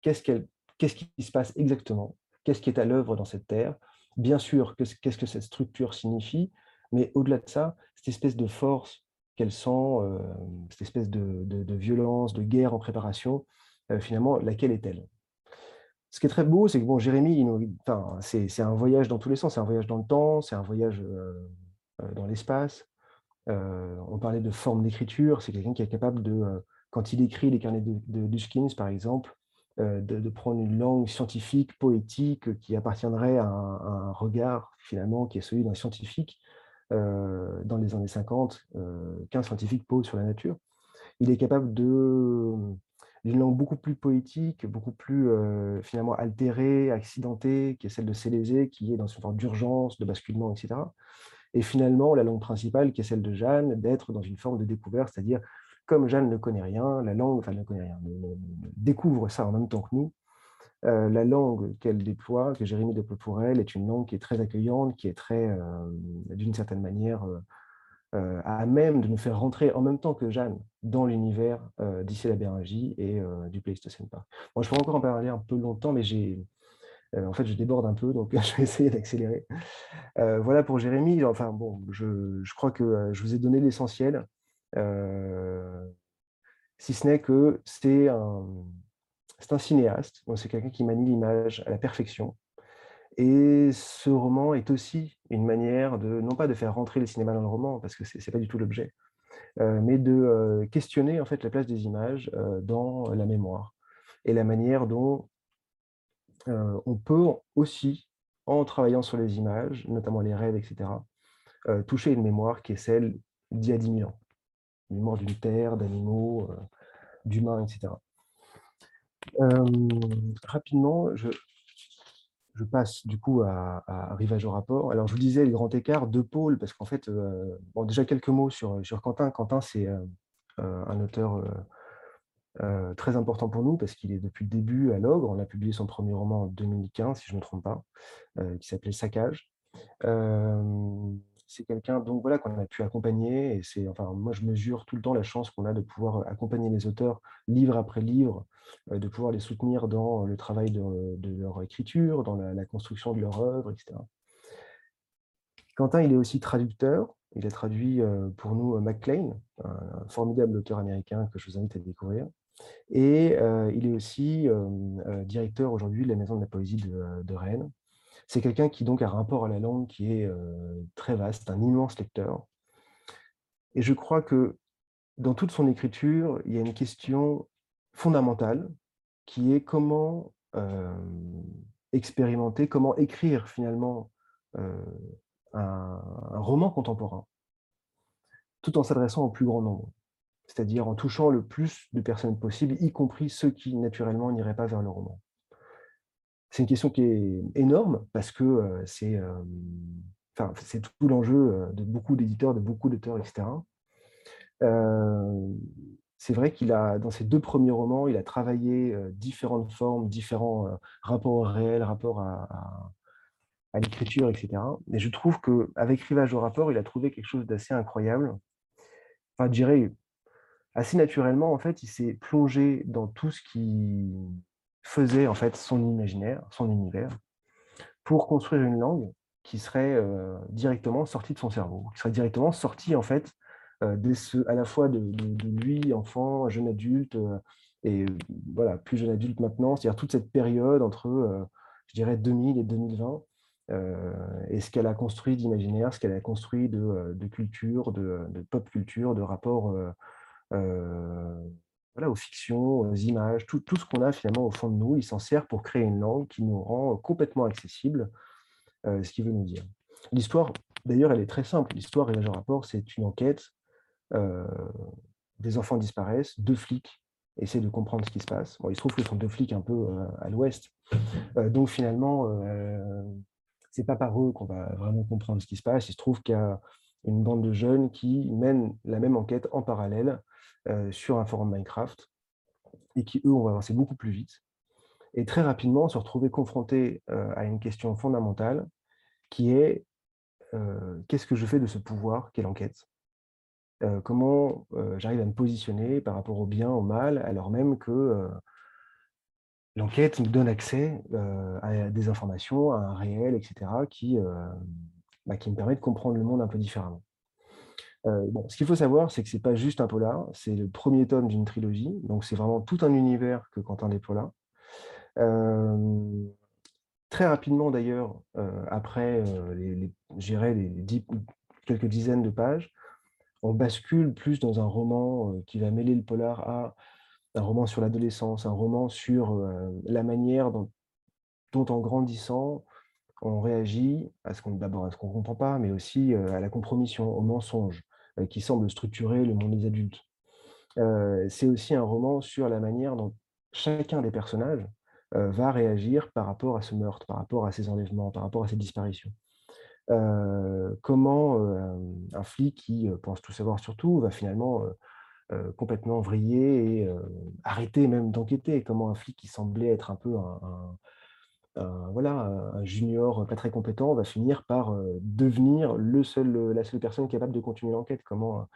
Speaker 8: qu'est-ce qui se passe exactement, qu'est-ce qui est à l'œuvre dans cette terre, bien sûr, qu'est-ce que cette structure signifie, mais au-delà de ça, cette espèce de force qu'elle sent, euh, cette espèce de, violence, de guerre en préparation, finalement, laquelle est-elle? Ce qui est très beau, c'est que bon, Jérémy, c'est un voyage dans tous les sens. C'est un voyage dans le temps, c'est un voyage euh, euh, dans l'espace. Euh, on parlait de forme d'écriture. C'est quelqu'un qui est capable de, quand il écrit les carnets de, de par exemple, de, prendre une langue scientifique, poétique, qui appartiendrait à un, regard, finalement, qui est celui d'un scientifique dans les années 50, qu'un scientifique pose sur la nature. Il est capable de d'une langue beaucoup plus poétique, beaucoup plus finalement altérée, accidentée, qui est celle de Célésée, qui est dans une forme d'urgence, de basculement, etc. Et finalement, la langue principale, qui est celle de Jeanne, d'être dans une forme de découverte, c'est-à-dire, comme Jeanne ne connaît rien, la langue, enfin, ne connaît rien, découvre ça en même temps que nous, la langue qu'elle déploie, que Jérémie déploie pour elle, est une langue qui est très accueillante, qui est très, d'une certaine manière, euh, à même de nous faire rentrer en même temps que Jeanne dans l'univers euh, d'ici la et euh, du Pleistocène Park. Je pourrais encore en parler un peu longtemps, mais j'ai, en fait, je déborde un peu, donc je vais essayer d'accélérer. voilà pour Jérémy. Enfin, bon, je, je crois que je vous ai donné l'essentiel, si ce n'est que c'est un, c'est un cinéaste, c'est quelqu'un qui manie l'image à la perfection. Et ce roman est aussi une manière de, non pas de faire rentrer le cinéma dans le roman, parce que ce n'est pas du tout l'objet, euh, mais de euh, questionner en fait la place des images euh, dans la mémoire et la manière dont on peut aussi en travaillant sur les images, notamment les rêves, etc., toucher une mémoire qui est celle d'il y a 10 000 ans. Une mémoire d'une terre, d'animaux, d'humains, etc. rapidement, je, je passe du coup à, Rivage au rapport. Alors, je vous disais, les grands écarts, deux pôles, parce qu'en fait, bon, déjà quelques mots sur, Quentin. Quentin, c'est un auteur très important pour nous, parce qu'il est depuis le début à l'ogre. On a publié son premier roman en 2015, si je ne me trompe pas, qui s'appelait Saccage c'est quelqu'un donc voilà qu'on a pu accompagner et c'est enfin moi je mesure tout le temps la chance qu'on a de pouvoir accompagner les auteurs livre après livre, de pouvoir les soutenir dans le travail de, leur écriture, dans la, construction de leur œuvre, etc. Quentin, il est aussi traducteur. Il a traduit pour nous McLean, un formidable auteur américain que je vous invite à découvrir. Et il est aussi directeur aujourd'hui de la Maison de la Poésie de Rennes, c'est quelqu'un qui donc a un rapport à la langue qui est très vaste, un immense lecteur. Et je crois que dans toute son écriture, il y a une question fondamentale qui est comment expérimenter, comment écrire finalement un, roman contemporain, tout en s'adressant au plus grand nombre, c'est-à-dire en touchant le plus de personnes possible, y compris ceux qui naturellement n'iraient pas vers le roman. C'est une question qui est énorme parce que c'est c'est tout l'enjeu de beaucoup d'éditeurs, de beaucoup d'auteurs, etc. c'est vrai qu'il a, dans ses deux premiers romans, il a travaillé différentes formes, différents rapports au réel, rapports à, l'écriture, etc. Mais je trouve qu'avec Rivage au rapport, il a trouvé quelque chose d'assez incroyable. Enfin, je dirais, assez naturellement, en fait, il s'est plongé dans tout ce qui faisait en fait son imaginaire, son univers, pour construire une langue qui serait directement sortie de son cerveau, qui serait directement sortie en fait de à la fois de, lui, enfant, jeune adulte, et voilà, plus jeune adulte maintenant, c'est-à-dire toute cette période entre, je dirais, 2000 et 2020, et ce qu'elle a construit d'imaginaire, ce qu'elle a construit de, culture, de, pop culture, de rapport voilà, aux fictions, aux images, tout, tout ce qu'on a finalement au fond de nous, il s'en sert pour créer une langue qui nous rend complètement accessible euh, ce qu'il veut nous dire. L'histoire, d'ailleurs, elle est très simple. L'histoire, et rapport, c'est une enquête. Euh, des enfants disparaissent, deux flics essaient de comprendre ce qui se passe. Bon, il se trouve que ce sont deux flics un peu euh, à l'ouest. donc finalement, c'est pas par eux qu'on va vraiment comprendre ce qui se passe. Il se trouve qu'il y a une bande de jeunes qui mènent la même enquête en parallèle euh, sur un forum Minecraft et qui, eux, ont avancé beaucoup plus vite. Et très rapidement, se retrouver confronté euh, à une question fondamentale qui est euh, qu'est-ce que je fais de ce pouvoir Quelle enquête Comment j'arrive à me positionner par rapport au bien, au mal, alors même que l'enquête me donne accès à des informations, à un réel, etc., qui, bah, qui me permet de comprendre le monde un peu différemment. Euh, bon, ce qu'il faut savoir, c'est que ce n'est pas juste un polar, c'est le premier tome d'une trilogie, donc c'est vraiment tout un univers que Quentin Despola. Euh, très rapidement d'ailleurs, euh, après les, les, les quelques dizaines de pages, on bascule plus dans un roman qui va mêler le polar à un roman sur l'adolescence, un roman sur la manière dont, dont, en grandissant, on réagit à ce qu'on d'abord à ce qu'on ne comprend pas, mais aussi à la compromission, au mensonge, euh, qui semble structurer le monde des adultes. Euh, c'est aussi un roman sur la manière dont chacun des personnages euh, va réagir par rapport à ce meurtre, par rapport à ces enlèvements, par rapport à ces disparitions. comment un flic qui pense tout savoir sur tout va finalement complètement vriller et arrêter même d'enquêter? Comment un flic qui semblait être un peu un, voilà, un junior pas très compétent va finir par devenir le seul, la seule personne capable de continuer l'enquête. Comment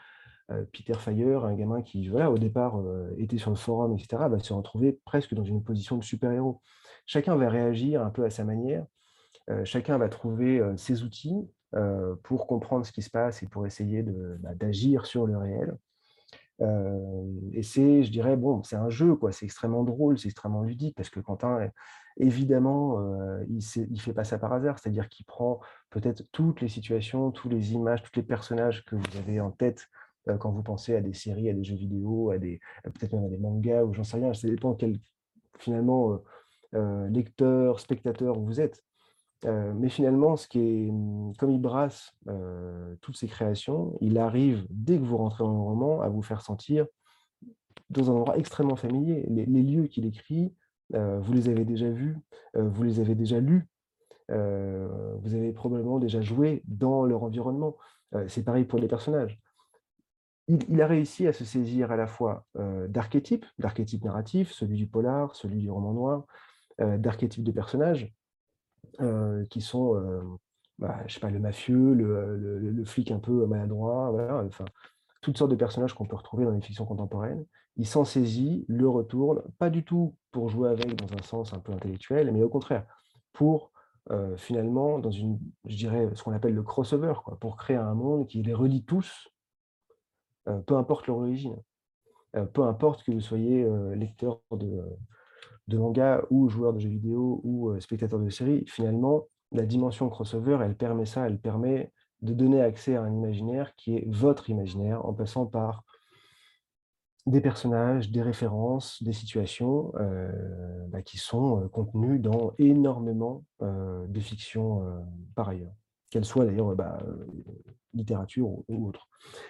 Speaker 8: Peter Fire, un gamin qui voilà, au départ était sur le forum, etc., va se retrouver presque dans une position de super-héros. Chacun va réagir un peu à sa manière, chacun va trouver ses outils pour comprendre ce qui se passe et pour essayer bah, d'agir sur le réel. Et c'est, je dirais, bon, c'est un jeu, quoi. C'est extrêmement drôle, c'est extrêmement ludique parce que Quentin évidemment, il ne fait pas ça par hasard, c'est-à-dire qu'il prend peut-être toutes les situations, toutes les images, tous les personnages que vous avez en tête quand vous pensez à des séries, à des jeux vidéo, à des peut-être même à des mangas ou j'en sais rien, ça dépend quel finalement lecteur, spectateur vous êtes. Euh, mais finalement, ce qui est, hum, comme il brasse euh, toutes ses créations, il arrive, dès que vous rentrez dans le roman, à vous faire sentir dans un endroit extrêmement familier. Les, lieux qu'il écrit, euh, vous les avez déjà vus, vous les avez déjà lus, vous avez probablement déjà joué dans leur environnement. C'est pareil pour les personnages. Il, a réussi à se saisir à la fois d'archétypes, d'archétypes narratifs, celui du polar, celui du roman noir, d'archétypes de personnages, euh, qui sont, euh, bah, je sais pas, le mafieux, le, flic un peu maladroit, voilà, enfin, toutes sortes de personnages qu'on peut retrouver dans les fictions contemporaines. Il s'en saisit, le retourne, pas du tout pour jouer avec dans un sens un peu intellectuel, mais au contraire, pour euh, finalement, dans une, je dirais, ce qu'on appelle le crossover, quoi, pour créer un monde qui les relie tous, euh, peu importe leur origine. Peu importe que vous soyez lecteur de, de manga ou joueur de jeux vidéo ou euh, spectateur de séries, finalement, la dimension crossover, elle permet ça, elle permet de donner accès à un imaginaire qui est votre imaginaire en passant par des personnages, des références, des situations euh, bah, qui sont euh, contenues dans énormément de fictions par ailleurs, qu'elles soient d'ailleurs bah, littérature ou, autre.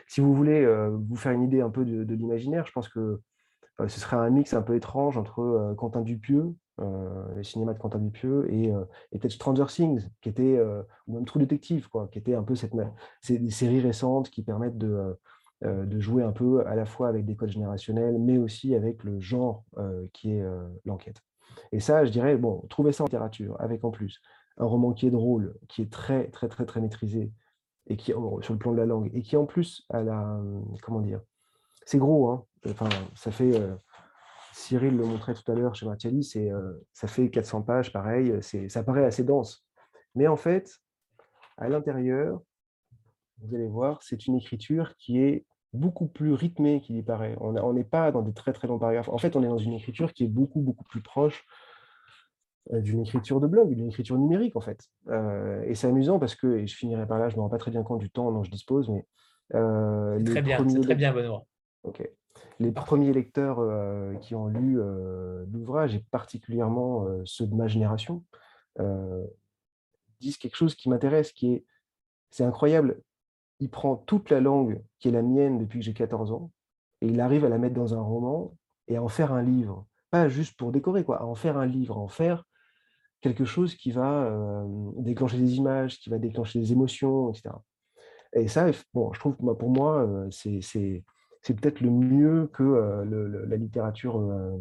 Speaker 8: Si vous voulez vous faire une idée un peu de, l'imaginaire, je pense que ce serait un mix un peu étrange entre euh, Quentin Dupieux, euh, le cinéma de Quentin Dupieux, et, euh, et peut-être Stranger Things, qui était, euh, ou même True Detective, quoi, qui était un peu cette, des séries récentes qui permettent de, euh, euh, de jouer un peu à la fois avec des codes générationnels, mais aussi avec le genre euh, qui est euh, l'enquête. Et ça, je dirais, bon, trouver ça en littérature, avec en plus un roman qui est drôle, qui est très, très, très, très maîtrisé, et qui, oh, sur le plan de la langue, et qui en plus a la, hum, comment dire, c'est gros, hein, enfin, ça fait, euh, Cyril le montrait tout à l'heure chez Martiali, c'est, euh, ça fait 400 pages, pareil, c'est, ça paraît assez dense. Mais en fait, à l'intérieur, vous allez voir, c'est une écriture qui est beaucoup plus rythmée qu'il y paraît. On n'est pas dans des très très longs paragraphes. En fait, on est dans une écriture qui est beaucoup beaucoup plus proche euh, d'une écriture de blog, d'une écriture numérique en fait. Euh, et c'est amusant parce que, et je finirai par là, je ne me rends pas très bien compte du temps dont je dispose, mais euh, les
Speaker 1: très bien, c'est très bien, Benoît.
Speaker 8: Ok. Les premiers lecteurs euh, qui ont lu euh, l'ouvrage, et particulièrement euh, ceux de ma génération, disent quelque chose qui m'intéresse, qui est, c'est incroyable, il prend toute la langue qui est la mienne depuis que j'ai 14 ans, et il arrive à la mettre dans un roman et à en faire un livre. Pas juste pour décorer, quoi, à en faire un livre, à en faire quelque chose qui va déclencher des images, qui va déclencher des émotions, etc. Et ça, bon, je trouve que pour moi, c'est c'est- peut-être le mieux que euh, la littérature euh,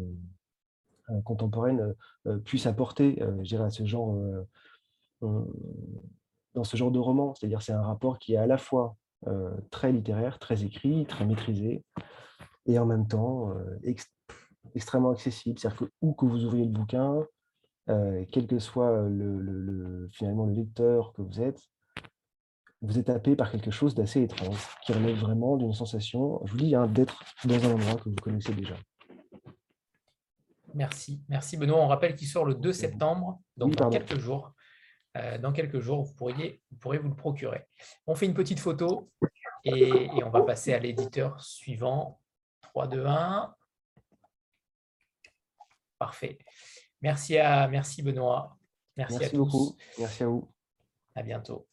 Speaker 8: euh, contemporaine puisse apporter, je dirais, à ce genre, dans ce genre de roman. C'est-à-dire, c'est un rapport qui est à la fois très littéraire, très écrit, très maîtrisé, et en même temps ex- extrêmement accessible. C'est-à-dire que où que vous ouvriez le bouquin, quel que soit le, le- le- finalement le lecteur que vous êtes, vous êtes happé par quelque chose d'assez étrange, qui relève vraiment d'une sensation, je vous dis, hein, d'être dans un endroit que vous connaissez déjà.
Speaker 1: Merci, merci Benoît. On rappelle qu'il sort le 2 septembre, donc
Speaker 8: Oui,
Speaker 1: dans quelques jours. Euh, dans quelques jours, vous pourriez, vous pourrez vous le procurer. On fait une petite photo et, et on va passer à l'éditeur suivant. 3, 2, 1. Parfait. Merci, à, merci Benoît. Merci,
Speaker 8: Merci,
Speaker 1: à
Speaker 8: beaucoup.
Speaker 1: tous.
Speaker 8: Merci à vous.
Speaker 1: À bientôt.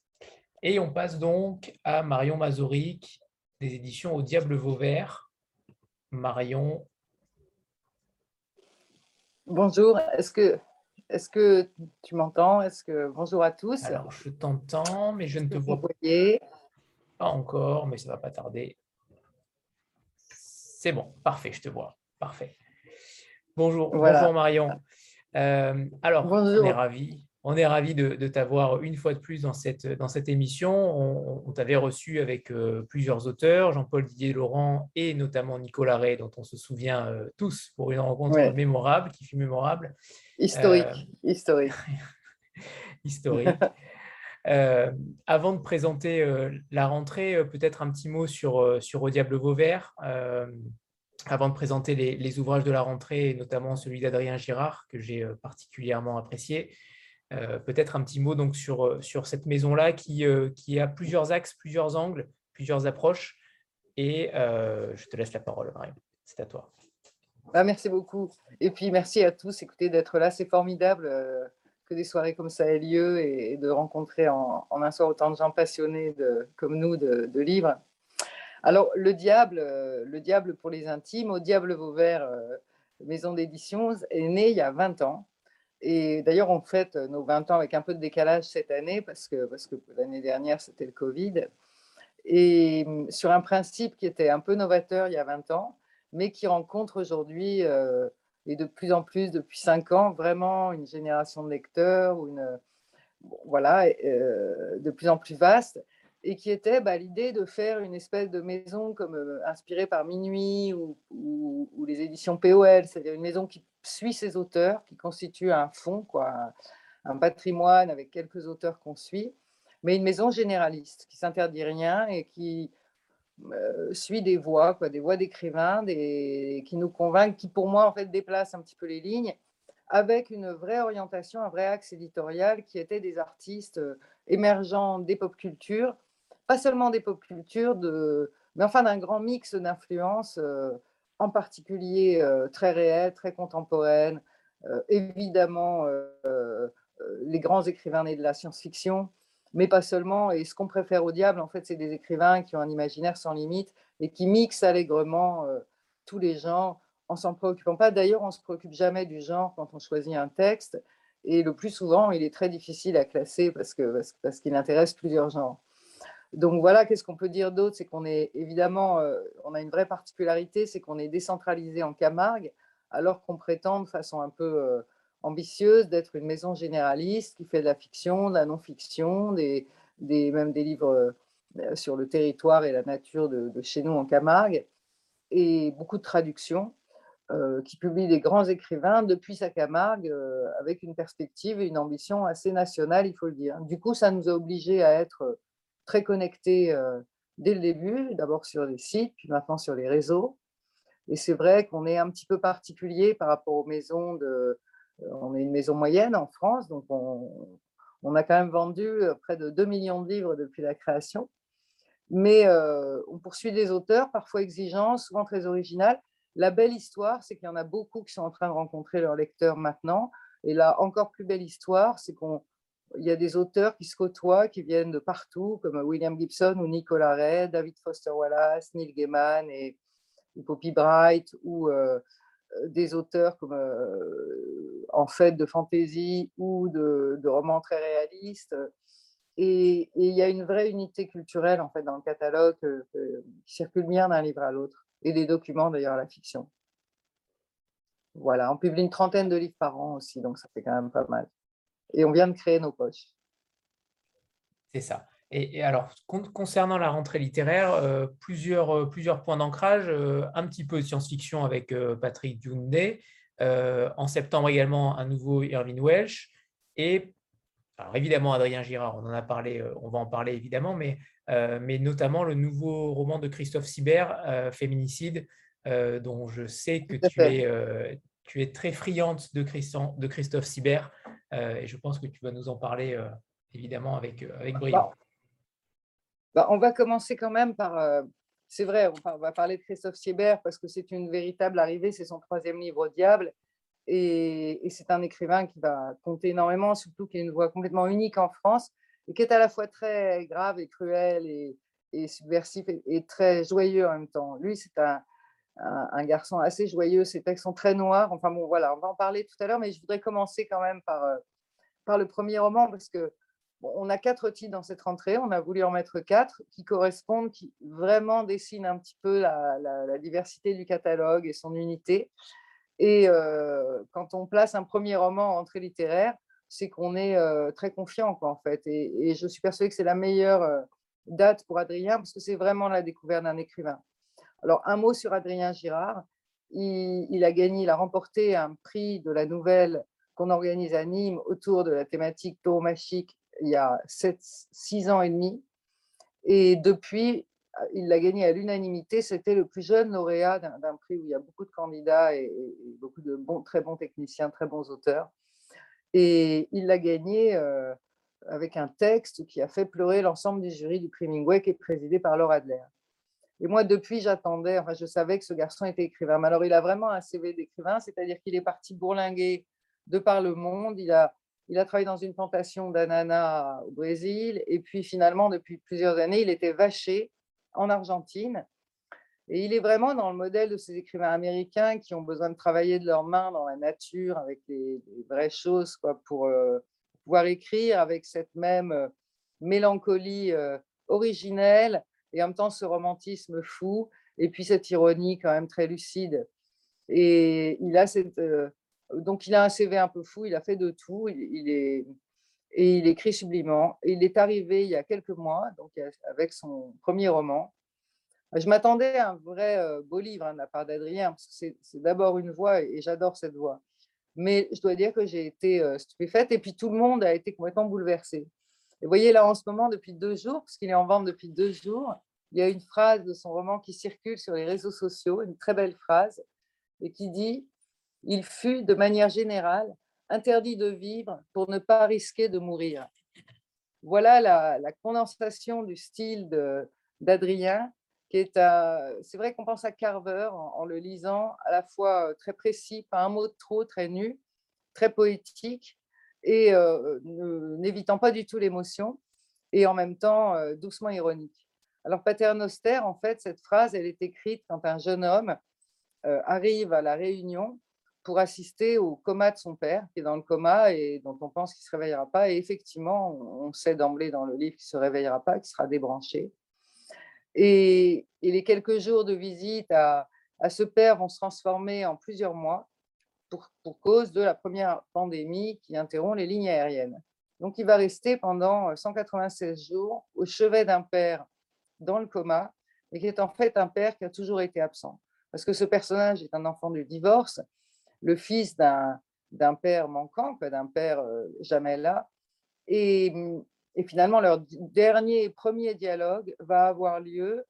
Speaker 1: Et on passe donc à Marion Mazoric des éditions Au Diable Vauvert. Marion,
Speaker 9: Bonjour, est-ce que, est que tu m'entends? Est-ce que bonjour à tous
Speaker 1: alors je t'entends, mais je ne te vois
Speaker 9: voyez?
Speaker 1: pas encore, mais ça va pas tarder. C'est bon, parfait, je te vois. Parfait. Bonjour,
Speaker 9: Voilà.
Speaker 1: bonjour Marion. Euh, alors, on
Speaker 9: Bonjour.
Speaker 1: est ravis. On est ravis de, de t'avoir une fois de plus dans cette, dans cette émission. On, on t'avait reçu avec euh, plusieurs auteurs, Jean-Paul Didier Laurent et notamment Nicolas Ray, dont on se souvient euh, tous pour une rencontre
Speaker 9: Ouais.
Speaker 1: mémorable, qui fut mémorable,
Speaker 9: Historique,
Speaker 1: Euh,
Speaker 9: historique.
Speaker 1: historique. Avant de présenter la rentrée, peut-être un petit mot sur, sur Au Diable Vauvert. avant de présenter les, les ouvrages de la rentrée, notamment celui d'Adrien Girard, que j'ai particulièrement apprécié. Euh, peut-être un petit mot donc sur, euh, sur cette maison-là qui, euh, qui a plusieurs axes, plusieurs angles, plusieurs approches. Et euh, je te laisse la parole, Marion. C'est à toi.
Speaker 9: Ah, merci beaucoup. Et puis merci à tous, écoutez, d'être là, c'est formidable. euh, que des soirées comme ça aient lieu et, de rencontrer en, un soir autant de gens passionnés de, comme nous de, livres. Alors, le diable, le diable pour les intimes, au diable Vauvert, maison d'édition, est né il y a 20 ans. Et d'ailleurs, on fête nos 20 ans avec un peu de décalage cette année parce que, parce que l'année dernière, c'était le Covid. Et hum, sur un principe qui était un peu novateur il y a 20 ans, mais qui rencontre aujourd'hui, euh, et de plus en plus depuis 5 ans, vraiment une génération de lecteurs, ou une, voilà, euh, de plus en plus vaste, et qui était bah, l'idée de faire une espèce de maison comme euh, inspirée par Minuit ou, les éditions POL, c'est-à-dire une maison qui suit ses auteurs, qui constitue un fond, quoi, un patrimoine avec quelques auteurs qu'on suit, mais une maison généraliste qui s'interdit rien et qui euh, suit des voix, quoi, des voix d'écrivains, qui nous convainquent, qui pour moi en fait déplacent un petit peu les lignes, avec une vraie orientation, un vrai axe éditorial qui était des artistes euh, émergents des pop cultures, pas seulement des pop cultures, de, mais enfin d'un grand mix d'influences, euh, en particulier très réelles, très contemporaines, évidemment les grands écrivains nés de la science-fiction, mais pas seulement. Et ce qu'on préfère au diable, en fait, c'est des écrivains qui ont un imaginaire sans limite et qui mixent allègrement euh, tous les genres en s'en préoccupant pas. D'ailleurs, on ne se préoccupe jamais du genre quand on choisit un texte. Et le plus souvent, il est très difficile à classer parce qu'il parce, qu'il intéresse plusieurs genres. Donc voilà, qu'est-ce qu'on peut dire d'autre? C'est qu'on est évidemment, euh, on a une vraie particularité, c'est qu'on est décentralisé en Camargue, alors qu'on prétend de façon un peu euh, ambitieuse d'être une maison généraliste qui fait de la fiction, de la non-fiction, des, même des livres euh, sur le territoire et la nature de, chez nous en Camargue, et beaucoup de traductions, qui publie des grands écrivains depuis sa Camargue, avec une perspective et une ambition assez nationale, il faut le dire. Du coup, ça nous a obligés à être très connectés dès le début, d'abord sur les sites, puis maintenant sur les réseaux. Et c'est vrai qu'on est un petit peu particulier par rapport aux maisons de, on est une maison moyenne en France, donc on, a quand même vendu euh, près de 2 millions de livres depuis la création. Mais euh, on poursuit des auteurs, parfois exigeants, souvent très originales. La belle histoire, c'est qu'il y en a beaucoup qui sont en train de rencontrer leurs lecteurs maintenant. Et la encore plus belle histoire, c'est qu'il y a des auteurs qui se côtoient, qui viennent de partout, comme William Gibson ou Nicolas Ray, David Foster Wallace, Neil Gaiman et, Poppy Bright, ou euh, euh, des auteurs comme euh, en fait de fantaisie ou de, romans très réalistes. Et, il y a une vraie unité culturelle en fait dans le catalogue qui circule bien d'un livre à l'autre et des documents d'ailleurs à la fiction. Voilà, on publie une trentaine de livres par an aussi, donc ça fait quand même pas mal. Et on vient de créer nos poches.
Speaker 1: C'est ça. Et, alors, concernant la rentrée littéraire, euh, plusieurs, euh, plusieurs points d'ancrage, euh, un petit peu de science-fiction avec Patrick Dunday, en septembre également un nouveau Irving Welsh, et alors évidemment Adrien Girard, on en a parlé, on va en parler évidemment, mais, mais notamment le nouveau roman de Christophe Sibert, Féminicide, dont je sais que tu es, tu es très friande de, Christophe Sibert, et je pense que tu vas nous en parler évidemment avec, avec brio.
Speaker 9: Bah, on va commencer quand même par. Euh, c'est vrai, on, va parler de Christophe Siebert parce que c'est une véritable arrivée, c'est son troisième livre, Diable. Et, c'est un écrivain qui va compter énormément, surtout qui a une voix complètement unique en France et qui est à la fois très grave et cruel et, subversif et, très joyeux en même temps. Lui, c'est un, garçon assez joyeux, ses textes sont très noirs. Enfin bon, voilà, on va en parler tout à l'heure, mais je voudrais commencer quand même par, euh, par le premier roman parce que on a quatre titres dans cette rentrée, on a voulu en mettre quatre qui correspondent, qui vraiment dessinent un petit peu la, diversité du catalogue et son unité. Et euh, quand on place un premier roman en entrée littéraire, c'est qu'on est, euh, très confiant, en fait. Et, je suis persuadée que c'est la meilleure date pour Adrien, parce que c'est vraiment la découverte d'un écrivain. Alors, un mot sur Adrien Girard. Il, a gagné, il a remporté un prix de la nouvelle qu'on organise à Nîmes autour de la thématique tauromachique il y a 6 ans et demi. Et depuis, il l'a gagné à l'unanimité. C'était le plus jeune lauréat d'un prix où il y a beaucoup de candidats et, beaucoup de très bons techniciens, très bons auteurs. Et il l'a gagné euh, avec un texte qui a fait pleurer l'ensemble du jury du prix Mingway qui est présidé par Laura Adler. Et moi, depuis, j'attendais, enfin, je savais que ce garçon était écrivain. Mais alors, il a vraiment un CV d'écrivain, c'est-à-dire qu'il est parti bourlinguer de par le monde. Il a il a travaillé dans une plantation d'ananas au Brésil. Et puis finalement, depuis plusieurs années, il était vaché en Argentine. Et il est vraiment dans le modèle de ces écrivains américains qui ont besoin de travailler de leurs mains dans la nature, avec les, vraies choses, quoi, pour euh, pouvoir écrire avec cette même euh, mélancolie euh, originelle et en même temps ce romantisme fou, et puis cette ironie quand même très lucide. Et il a cette, donc, il a un CV un peu fou, il a fait de tout, il, est, et il écrit sublimement. il est arrivé il y a quelques mois, donc avec son premier roman. Je m'attendais à un vrai euh, beau livre hein, de la part d'Adrien, parce que c'est d'abord une voix et j'adore cette voix. Mais je dois dire que j'ai été euh, stupéfaite et puis tout le monde a été complètement bouleversé. Et vous voyez là en ce moment, depuis deux jours, parce qu'il est en vente depuis deux jours, il y a une phrase de son roman qui circule sur les réseaux sociaux, une très belle phrase, et qui dit il fut de manière générale interdit de vivre pour ne pas risquer de mourir. Voilà la, condensation du style d'Adrien, qui est c'est vrai qu'on pense à Carver en, le lisant, à la fois très précis, pas un mot de trop, très nu, très poétique, et euh, n'évitant pas du tout l'émotion, et en même temps euh, doucement ironique. Alors Paternoster, en fait, cette phrase, elle est écrite quand un jeune homme euh, arrive à la Réunion pour assister au coma de son père, qui est dans le coma et dont on pense qu'il ne se réveillera pas. Et effectivement, on sait d'emblée dans le livre qu'il ne se réveillera pas, qu'il sera débranché. Et, les quelques jours de visite à, ce père vont se transformer en plusieurs mois pour, pour, cause de la première pandémie qui interrompt les lignes aériennes. Donc, il va rester pendant 196 jours au chevet d'un père dans le coma, et qui est en fait un père qui a toujours été absent. Parce que ce personnage est un enfant du divorce, le fils d'un père manquant, d'un père euh, jamais là. Et, finalement, leur dernier premier dialogue va avoir lieu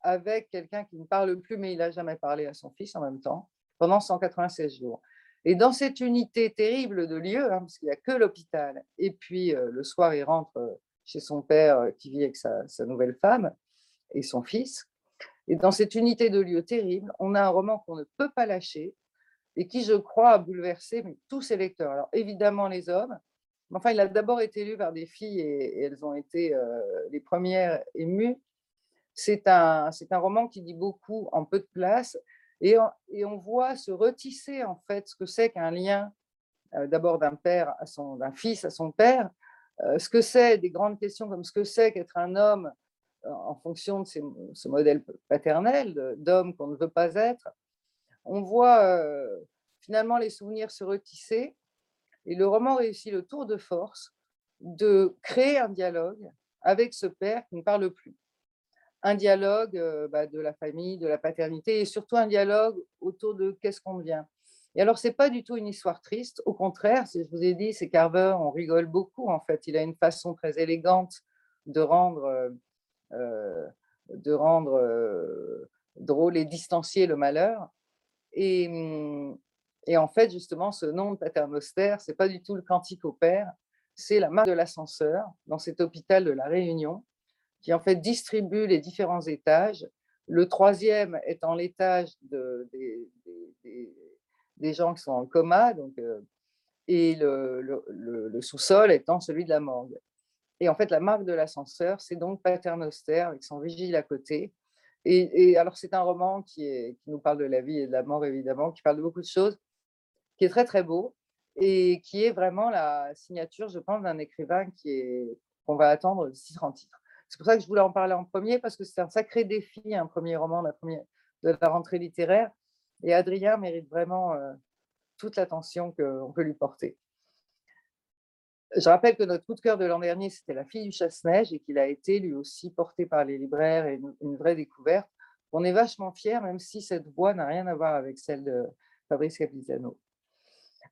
Speaker 9: avec quelqu'un qui ne parle plus, mais il n'a jamais parlé à son fils en même temps, pendant 196 jours. Et dans cette unité terrible de lieu, hein, parce qu'il n'y a que l'hôpital, et puis euh, le soir, il rentre euh, chez son père qui vit avec sa, sa, nouvelle femme et son fils. Et dans cette unité de lieu terrible, on a un roman qu'on ne peut pas lâcher, et qui, je crois, a bouleversé tous ses lecteurs. Alors évidemment les hommes, mais enfin il a d'abord été lu par des filles et, elles ont été euh, les premières émues. C'est un, un roman qui dit beaucoup en peu de place et on, et on voit se retisser en fait ce que c'est qu'un lien euh, d'abord d'un père à son, d'un fils à son père, euh, ce que c'est des grandes questions comme ce que c'est qu'être un homme en fonction de ce modèle paternel d'homme qu'on ne veut pas être, on voit finalement les souvenirs se retisser et le roman réussit le tour de force de créer un dialogue avec ce père qui ne parle plus. Un dialogue bah, de la famille, de la paternité et surtout un dialogue autour de qu'est-ce qu'on devient. Et alors, ce n'est pas du tout une histoire triste. Au contraire, je vous ai dit, c'est Carver, on rigole beaucoup en fait. Il a une façon très élégante de rendre, de rendre drôle et distancier le malheur. Mmh, et, en fait, justement, ce nom de paternoster, ce n'est pas du tout le cantique au père, c'est la marque de l'ascenseur dans cet hôpital de la Réunion, qui en fait distribue les différents étages. Le troisième étant l'étage de, des, gens qui sont en coma, donc, euh, et le sous-sol étant celui de la morgue. Et en fait, la marque de l'ascenseur, c'est donc Paternoster avec son vigile à côté, et, alors, c'est un roman qui, nous parle de la vie et de la mort, évidemment, qui parle de beaucoup de choses, qui est très, très beau et qui est vraiment la signature, je pense, d'un écrivain qui est qu'on va attendre d'ici 30 titres. C'est pour ça que je voulais en parler en premier, parce que c'est un sacré défi, un premier roman de la rentrée littéraire. Et Adrien mérite vraiment euh, toute l'attention qu'on peut lui porter. Je rappelle que notre coup de cœur de l'an dernier, c'était La fille du chasse-neige et qu'il a été lui aussi porté par les libraires et une, vraie découverte. On est vachement fiers, même si cette voix n'a rien à voir avec celle de Fabrice Capitano.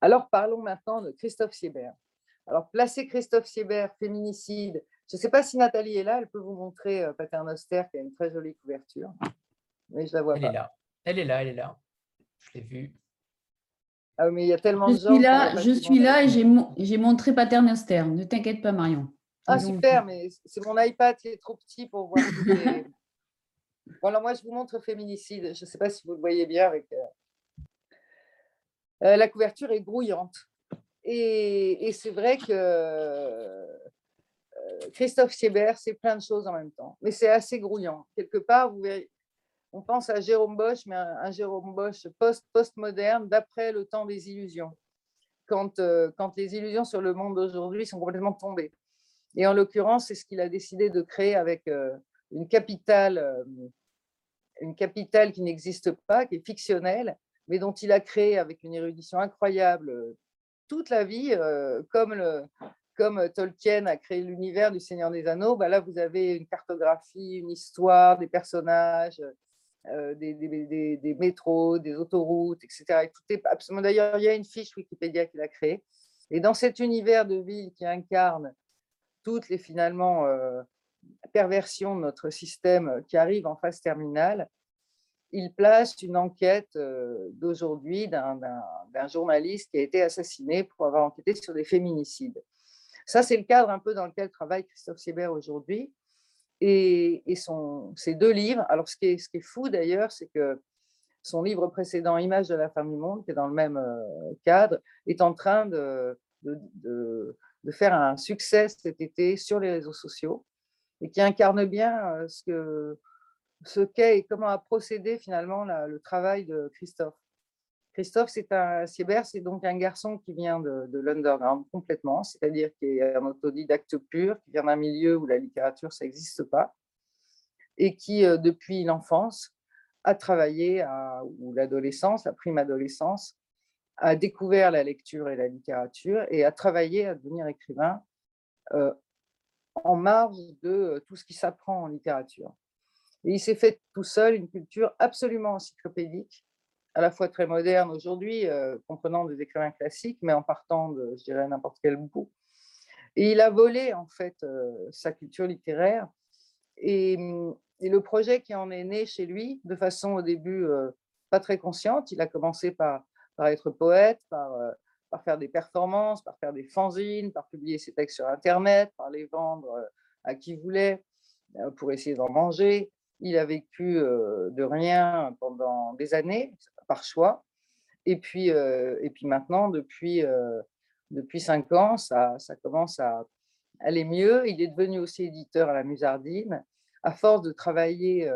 Speaker 9: Alors parlons maintenant de Christophe Siebert. Alors placer Christophe Siebert, féminicide. Je ne sais pas si Nathalie est là, elle peut vous montrer euh, Paternoster qui a une très jolie couverture, mais je la vois
Speaker 1: elle
Speaker 9: pas.
Speaker 1: Est là. Elle est là, elle est là. Je l'ai vue.
Speaker 9: Ah, mais il y a tellement
Speaker 10: je
Speaker 9: de gens.
Speaker 10: Suis là, je suis là et j'ai montré Paternoster. Ne t'inquiète pas, Marion.
Speaker 9: Ah, super, mais c'est mon iPad qui est trop petit pour voir. Les... bon, moi, je vous montre Féminicide. Je ne sais pas si vous le voyez bien avec. Euh, euh, la couverture est grouillante. Et, et c'est vrai que euh, Christophe Siebert, c'est plein de choses en même temps, mais c'est assez grouillant. Quelque part, vous verrez, on pense à Jérôme Bosch, mais un, Jérôme Bosch post- post-moderne, d'après le temps des illusions, quand, euh, quand les illusions sur le monde d'aujourd'hui sont complètement tombées. Et en l'occurrence, c'est ce qu'il a décidé de créer avec euh, une capitale, euh, une capitale qui n'existe pas, qui est fictionnelle, mais dont il a créé avec une érudition incroyable toute la vie, comme, comme Tolkien a créé l'univers du Seigneur des Anneaux. bah là, vous avez une cartographie, une histoire, des personnages, euh, des, métros, des autoroutes, etc. Et absolument. D'ailleurs, il y a une fiche Wikipédia qu'il a créée. Et dans cet univers de ville qui incarne toutes les finalement euh, perversions de notre système euh, qui arrivent en phase terminale, il place une enquête d'aujourd'hui d'un- journaliste qui a été assassiné pour avoir enquêté sur des féminicides. Ça, c'est le cadre un peu dans lequel travaille Christophe Siebert aujourd'hui. Et, et son, ces deux livres, alors ce qui est, fou d'ailleurs, c'est que son livre précédent, Images de la femme du monde, qui est dans le même euh, cadre, est en train de, faire un succès cet été sur les réseaux sociaux et qui incarne bien euh, ce que ce qu'est et comment a procédé finalement le travail de Christophe. Christophe, c'est un Siebert, c'est donc un garçon qui vient de, de l'underground complètement, c'est-à-dire qui est un autodidacte pur, qui vient d'un milieu où la littérature, ça n'existe pas, et qui, euh, depuis l'enfance, a travaillé, à, ou l'adolescence, la prime adolescence, a découvert la lecture et la littérature et a travaillé à devenir écrivain euh, en marge de euh, tout ce qui s'apprend en littérature. Et il s'est fait tout seul une culture absolument encyclopédique, à la fois très moderne aujourd'hui, euh, comprenant des écrivains classiques, mais en partant de, je dirais, n'importe quel bout. Et il a volé, en fait, euh, sa culture littéraire. Et, hum, et le projet qui en est né chez lui, de façon au début euh, pas très consciente, il a commencé par, par être poète, par, par faire des performances, par faire des fanzines, par publier ses textes sur Internet, par les vendre à qui voulait, pour essayer d'en manger. Il a vécu de rien pendant des années, par choix. Et puis, et puis maintenant, depuis, depuis cinq ans, ça, ça commence à aller mieux. Il est devenu aussi éditeur à la Musardine. À force de travailler,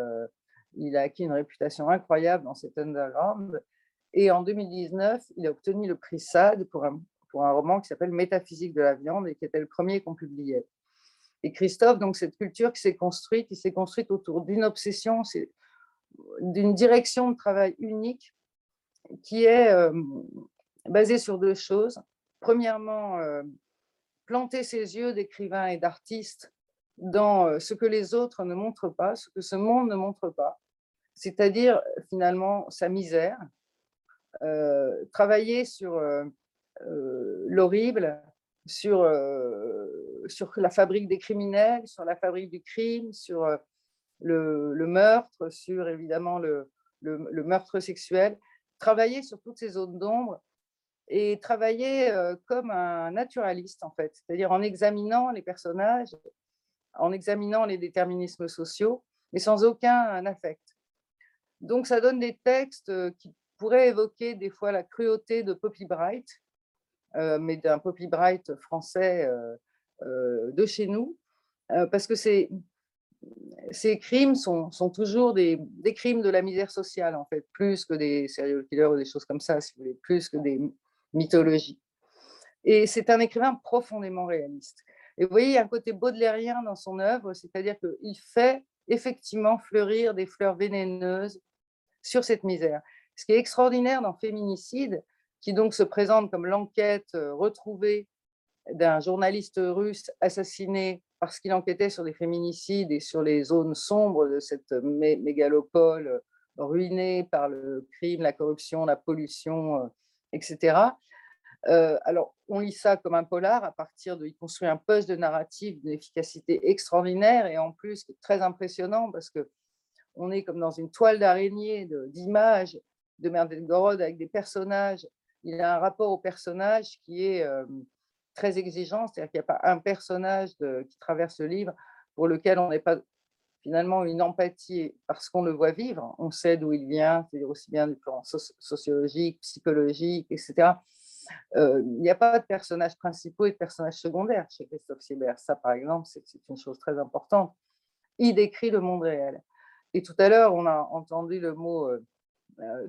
Speaker 9: il a acquis une réputation incroyable dans cet underground. Et en 2019, il a obtenu le prix SAD pour un, pour un roman qui s'appelle Métaphysique de la viande et qui était le premier qu'on publiait. Et Christophe, donc cette culture qui s'est construite, il s'est construite autour d'une obsession, d'une direction de travail unique qui est euh, basée sur deux choses. Premièrement, euh, planter ses yeux d'écrivain et d'artiste dans euh, ce que les autres ne montrent pas, ce que ce monde ne montre pas, c'est-à-dire finalement sa misère, travailler sur l'horrible, sur, sur la fabrique des criminels, sur la fabrique du crime, sur euh, le, meurtre, sur évidemment le, meurtre sexuel, travailler sur toutes ces zones d'ombre et travailler euh, comme un naturaliste en fait, c'est-à-dire en examinant les personnages, en examinant les déterminismes sociaux, mais sans aucun affect. Donc ça donne des textes euh, qui pourraient évoquer des fois la cruauté de Poppy Bright, mais d'un Poppy Bright français de chez nous, euh, parce que ces crimes sont, sont toujours des, des crimes de la misère sociale, en fait, plus que des serial killers ou des choses comme ça, si vous voulez, plus que des mythologies. Et c'est un écrivain profondément réaliste. Et vous voyez, il y a un côté baudelairien dans son œuvre, c'est-à-dire qu'il fait effectivement fleurir des fleurs vénéneuses sur cette misère. Ce qui est extraordinaire dans Féminicide, qui donc se présente comme l'enquête euh, retrouvée d'un journaliste russe assassiné parce qu'il enquêtait sur des féminicides et sur les zones sombres de cette mé- mégalopole euh, ruinée par le crime, la corruption, la pollution, euh, etc. Euh, alors, on lit ça comme un polar à partir de. Il construit un de narratif d'une efficacité extraordinaire et en plus très impressionnant parce que on est comme dans une toile d'araignée de- d'images de Merdel-Gorod avec des personnages. Il a un rapport au personnage qui est très exigeant, c'est-à-dire qu'il n'y a pas un personnage qui traverse le livre pour lequel on n'est pas finalement une empathie parce qu'on le voit vivre. On sait d'où il vient, c'est-à-dire aussi bien du plan soci- sociologique, psychologique, etc. Euh, il n'y a pas de personnages principaux et de personnages secondaires chez Christophe Siebert. Ça, par exemple, c'est une chose très importante. Il décrit le monde réel. Et tout à l'heure, on a entendu le mot euh, euh,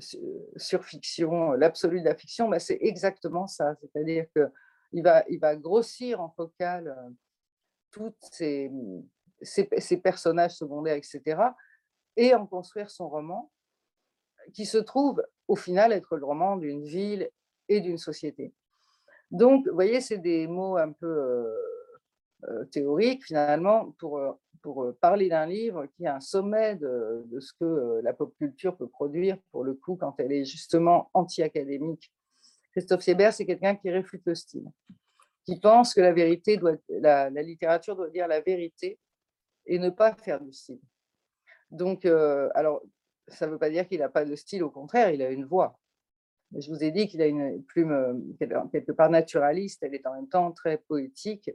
Speaker 9: surfiction, l'absolu de la fiction. Ben, c'est exactement ça. C'est-à-dire il va grossir en focal tous ces, personnages secondaires, etc., et en construire son roman, qui se trouve au final être le roman d'une ville et d'une société. Donc, vous voyez, c'est des mots un peu euh, euh, théoriques finalement pour, euh, parler d'un livre qui est un sommet de, de, ce que la pop culture peut produire, pour le coup, quand elle est justement anti-académique. Christophe Siebert, c'est quelqu'un qui réfute le style, qui pense que la vérité doit, la, littérature doit dire la vérité et ne pas faire du style. Donc, alors, ça ne veut pas dire qu'il n'a pas de style, au contraire, il a une voix. Je vous ai dit qu'il a une plume euh, quelque part naturaliste, elle est en même temps très poétique.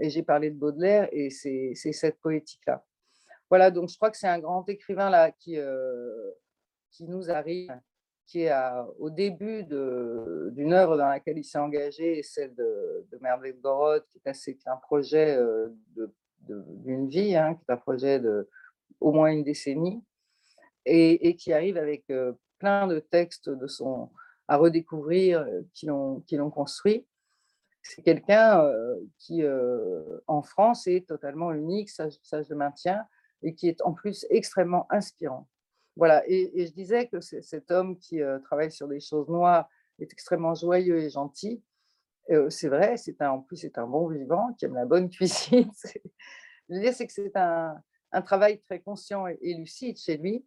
Speaker 9: Et j'ai parlé de Baudelaire et c'est cette poétique-là. Voilà, donc je crois que c'est un grand écrivain là qui, euh, qui nous arrive, qui est au début d'une œuvre dans laquelle il s'est engagé, celle de, de Gorod, qui est, un projet euh, d'une vie, hein, qui est un projet de au moins une décennie, et, qui arrive avec plein de textes à redécouvrir, euh, qui l'ont construit. C'est quelqu'un euh, qui, euh, en France, est totalement unique, ça, ça, je le maintiens, et qui est en plus extrêmement inspirant. Voilà, et, je disais que cet homme qui travaille sur des choses noires est extrêmement joyeux et gentil. c'est vrai, c'est en plus c'est un bon vivant qui aime la bonne cuisine. je veux c'est que c'est un, un, travail très conscient et, lucide chez lui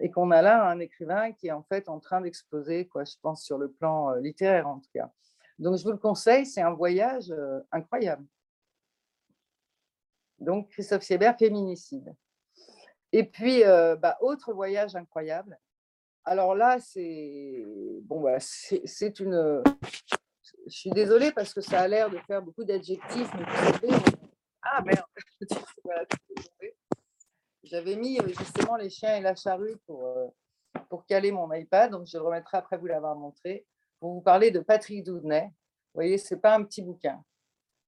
Speaker 9: et qu'on a là un écrivain qui est en fait en train d'exploser, je pense, sur le plan euh, littéraire en tout cas. Donc je vous le conseille, c'est un voyage euh, incroyable. Donc Christophe Siebert, Féminicide. Et puis, euh, bah, autre voyage incroyable. Alors là, c'est bon, bah, c'est une. Je suis désolée parce que ça a l'air de faire beaucoup d'adjectifs. Ah merde J'avais mis euh, justement les chiens et la charrue pour, euh, pour caler mon iPad, donc je le remettrai après vous l'avoir montré, pour vous parler de Patrick Doudnay. Vous voyez, ce n'est pas un petit bouquin.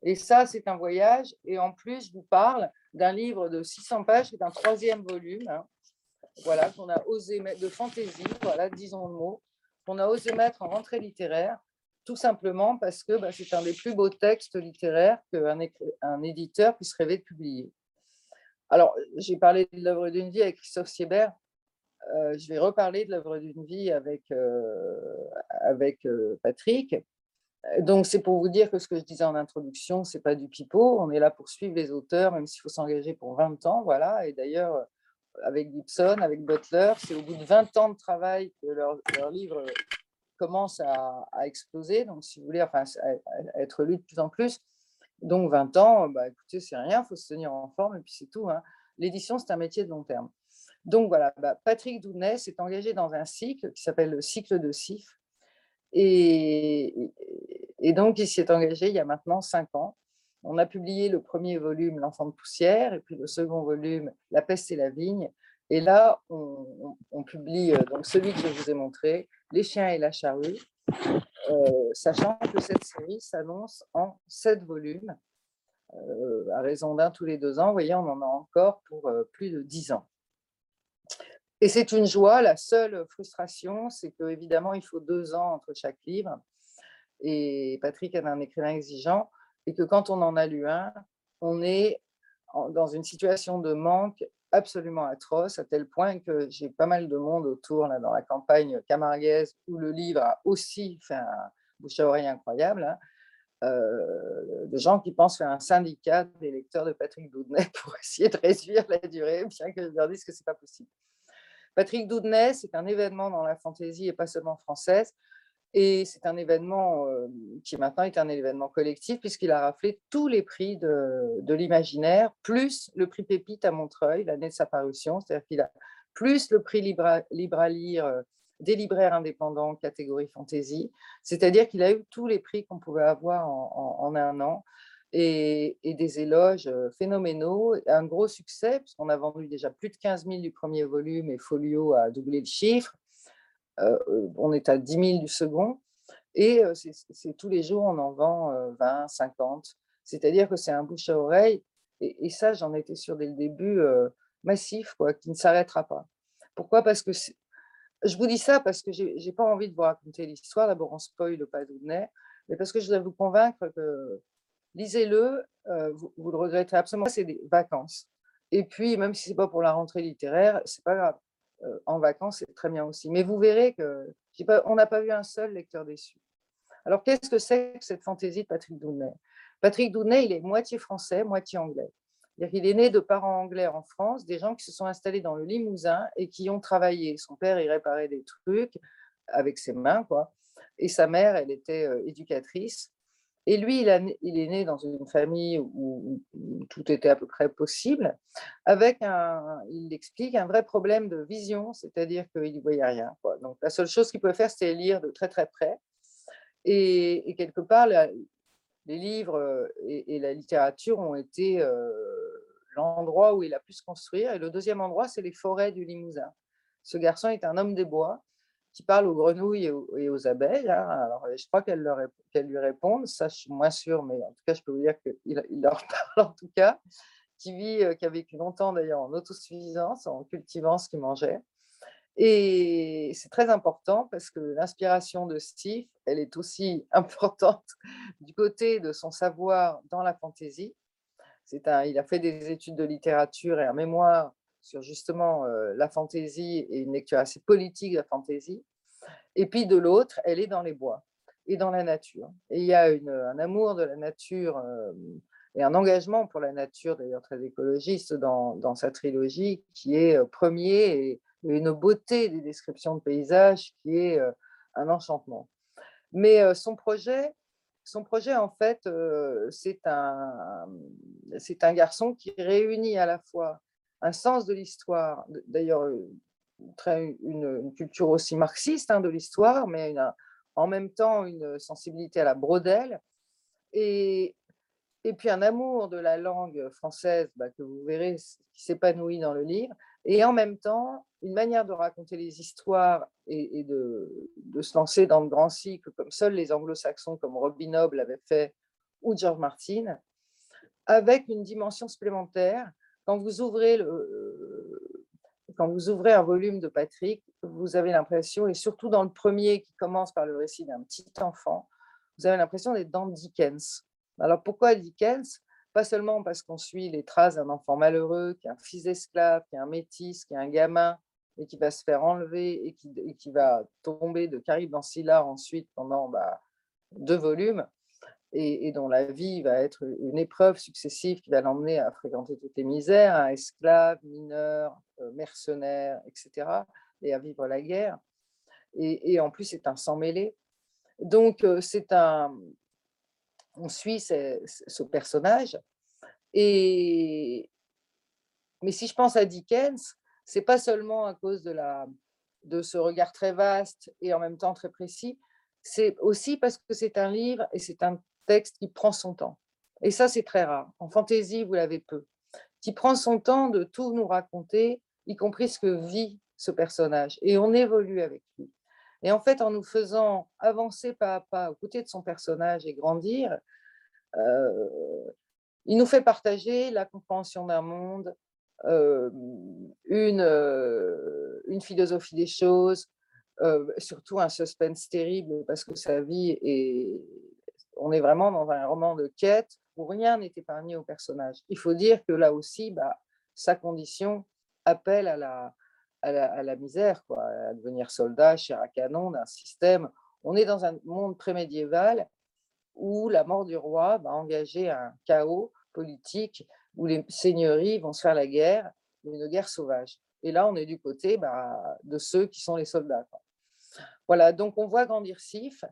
Speaker 9: Et ça, c'est un voyage. Et en plus, je vous parle d'un livre de 600 pages, qui est un troisième volume, hein. voilà, qu'on a osé mettre, de fantaisie, voilà, disons le mot, qu'on a osé mettre en rentrée littéraire, tout simplement parce que bah, c'est un des plus beaux textes littéraires qu'un un éditeur puisse rêver de publier. Alors, j'ai parlé de l'œuvre d'une vie avec Christophe Siebert. Euh, je vais reparler de l'œuvre d'une vie avec, euh, avec euh, Patrick. Donc, c'est pour vous dire que ce que je disais en introduction, ce n'est pas du pipeau. On est là pour suivre les auteurs, même s'il faut s'engager pour 20 ans. Voilà. Et d'ailleurs, avec Gibson, avec Butler, c'est au bout de 20 ans de travail que leur, livre commence à, exploser. Donc, si vous voulez, enfin, à être lu de plus en plus. Donc 20 ans, bah, écoutez, c'est rien, il faut se tenir en forme et puis c'est tout. Hein. L'édition, c'est un métier de long terme. Donc voilà, bah, Patrick Doudnay s'est engagé dans un cycle qui s'appelle le cycle de SIF. Et, donc, il s'y est engagé il y a maintenant cinq ans. On a publié le premier volume, L'enfant de poussière, et puis le second volume, La peste et la vigne. Et là, on, publie euh, donc celui que je vous ai montré, Les chiens et la charrue, euh, sachant que cette série s'annonce en sept volumes, euh, à raison d'un tous les deux ans. Vous voyez, on en a encore pour plus de dix ans. Et c'est une joie. La seule frustration, c'est qu'évidemment, il faut deux ans entre chaque livre. Et Patrick est un écrivain exigeant. Et que quand on en a lu un, on est dans une situation de manque absolument atroce, à tel point que j'ai pas mal de monde autour là, dans la campagne camarguaise où le livre a aussi fait un bouche à oreille incroyable, hein, euh, de gens qui pensent faire un syndicat des lecteurs de Patrick Doudnay pour essayer de réduire la durée, bien que je leur dise que ce n'est pas possible. Patrick Doudnay, c'est un événement dans la fantaisie et pas seulement française. Et c'est un événement euh, qui maintenant est un événement collectif puisqu'il a raflé tous les prix de, l'imaginaire, plus le prix Pépite à Montreuil, l'année de sa parution, c'est-à-dire qu'il a plus le prix libre à, lire euh, des libraires indépendants catégorie fantasy, c'est-à-dire qu'il a eu tous les prix qu'on pouvait avoir en, un an et, des éloges euh, phénoménaux, un gros succès puisqu'on a vendu déjà plus de 15 000 du premier volume et Folio a doublé le chiffre. Euh, on est à 10 000 du second. Et c'est tous les jours, on en vend 20, 50. C'est-à-dire que c'est un bouche à oreille. Et, ça, j'en étais sûre dès le début, massif, quoi, qui ne s'arrêtera pas. Pourquoi? Parce que je vous dis ça parce que je n'ai pas envie de vous raconter l'histoire. D'abord, on spoil pas Doudnay, mais parce que je voudrais vous convaincre que lisez-le, vous, vous, le regretterez absolument. C'est des vacances. Et puis, même si ce n'est pas pour la rentrée littéraire, c'est pas grave. en vacances, c'est très bien aussi. Mais vous verrez que on n'a pas vu un seul lecteur déçu. Alors, qu'est-ce que c'est que cette fantaisie de Patrick Doudnay Patrick Doudnay, il est moitié français, moitié anglais. Il est né de parents anglais en France, des gens qui se sont installés dans le Limousin et qui ont travaillé. Son père, il réparait des trucs avec ses mains, quoi. Et sa mère, elle était euh, éducatrice. Et lui, il, est né dans une famille où, tout était à peu près possible, avec un, il explique, un vrai problème de vision, c'est-à-dire qu'il ne voyait rien. Donc la seule chose qu'il pouvait faire, c'était lire de très très près. Et, quelque part, les livres euh, et, la littérature ont été euh, l'endroit où il a pu se construire. Et le deuxième endroit, c'est les forêts du Limousin. Ce garçon est un homme des bois qui parle aux grenouilles et aux, abeilles. Hein. Alors, je crois qu'elles lui répondent, ça je suis moins sûre, mais en tout cas, je peux vous dire qu'il il leur parle en tout cas, qui vit, euh, qui a vécu longtemps d'ailleurs en autosuffisance, en cultivant ce qu'il mangeait. Et c'est très important parce que l'inspiration de Steve, elle est aussi importante du côté de son savoir dans la fantaisie. Un, il a fait des études de littérature et un mémoire sur justement euh, la fantaisie et une lecture assez politique de la fantaisie. Et puis de l'autre, elle est dans les bois et dans la nature. Et il y a un amour de la nature euh, et un engagement pour la nature, d'ailleurs très écologiste, dans, sa trilogie, qui est euh, premier et une beauté des descriptions de paysages qui est un enchantement. Mais son projet, son projet en fait, c'est un, c'est un garçon qui réunit à la fois un sens de l'histoire, d'ailleurs une, une, culture aussi marxiste hein, de l'histoire, mais en même temps une sensibilité à la brodelle, et, et puis un amour de la langue française bah, que vous verrez qui s'épanouit dans le livre, et en même temps une manière de raconter les histoires et, de, se lancer dans le grand cycle comme seuls les anglo-saxons comme Robin Noble avait fait ou George Martin, avec une dimension supplémentaire. Quand vous ouvrez le, quand vous ouvrez un volume de Patrick, vous avez l'impression, et surtout dans le premier qui commence par le récit d'un petit enfant, vous avez l'impression d'être dans Dickens. Alors pourquoi Dickens? Pas seulement parce qu'on suit les traces d'un enfant malheureux, qui est un fils d'esclave, qui est un métis, qui est un gamin, et qui va se faire enlever et qui, va tomber de Caribe dans Scylla ensuite pendant bah, deux volumes, et, dont la vie va être une épreuve successive qui va l'emmener à fréquenter toutes les misères, un esclave, mineur, euh, mercenaire, etc., et à vivre la guerre. Et, en plus, c'est un sang mêlé. Donc, euh, c'est un, on suit ce, personnage. Et, mais si je pense à Dickens, c'est pas seulement à cause de, la, de ce regard très vaste et en même temps très précis, c'est aussi parce que c'est un livre et c'est un texte qui prend son temps. Et ça, c'est très rare. En fantaisie, vous l'avez peu. Qui prend son temps de tout nous raconter, y compris ce que vit ce personnage. Et on évolue avec lui. Et en fait, en nous faisant avancer pas à pas aux côtés de son personnage et grandir, euh, il nous fait partager la compréhension d'un monde, euh, une, euh, une philosophie des choses, surtout un suspense terrible parce que sa vie est. On est vraiment dans un roman de quête où rien n'est épargné au personnage. Il faut dire que là aussi, bah, sa condition appelle à la, à la, misère, à devenir soldat, chair à canon d'un système. On est dans un monde prémédiéval où la mort du roi va engager un chaos politique où les seigneuries vont se faire la guerre, une guerre sauvage. Et là, on est du côté bah, de ceux qui sont les soldats. Voilà, donc on voit grandir Sif.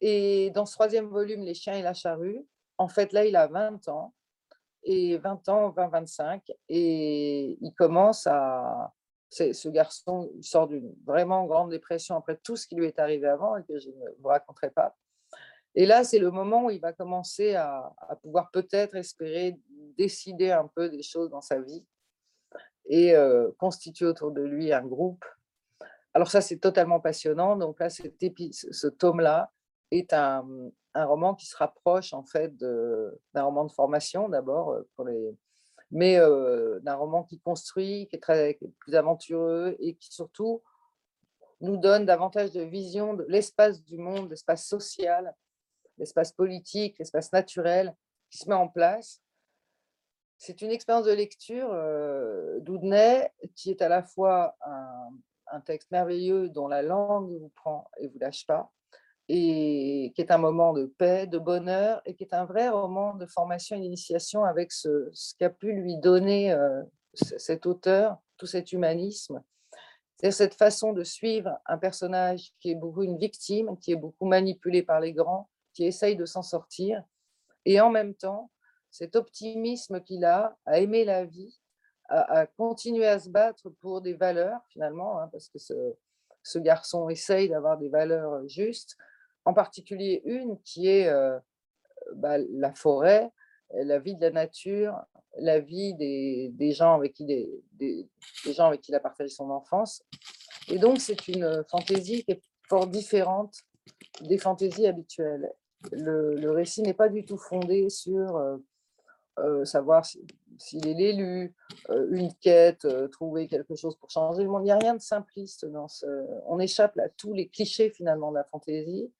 Speaker 9: Et dans ce troisième volume, Les chiens et la charrue, en fait, là, il a 20 ans. Et 20 ans, 20-25. Et il commence à, ce garçon sort d'une vraiment grande dépression après tout ce qui lui est arrivé avant et que je ne vous raconterai pas. Et là, c'est le moment où il va commencer à, pouvoir peut-être espérer décider un peu des choses dans sa vie et euh, constituer autour de lui un groupe. Alors ça, c'est totalement passionnant. Donc là, ce tome-là est un, un, roman qui se rapproche en fait d'un roman de formation d'abord pour les mais d'un roman qui construit, qui est très plus aventureux et qui surtout nous donne davantage de vision de l'espace du monde, l'espace social, l'espace politique, l'espace naturel qui se met en place. C'est une expérience de lecture euh, qui est à la fois un, un, texte merveilleux dont la langue vous prend et vous lâche pas, et qui est un moment de paix, de bonheur, et qui est un vrai roman de formation et d'initiation avec ce, qu'a pu lui donner euh, cet auteur, tout cet humanisme. C'est cette façon de suivre un personnage qui est beaucoup une victime, qui est beaucoup manipulé par les grands, qui essaye de s'en sortir, et en même temps, cet optimisme qu'il a à aimer la vie, à, continuer à se battre pour des valeurs finalement, hein, parce que ce garçon essaye d'avoir des valeurs justes, en particulier une qui est euh, bah, la forêt, la vie de la nature, la vie des, gens avec qui des, gens avec qui il a partagé son enfance. Et donc c'est une fantaisie qui est fort différente des fantaisies habituelles. Le, récit n'est pas du tout fondé sur euh, euh, savoir s'il est l'élu, une quête, trouver quelque chose pour changer le monde. Il n'y a rien de simpliste dans ce. On échappe à tous les clichés finalement de la fantaisie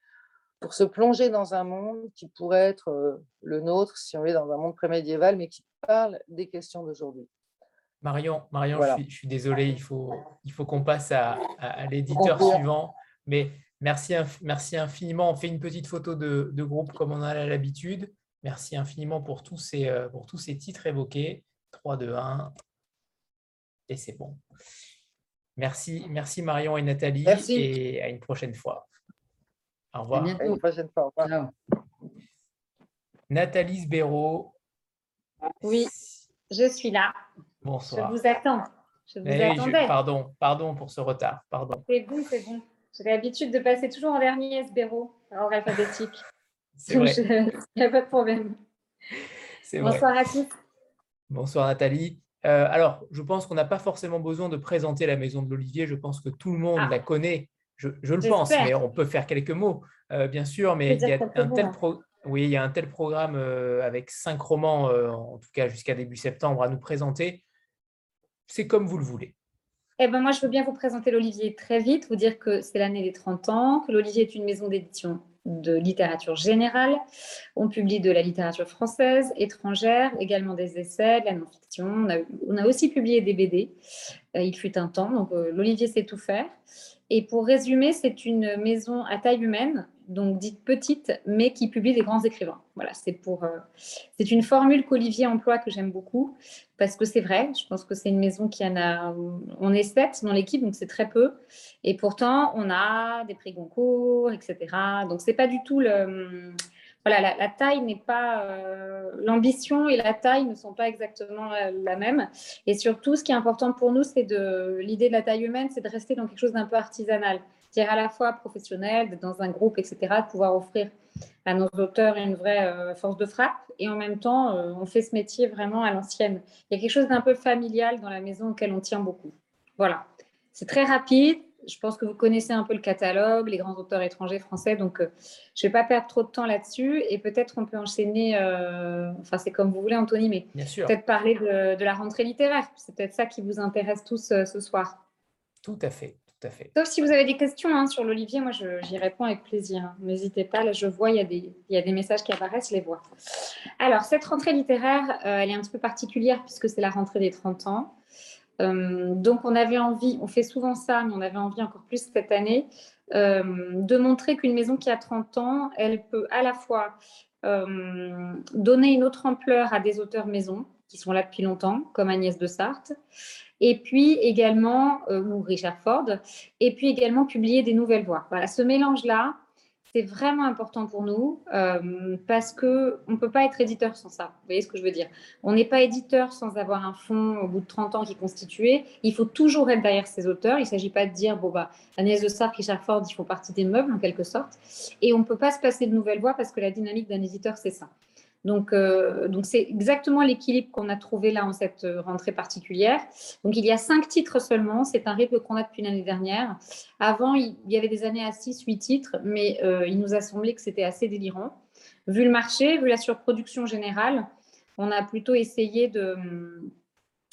Speaker 9: pour se plonger dans un monde qui pourrait être euh, le nôtre si on est dans un monde prémédiéval, mais qui parle des questions d'aujourd'hui.
Speaker 1: Marion, Marion je, suis, désolé, il faut, il faut qu'on passe à, l'éditeur suivant. Mais merci, merci infiniment. On fait une petite photo de, groupe comme on a l'habitude. Merci infiniment pour tous, ces, euh, pour tous ces titres évoqués. 3, 2, 1. Et c'est bon. Merci, merci Marion et Nathalie.
Speaker 9: Merci.
Speaker 1: Et à une prochaine fois. Au revoir.
Speaker 9: À une prochaine fois. Au revoir.
Speaker 1: Nathalie Sbéraud.
Speaker 11: Oui, je suis là.
Speaker 1: Bonsoir.
Speaker 11: Je vous attends. Je vous attendais.
Speaker 1: pardon, pardon pour ce retard. Pardon.
Speaker 11: C'est bon, c'est bon. J'ai l'habitude de passer toujours en dernier Sbéraud, en alphabétique.
Speaker 1: C'est vrai.
Speaker 11: Il n'y a pas de problème. Bonsoir à tous.
Speaker 1: Bonsoir Nathalie. Euh, alors, je pense qu'on n'a pas forcément besoin de présenter la maison de l'Olivier. Je pense que tout le monde ah. la connaît je, le pense, mais on peut faire quelques mots, euh, bien sûr. Mais il y, a un tel oui, il y a un tel programme euh, avec cinq romans, euh, en tout cas jusqu'à début septembre, à nous présenter. C'est comme vous le voulez.
Speaker 11: Eh ben moi, je veux bien vous présenter l'Olivier très vite, vous dire que c'est l'année des 30 ans, que l'Olivier est une maison d'édition de littérature générale. On publie de la littérature française, étrangère, également des essais, de la non-fiction. On a, on a, aussi publié des BD. il fut un temps, donc l'Olivier sait tout faire. Et pour résumer, c'est une maison à taille humaine, donc dite petite, mais qui publie des grands écrivains. Voilà, c'est pour, euh, c'est une formule qu'Olivier emploie que j'aime beaucoup parce que c'est vrai. Je pense que c'est une maison qui en a, on est sept dans l'équipe, donc c'est très peu. Et pourtant, on a des prix Goncourt, etc. Donc c'est pas du tout le voilà, la, taille n'est pas, euh, l'ambition et la taille ne sont pas exactement la, même. Et surtout, ce qui est important pour nous, c'est de l'idée de la taille humaine, c'est de rester dans quelque chose d'un peu artisanal, c'est-à-dire à la fois professionnel, dans un groupe, etc., de pouvoir offrir à nos auteurs une vraie euh, force de frappe. Et en même temps, euh, on fait ce métier vraiment à l'ancienne. Il y a quelque chose d'un peu familial dans la maison auquel on tient beaucoup. Voilà. C'est très rapide, je pense que vous connaissez un peu le catalogue, les grands auteurs étrangers français, donc euh, je ne vais pas perdre trop de temps là-dessus. Et peut-être on peut enchaîner, euh, enfin c'est comme vous voulez Anthony, mais peut-être parler de, la rentrée littéraire. C'est peut-être ça qui vous intéresse tous euh, ce soir.
Speaker 1: Tout à fait, tout à fait.
Speaker 11: Sauf si vous avez des questions hein, sur l'Olivier, moi j'y réponds avec plaisir. Hein. N'hésitez pas, là je vois, il y, a des, il y a des messages qui apparaissent, je les vois. Alors cette rentrée littéraire, elle est un petit peu particulière puisque c'est la rentrée des 30 ans. Euh, donc, on avait envie, on fait souvent ça, mais on avait envie encore plus cette année, euh, de montrer qu'une maison qui a 30 ans, elle peut à la fois euh, donner une autre ampleur à des auteurs maison qui sont là depuis longtemps, comme Agnès de Sarthe, et puis également, ou Richard Ford, et puis également publier des nouvelles voix. Voilà, ce mélange-là, c'est vraiment important pour nous euh, parce que on peut pas être éditeur sans ça. Vous voyez ce que je veux dire? On n'est pas éditeur sans avoir un fonds au bout de 30 ans qui est constitué. Il faut toujours être derrière ses auteurs. Il ne s'agit pas de dire bon bah Agnès de Sartre, Richard Ford, ils font partie des meubles en quelque sorte. Et on ne peut pas se passer de nouvelles voix parce que la dynamique d'un éditeur c'est ça. Donc, euh, donc c'est exactement l'équilibre qu'on a trouvé là en cette rentrée particulière. Donc, il y a cinq titres seulement. C'est un rythme qu'on a depuis l'année dernière. Avant, il y avait des années à six, huit titres, mais euh, il nous a semblé que c'était assez délirant. Vu le marché, vu la surproduction générale, on a plutôt essayé de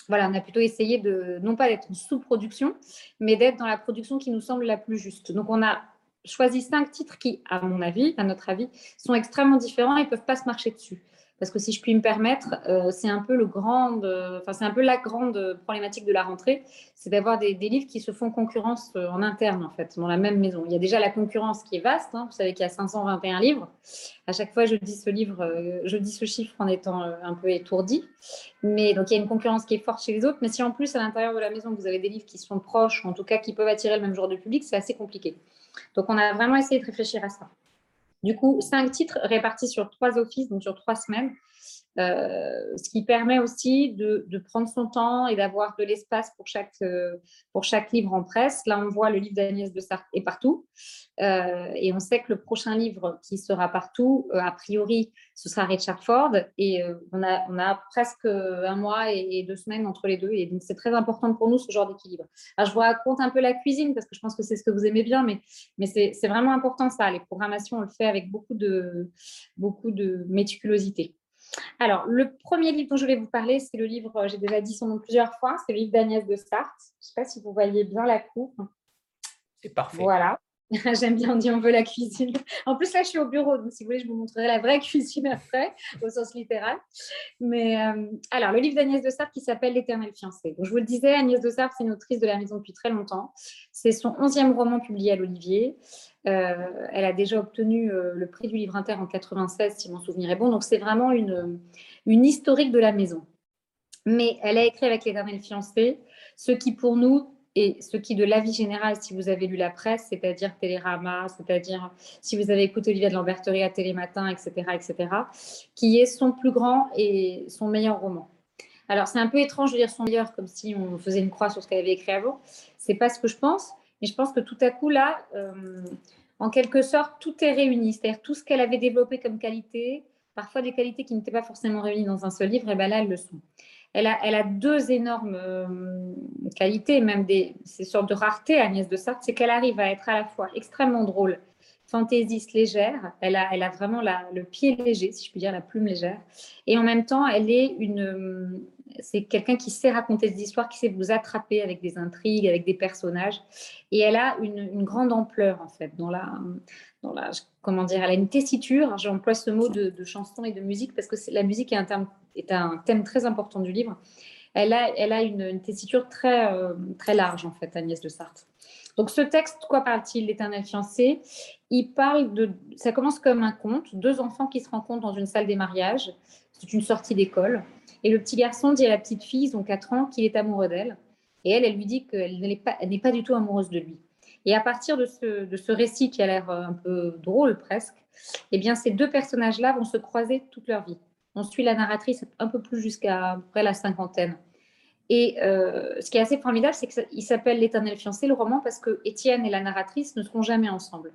Speaker 11: voilà, on a plutôt essayé de non pas d'être sous-production, mais d'être dans la production qui nous semble la plus juste. Donc, on a choisi cinq titres qui, à mon avis, à notre avis, sont extrêmement différents et ne peuvent pas se marcher dessus. Parce que si je puis me permettre, euh, c'est un peu le grand, euh, un peu la grande problématique de la rentrée, c'est d'avoir des, livres qui se font concurrence euh, en interne en fait, dans la même maison. Il y a déjà la concurrence qui est vaste. Hein. vous savez qu'il y a 521 livres. À chaque fois, je dis ce livre, je dis ce chiffre en étant un peu étourdi. Mais donc il y a une concurrence qui est forte chez les autres. Mais si en plus à l'intérieur de la maison vous avez des livres qui sont proches, ou en tout cas qui peuvent attirer le même genre de public, c'est assez compliqué. Donc, on a vraiment essayé de réfléchir à ça. Du coup, cinq titres répartis sur trois offices, donc sur trois semaines, euh, ce qui permet aussi de, prendre son temps et d'avoir de l'espace pour chaque, euh, pour chaque livre en presse. Là, on voit le livre d'Agnès de Sartre est partout. Euh, et on sait que le prochain livre qui sera partout, a priori, ce sera Richard Ford. Et on, a, on a presque un mois et, deux semaines entre les deux. Et donc, c'est très important pour nous, ce genre d'équilibre. Je vous raconte un peu la cuisine parce que je pense que c'est ce que vous aimez bien, mais, mais c'est vraiment important ça. Les programmations, on le fait avec beaucoup de, beaucoup de méticulosité. Alors, le premier livre dont je vais vous parler, c'est le livre, euh, j'ai déjà dit son nom plusieurs fois, c'est le livre d'Agnès de Sarthe. Je ne sais pas si vous voyez bien la coupe.
Speaker 1: C'est parfait.
Speaker 11: Voilà. J'aime bien, on dit on veut la cuisine. En plus, là, je suis au bureau, donc si vous voulez, je vous montrerai la vraie cuisine après, au sens littéral. Mais euh, alors, le livre d'Agnès de Sarthe qui s'appelle L'éternel fiancé. Donc, je vous le disais, Agnès de Sarthe, c'est une autrice de la maison depuis très longtemps. C'est son onzième roman publié à l'Olivier. Euh, elle a déjà obtenu euh, le prix du livre inter en 96, si mon souvenir est bon. Donc, c'est vraiment une, une historique de la maison. Mais elle a écrit avec l'éternel fiancé, ce qui pour nous et ce qui de l'avis général, si vous avez lu la presse, c'est-à-dire Télérama, c'est-à-dire si vous avez écouté Olivia de Lamberterie à Télématin, etc., etc., qui est son plus grand et son meilleur roman. Alors c'est un peu étrange de dire son meilleur comme si on faisait une croix sur ce qu'elle avait écrit avant. C'est pas ce que je pense, mais je pense que tout à coup là, euh, en quelque sorte, tout est réuni. C'est-à-dire tout ce qu'elle avait développé comme qualité, parfois des qualités qui n'étaient pas forcément réunies dans un seul livre, et bien là elles le sont. Elle a, deux énormes euh, qualités, même des, ces sortes de rareté, Agnès de Sarthe, c'est qu'elle arrive à être à la fois extrêmement drôle, fantaisiste, légère. Elle a, elle a vraiment le pied léger, si je puis dire, la plume légère. Et en même temps, elle est une, c'est quelqu'un qui sait raconter des histoires, qui sait vous attraper avec des intrigues, avec des personnages. Et elle a une, grande ampleur, en fait, dans la, dans la, comment dire, elle a une tessiture. J'emploie ce mot de, chanson et de musique parce que la musique est un, thème très important du livre. Elle a, une, tessiture très, euh, très large, en fait, Agnès de Sarthe. Donc, ce texte, quoi parle-t-il? L'éternel fiancé Il parle de. Ça commence comme un conte deux enfants qui se rencontrent dans une salle des mariages. C'est une sortie d'école. Et le petit garçon dit à la petite fille, ils ont 4 ans, qu'il est amoureux d'elle. Et elle, elle lui dit qu'elle n'est pas du tout amoureuse de lui. Et à partir de ce, de ce récit qui a l'air euh, un peu drôle presque, eh bien, ces deux personnages-là vont se croiser toute leur vie. On suit la narratrice un peu plus jusqu'à près la cinquantaine. Et euh, ce qui est assez formidable, c'est qu'il s'appelle L'éternel fiancé, le roman, parce que Étienne et la narratrice ne seront jamais ensemble.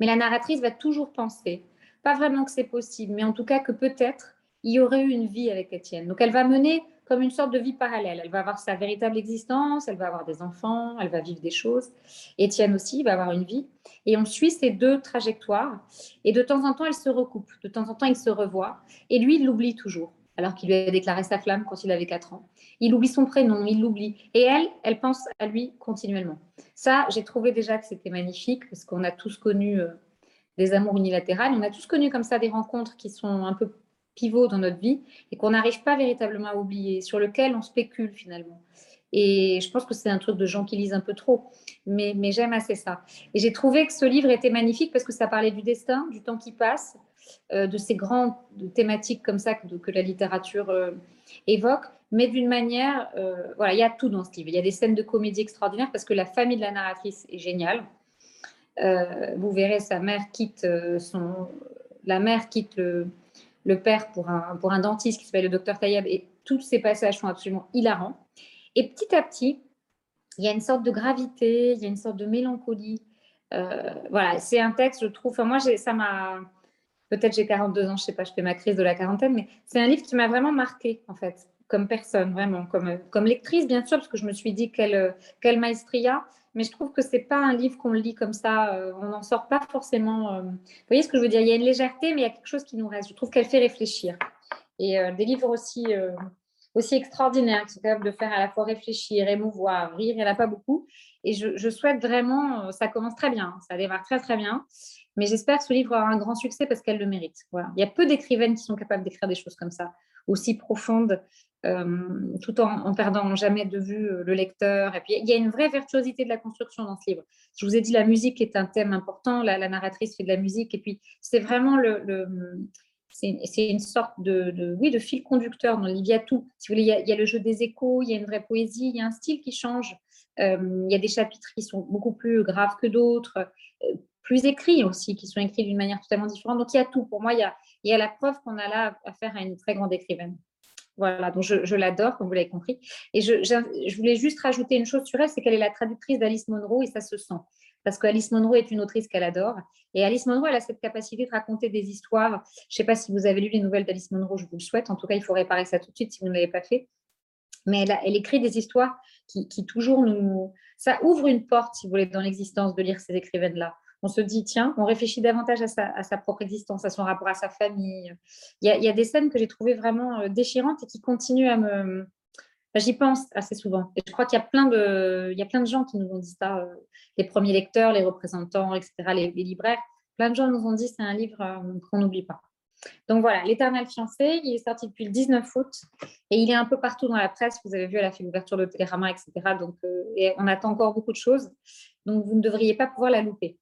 Speaker 11: Mais la narratrice va toujours penser, pas vraiment que c'est possible, mais en tout cas que peut-être il y aurait eu une vie avec Étienne. Donc elle va mener comme une sorte de vie parallèle. Elle va avoir sa véritable existence, elle va avoir des enfants, elle va vivre des choses. Étienne aussi va avoir une vie. Et on suit ces deux trajectoires. Et de temps en temps, elles se recoupent. De temps en temps, ils se revoient. Et lui, il l'oublie toujours, alors qu'il lui a déclaré sa flamme quand il avait 4 ans. Il oublie son prénom, il l'oublie. Et elle, elle pense à lui continuellement. Ça, j'ai trouvé déjà que c'était magnifique, parce qu'on a tous connu euh, des amours unilatérales. On a tous connu comme ça des rencontres qui sont un peu pivot dans notre vie et qu'on n'arrive pas véritablement à oublier, sur lequel on spécule finalement. Et je pense que c'est un truc de gens qui lisent un peu trop, mais, mais j'aime assez ça. Et j'ai trouvé que ce livre était magnifique parce que ça parlait du destin, du temps qui passe, euh, de ces grandes thématiques comme ça que, la littérature euh, évoque, mais d'une manière, euh, voilà, il y a tout dans ce livre. Il y a des scènes de comédie extraordinaires parce que la famille de la narratrice est géniale. vous verrez, sa mère quitte son, la mère quitte le, le père pour un, dentiste qui s'appelle le docteur Taïeb, et tous ces passages sont absolument hilarants. Et petit à petit, il y a une sorte de gravité, il y a une sorte de mélancolie. Euh, voilà, c'est un texte, je trouve, enfin, moi, ça m'a peut-être j'ai 42 ans, je sais pas, je fais ma crise de la quarantaine, mais c'est un livre qui m'a vraiment marqué, en fait, comme personne, vraiment, comme, comme lectrice, bien sûr, parce que je me suis dit quelle maestria, mais je trouve que ce n'est pas un livre qu'on lit comme ça, euh, on n'en sort pas forcément. euh, Vous voyez ce que je veux dire Il y a une légèreté, mais il y a quelque chose qui nous reste. Je trouve qu'elle fait réfléchir. Et euh, des livres aussi, aussi extraordinaires, qui sont capables de faire à la fois réfléchir, émouvoir, rire, il n'y en a pas beaucoup. Et je, je souhaite vraiment, ça commence très bien, ça démarre très très bien, mais j'espère que ce livre aura un grand succès parce qu'elle le mérite. Voilà. Il y a peu d'écrivaines qui sont capables d'écrire des choses comme ça, aussi profondes, euh, tout en, en perdant jamais de vue euh, le lecteur. Et puis, il y a une vraie virtuosité de la construction dans ce livre. Je vous ai dit, la musique est un thème important, la, la narratrice fait de la musique, et puis c'est vraiment le... c'est une sorte de, de- oui, de fil conducteur dans le. Il y a tout. Si vous voulez, il y a, le jeu des échos, il y a une vraie poésie, il y a un style qui change. Euh, il y a des chapitres qui sont beaucoup plus graves que d'autres, plus écrits aussi, qui sont écrits d'une manière totalement différente. Donc, il y a tout. Pour moi, il y a, il y a la preuve qu'on a là affaire à une très grande écrivaine. Voilà, donc je, l'adore, comme vous l'avez compris. Et je, je- voulais juste rajouter une chose sur elle, c'est qu'elle est la traductrice d'Alice Munro et ça se sent. Parce qu'Alice Munro est une autrice qu'elle adore. Et Alice Munro, elle a cette capacité de raconter des histoires. Je ne sais pas si vous avez lu les nouvelles d'Alice Munro, je vous le souhaite. En tout cas, il faut réparer ça tout de suite si vous ne l'avez pas fait. Mais elle, elle écrit des histoires qui, qui toujours nous... Ça ouvre une porte, si vous voulez, dans l'existence de lire ces écrivaines-là. On se dit, tiens, on réfléchit davantage à sa, propre existence, à son rapport à sa famille. Il y a, des scènes que j'ai trouvées vraiment euh, déchirantes et qui continuent à me... J'y pense assez souvent. Et je crois qu'il y a plein de, y a plein de gens qui nous ont dit ça, euh, les premiers lecteurs, les représentants, etc., les, libraires. Plein de gens nous ont dit c'est un livre euh, qu'on n'oublie pas. Donc voilà, L'éternel fiancé, il est sorti depuis le 19 août et il est un peu partout dans la presse. Vous avez vu, elle a fait l'ouverture de Télérama, etc. Donc, et on attend encore beaucoup de choses. Donc, vous ne devriez pas pouvoir la louper.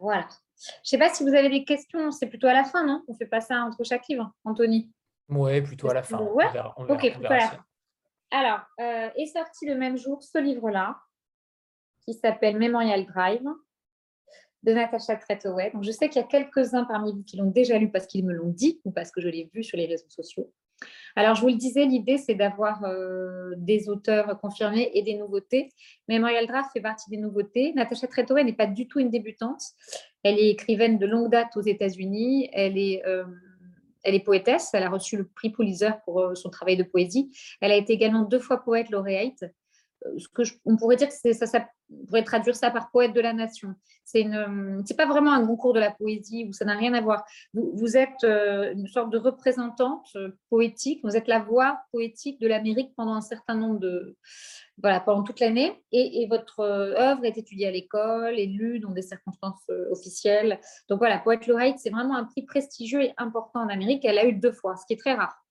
Speaker 11: Voilà. Je ne sais pas si vous avez des questions. C'est plutôt à la fin, non? On ne fait pas ça entre chaque livre, Anthony?
Speaker 1: Ouais, plutôt à la fin.
Speaker 11: Ouais.
Speaker 1: On verra, on verra,
Speaker 11: Ok,
Speaker 1: on verra ça.
Speaker 11: Alors, euh, est sorti le même jour ce livre-là, qui s'appelle Memorial Drive, de Natasha Trethewey. Donc, je sais qu'il y a quelques-uns parmi vous qui l'ont déjà lu parce qu'ils me l'ont dit ou parce que je l'ai vu sur les réseaux sociaux. Alors, je vous le disais, l'idée, c'est d'avoir euh, des auteurs confirmés et des nouveautés. Memorial Drive fait partie des nouveautés. Natasha Trethewey n'est pas du tout une débutante. Elle est écrivaine de longue date aux États-Unis. Elle est... euh, elle est poétesse, elle a reçu le prix Pulitzer pour euh, son travail de poésie. Elle a été également deux fois poète lauréate. Euh, Ce que on pourrait dire que ça, ça pourrait traduire ça par poète de la nation. C'est euh, c'est pas vraiment un concours de la poésie où ça n'a rien à voir. Vous, êtes euh, une sorte de représentante poétique. Vous êtes la voix poétique de l'Amérique pendant un certain nombre de, voilà, pendant toute l'année. Et, et votre œuvre est étudiée à l'école, est lue dans des circonstances officielles. Donc voilà, Poète lauréate, c'est vraiment un prix prestigieux et important en Amérique. Elle l'a eu deux fois, ce qui est très rare.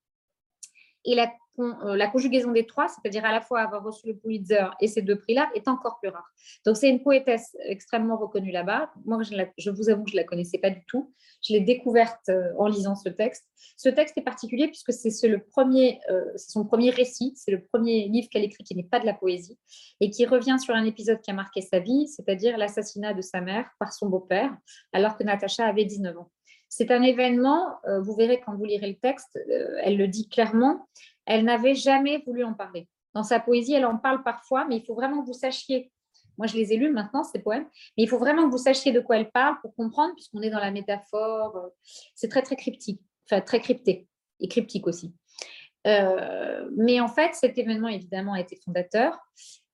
Speaker 11: Et euh, la conjugaison des trois, c'est-à-dire à la fois avoir reçu le Pulitzer et ces deux prix-là, est encore plus rare. Donc c'est une poétesse extrêmement reconnue là-bas. Moi, je, vous avoue que je ne la connaissais pas du tout. Je l'ai découverte euh, en lisant ce texte. Ce texte est particulier puisque euh, c'est son premier récit, c'est le premier livre qu'elle écrit qui n'est pas de la poésie et qui revient sur un épisode qui a marqué sa vie, c'est-à-dire l'assassinat de sa mère par son beau-père, alors que Natacha avait 19 ans. C'est un événement, euh, vous verrez quand vous lirez le texte, euh, elle le dit clairement, elle n'avait jamais voulu en parler. Dans sa poésie, elle en parle parfois, mais il faut vraiment que vous sachiez. Moi, je les ai lus maintenant, ces poèmes, mais il faut vraiment que vous sachiez de quoi elle parle pour comprendre, puisqu'on est dans la métaphore. euh, C'est très, très cryptique, enfin très crypté et cryptique aussi. Mais en fait, cet événement, évidemment, a été fondateur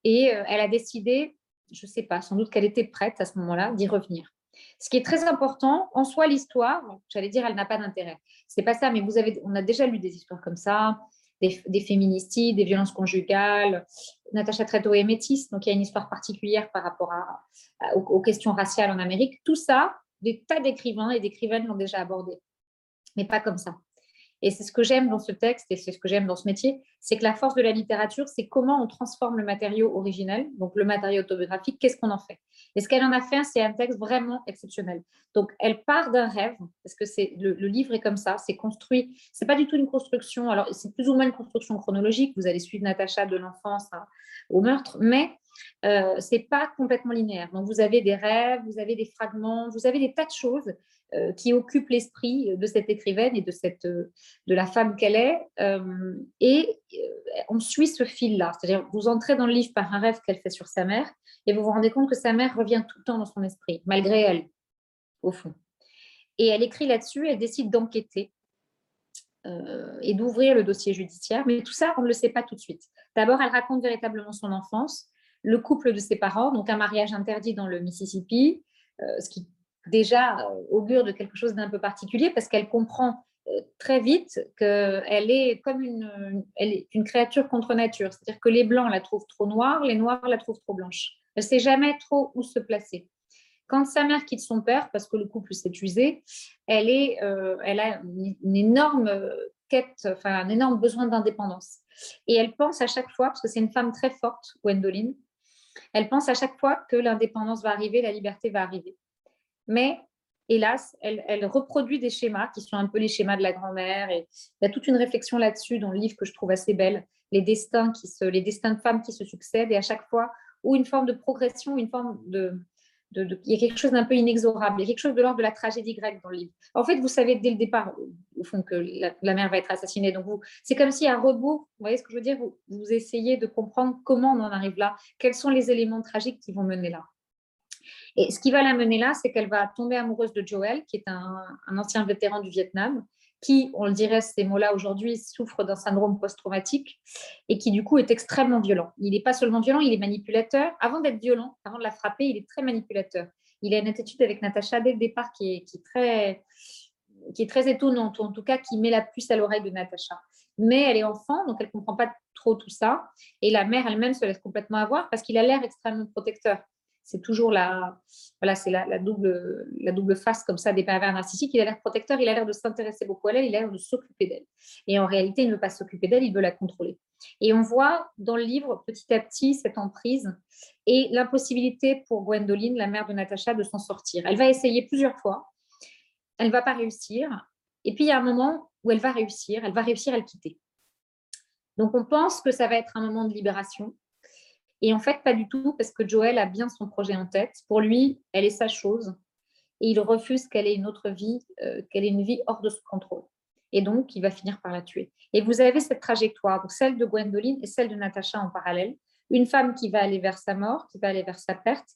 Speaker 11: et elle a décidé, je ne sais pas, sans doute qu'elle était prête à ce moment-là d'y revenir. Ce qui est très important, en soi, l'histoire, j'allais dire, elle n'a pas d'intérêt. C'est pas ça, mais vous avez, on a déjà lu des histoires comme ça, des, des féminicides, des violences conjugales. Natacha Trethewey est métisse, donc il y a une histoire particulière par rapport aux questions raciales en Amérique. Tout ça, des tas d'écrivains et d'écrivaines l'ont déjà abordé, mais pas comme ça. Et c'est ce que j'aime dans ce texte et c'est ce que j'aime dans ce métier, c'est que la force de la littérature, c'est comment on transforme le matériau originel, donc le matériau autobiographique, qu'est-ce qu'on en fait? Et ce qu'elle en a fait, c'est un texte vraiment exceptionnel. Donc, elle part d'un rêve, parce que le, livre est comme ça, c'est construit. C'est pas du tout une construction. Alors, c'est plus ou moins une construction chronologique. Vous allez suivre Natacha de l'enfance à- au meurtre, mais euh, c'est pas complètement linéaire. Donc, vous avez des rêves, vous avez des fragments, vous avez des tas de choses qui occupent l'esprit de cette écrivaine et de cette euh, de la femme qu'elle est. Euh, et euh, on suit ce fil-là, c'est-à-dire vous entrez dans le livre par un rêve qu'elle fait sur sa mère et vous vous rendez compte que sa mère revient tout le temps dans son esprit, malgré elle, au fond. Et elle écrit là-dessus, elle décide d'enquêter euh, et d'ouvrir le dossier judiciaire. Mais tout ça, on ne le sait pas tout de suite. D'abord, elle raconte véritablement son enfance, le couple de ses parents, donc un mariage interdit dans le Mississippi, euh, ce qui déjà euh, augure de quelque chose d'un peu particulier parce qu'elle comprend très vite qu'elle est comme une, elle est une créature contre nature. C'est-à-dire que les blancs la trouvent trop noire, les noirs la trouvent trop blanche. Elle ne sait jamais trop où se placer. Quand sa mère quitte son père, parce que le couple s'est usé, elle, est, euh, elle a une, énorme quête, enfin un énorme besoin d'indépendance. Et elle pense à chaque fois, parce que c'est une femme très forte, Gwendoline, elle pense à chaque fois que l'indépendance va arriver, la liberté va arriver. Mais hélas, elle, reproduit des schémas qui sont un peu les schémas de la grand-mère. Et il y a toute une réflexion là-dessus dans le livre que je trouve assez belle, les destins, qui se, les destins de femmes qui se succèdent. Et à chaque fois, ou une forme de progression, une forme de, il y a quelque chose d'un peu inexorable, il y a quelque chose de l'ordre de la tragédie grecque dans le livre. En fait, vous savez dès le départ, au fond, que la, mère va être assassinée. Donc, c'est comme si à rebours, vous voyez ce que je veux dire, vous, essayez de comprendre comment on en arrive là, quels sont les éléments tragiques qui vont mener là. Et ce qui va la mener là, c'est qu'elle va tomber amoureuse de Joel, qui est un, ancien vétéran du Vietnam, qui, on le dirait ces mots-là aujourd'hui, souffre d'un syndrome post-traumatique et qui du coup est extrêmement violent. Il n'est pas seulement violent, il est manipulateur. Avant d'être violent, avant de la frapper, il est très manipulateur. Il a une attitude avec Natacha dès le départ qui est, qui est, très, qui est très étonnante, ou en tout cas qui met la puce à l'oreille de Natacha. Mais elle est enfant, donc elle ne comprend pas trop tout ça. Et la mère elle-même se laisse complètement avoir parce qu'il a l'air extrêmement protecteur c'est toujours la, voilà, c'est la, double, la double face comme ça des pervers narcissiques. Il a l'air protecteur, il a l'air de s'intéresser beaucoup à elle, il a l'air de s'occuper d'elle. Et en réalité, il ne veut pas s'occuper d'elle, il veut la contrôler. Et on voit dans le livre petit à petit cette emprise et l'impossibilité pour Gwendoline, la mère de Natacha, de s'en sortir. Elle va essayer plusieurs fois, elle ne va pas réussir. Et puis il y a un moment où elle va réussir, elle va réussir à le quitter. Donc on pense que ça va être un moment de libération, et en fait, pas du tout, parce que Joël a bien son projet en tête. Pour lui, elle est sa chose. Et il refuse qu'elle ait une autre vie, euh, qu'elle ait une vie hors de son contrôle. Et donc, il va finir par la tuer. Et vous avez cette trajectoire, celle de Gwendoline et celle de Natacha en parallèle. Une femme qui va aller vers sa mort, qui va aller vers sa perte,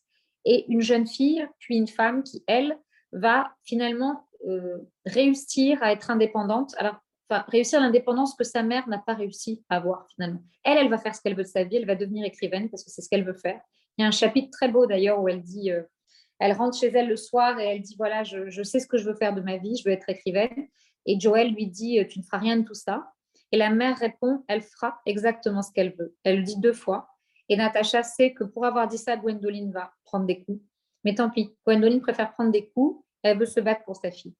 Speaker 11: et une jeune fille, puis une femme qui, elle, va finalement euh, réussir à être indépendante. Alors, réussir l'indépendance que sa mère n'a pas réussi à avoir finalement. Elle, elle va faire ce qu'elle veut de sa vie, elle va devenir écrivaine parce que c'est ce qu'elle veut faire. Il y a un chapitre très beau d'ailleurs où elle dit, euh, elle rentre chez elle le soir et elle dit, voilà, je, sais ce que je veux faire de ma vie, je veux être écrivaine. Et Joël lui dit, euh, tu ne feras rien de tout ça. Et la mère répond, elle fera exactement ce qu'elle veut. Elle le dit deux fois. Et Natacha sait que pour avoir dit ça, Gwendoline va prendre des coups. Mais tant pis, Gwendoline préfère prendre des coups, elle veut se battre pour sa fille.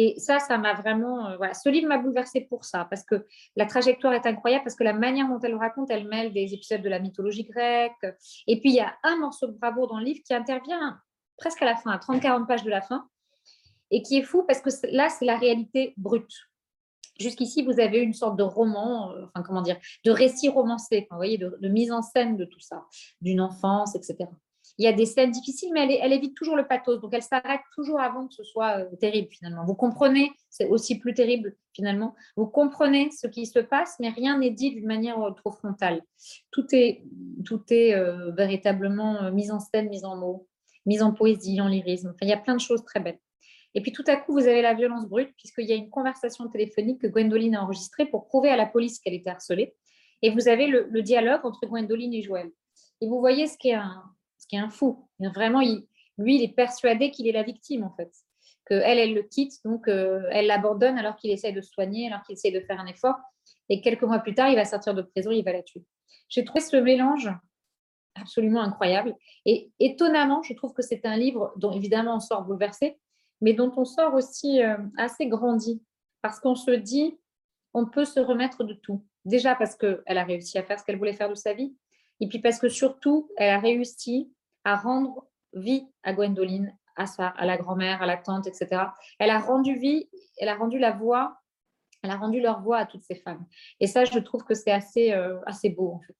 Speaker 11: Et ça, ça m'a vraiment. Euh, voilà. Ce livre m'a bouleversée pour ça, parce que la trajectoire est incroyable, parce que la manière dont elle le raconte, elle mêle des épisodes de la mythologie grecque. Et puis, il y a un morceau de bravoure dans le livre qui intervient presque à la fin, à 30-40 pages de la fin, et qui est fou parce que là, c'est la réalité brute. Jusqu'ici, vous avez une sorte de roman, euh, enfin, comment dire, de récit romancé, vous voyez, de, de mise en scène de tout ça, d'une enfance, etc il y a des scènes difficiles, mais elle, évite toujours le pathos. Donc, elle s'arrête toujours avant que ce soit euh, terrible, finalement. Vous comprenez, c'est aussi plus terrible, finalement. Vous comprenez ce qui se passe, mais rien n'est dit d'une manière euh, trop frontale. Tout est, euh, véritablement mis en scène, mis en mots, mis en poésie, en lyrisme. Il y a plein de choses très belles. Et puis tout à coup, vous avez la violence brute, puisqu'il y a une conversation téléphonique que Gwendoline a enregistrée pour prouver à la police qu'elle était harcelée. Et vous avez le, le, dialogue entre Gwendoline et Joël. Et vous voyez ce qui est un, qui est un fou. Vraiment, lui, il est persuadé qu'il est la victime, en fait. Que elle, le quitte, donc euh, elle l'abandonne alors qu'il essaye de se soigner, alors qu'il essaye de faire un effort. Et quelques mois plus tard, il va sortir de prison, il va la tuer. J'ai trouvé ce mélange absolument incroyable. Et étonnamment, je trouve que c'est un livre dont évidemment on sort bouleversé, mais dont on sort aussi euh, assez grandi. Parce qu'on se dit, on peut se remettre de tout. Déjà parce qu'elle a réussi à faire ce qu'elle voulait faire de sa vie. Et puis parce que surtout, elle a réussi rendre vie à Gwendoline, à, sa, à la grand-mère, à la tante, etc. Elle a rendu vie, elle a rendu la voix, elle a rendu leur voix à toutes ces femmes. Et ça, je trouve que c'est assez, euh, assez beau, en fait.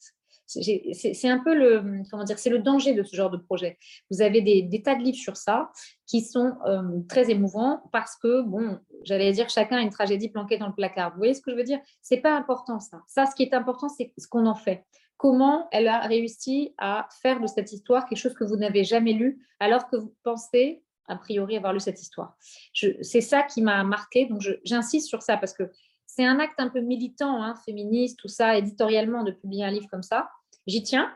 Speaker 11: C'est un peu le, comment dire, c'est le danger de ce genre de projet. Vous avez des, des tas de livres sur ça qui sont euh, très émouvants parce que, bon, j'allais dire, chacun a une tragédie planquée dans le placard. Vous voyez ce que je veux dire? C'est pas important ça. Ça, ce qui est important, c'est ce qu'on en fait comment elle a réussi à faire de cette histoire quelque chose que vous n'avez jamais lu, alors que vous pensez a priori, avoir lu cette histoire. C'est ça qui m'a marqué, donc j'insiste sur ça parce que c'est un acte un peu militant, hein, féministe, tout ça, éditorialement, de publier un livre comme ça. J'y tiens,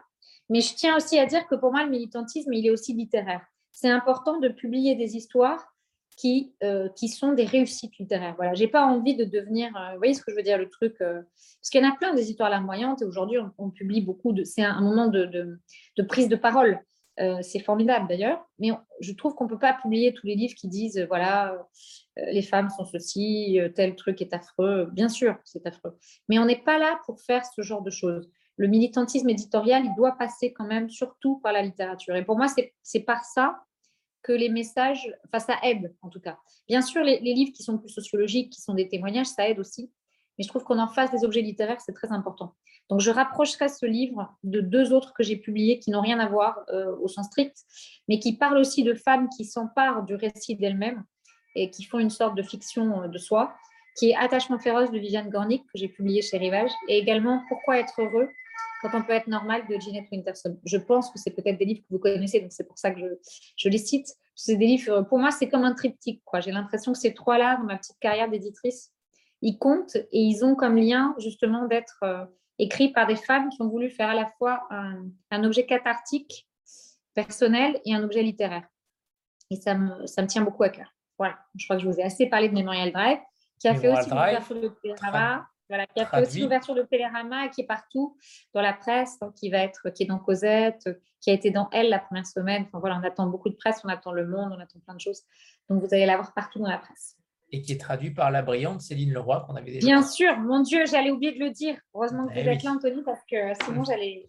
Speaker 11: mais je tiens aussi à dire que pour moi, le militantisme, il est aussi littéraire. C'est important de publier des histoires qui, euh, qui sont des réussites littéraires. Voilà, j'ai pas envie de devenir, euh, vous voyez ce que je veux dire, le truc, euh, parce qu'il y en a plein des histoires larmoyantes et aujourd'hui on, publie beaucoup de, c'est un, moment de, de, prise de parole. c'est formidable d'ailleurs, mais je trouve qu'on peut pas publier tous les livres qui disent voilà les femmes sont ceci, tel truc est affreux. Bien sûr, c'est affreux, mais on n'est pas là pour faire ce genre de choses. Le militantisme éditorial, il doit passer quand même surtout par la littérature. Et pour moi, c'est par ça que les messages, enfin ça aide en tout cas. Bien sûr, les, livres qui sont plus sociologiques, qui sont des témoignages, ça aide aussi. Mais je trouve qu'on en fasse des objets littéraires, c'est très important. Donc je rapprocherai ce livre de deux autres que j'ai publiés qui n'ont rien à voir euh, au sens strict, mais qui parlent aussi de femmes qui s'emparent du récit d'elles-mêmes et qui font une sorte de fiction euh, de soi, qui est Attachement féroce de Viviane Gornick, que j'ai publié chez Rivage, et également Pourquoi être heureux quand on peut être normal de Jeanette Winterson. Je pense que c'est peut-être des livres que vous connaissez, donc c'est pour ça que je, les cite. C'est des livres, pour moi, c'est comme un triptyque. J'ai l'impression que ces trois-là, dans ma petite carrière d'éditrice, ils comptent et ils ont comme lien justement d'être euh, écrits par des femmes qui ont voulu faire à la fois un, objet cathartique, personnel et un objet littéraire. Et ça me, ça me tient beaucoup à cœur. Voilà, je crois que je vous ai assez parlé de Memorial Drive, qui a fait aussi l'ouverture de voilà, qui a fait aussi l'ouverture de Télérama, qui est partout dans la presse, hein, qui va être, qui est dans Cosette, qui a été dans Elle la première semaine. Enfin, voilà, on attend beaucoup de presse, on attend Le Monde, on attend plein de choses. Donc vous allez l'avoir partout dans la presse.
Speaker 1: Et qui est traduit par la brillante Céline Leroy qu'on avait déjà.
Speaker 11: Bien sûr, mon Dieu, j'allais oublier de le dire. Heureusement que vous eh êtes là, Anthony, parce que sinon j'allais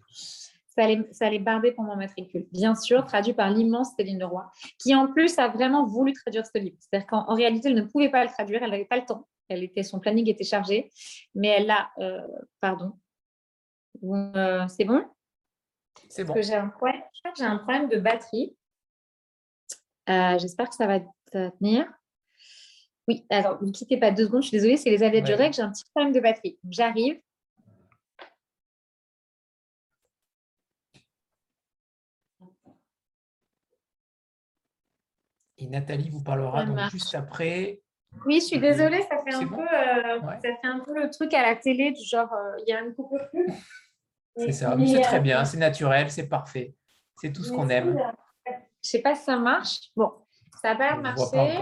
Speaker 11: ça allait, ça allait barder pour mon matricule. Bien sûr, traduit par l'immense Céline Leroy, qui en plus a vraiment voulu traduire ce livre. C'est-à-dire qu'en réalité, elle ne pouvait pas le traduire, elle n'avait pas le temps. Elle était, son planning était chargé, mais elle a, euh, pardon, euh, c'est bon?
Speaker 1: C'est bon.
Speaker 11: J'ai un, problème, j'ai un problème de batterie. Euh, j'espère que ça va tenir. Oui, alors, ne quittez pas deux secondes, je suis désolée, c'est les aléas du règle, j'ai un petit problème de batterie. J'arrive.
Speaker 1: Et Nathalie vous parlera donc juste après
Speaker 11: oui, je suis désolée, ça fait, un peu, euh, ça fait un peu le truc à la télé, du genre, euh, il y a une coupure pub.
Speaker 1: C'est ça, c'est très bien, c'est naturel, c'est parfait. C'est tout ce qu'on aime.
Speaker 11: Je ne sais pas si ça marche. Bon, ça n'a pas marcher.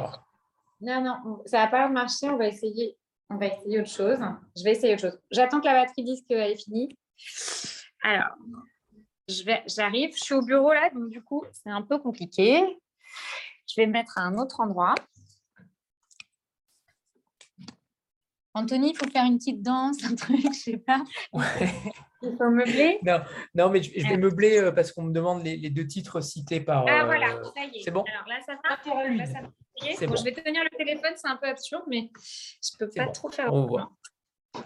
Speaker 11: Non, non, ça n'a pas marcher. On va essayer. On va essayer autre chose. Je vais essayer autre chose. J'attends que la batterie dise qu'elle est finie. Alors, j'arrive. Je suis au bureau là, donc du coup, c'est un peu compliqué. Je vais me mettre à un autre endroit. Anthony, il faut faire une petite danse, un truc, je sais pas. Il faut meubler
Speaker 1: non, non, mais je, vais meubler euh, parce qu'on me demande les, deux titres cités par.
Speaker 11: Ah voilà, euh, ça y est.
Speaker 1: C'est bon?
Speaker 11: Alors là, ça va? bon, Je vais tenir le téléphone, c'est un peu absurde, mais je ne peux pas trop faire.
Speaker 1: On voit.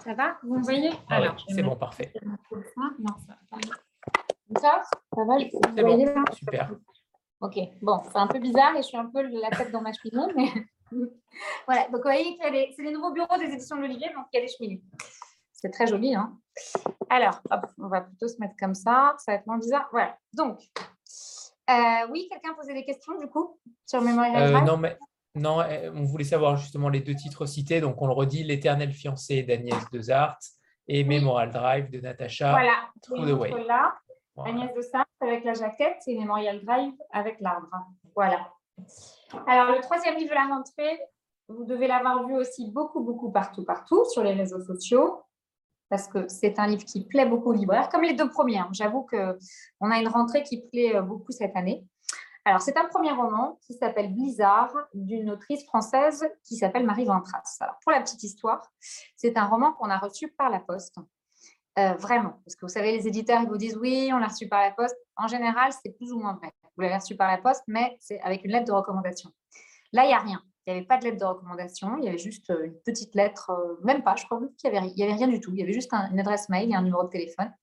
Speaker 11: Ça va? Vous me voyez?
Speaker 1: Ah C'est bon, parfait.
Speaker 11: Non, ça va. Ça, ça va Vous
Speaker 1: voyez bon. Super.
Speaker 11: Ok, bon, c'est un peu bizarre et je suis un peu la tête dans ma cheminée, mais voilà, donc vous voyez que c'est les nouveaux bureaux des éditions de l'Olivier, donc il y a des cheminées. C'est très joli. Hein Alors, on va plutôt se mettre comme ça, ça va être moins bizarre. Voilà, donc, euh, oui, quelqu'un posait des questions du coup sur Mémorial
Speaker 1: euh, Non, mais non, euh, on voulait savoir justement les deux titres cités. Donc, on le redit, L'éternel fiancé d'Agnès Dezart et Memorial Drive de Natacha
Speaker 11: Voilà, là, Agnès Dezart avec la jaquette et Memorial Drive avec l'arbre. Voilà. Alors, le troisième livre de la rentrée, vous devez l'avoir vu aussi beaucoup, beaucoup partout, partout sur les réseaux sociaux, parce que c'est un livre qui plaît beaucoup aux libraires, comme les deux premiers. Hein. J'avoue qu'on a une rentrée qui plaît euh, beaucoup cette année. Alors, c'est un premier roman qui s'appelle Blizzard, d'une autrice française qui s'appelle Marie Ventras. Alors, pour la petite histoire, c'est un roman qu'on a reçu par la poste. Euh, vraiment, parce que vous savez, les éditeurs, ils vous disent oui, on l'a reçu par la poste. En général, c'est plus ou moins vrai vous l'avez reçu par la poste, mais c'est avec une lettre de recommandation. Là, il n'y a rien. Il n'y avait pas de lettre de recommandation, il y avait juste euh, une petite lettre, euh, même pas, je crois qu'il n'y avait, avait, rien du tout. Il y avait juste une adresse mail et un numéro de téléphone.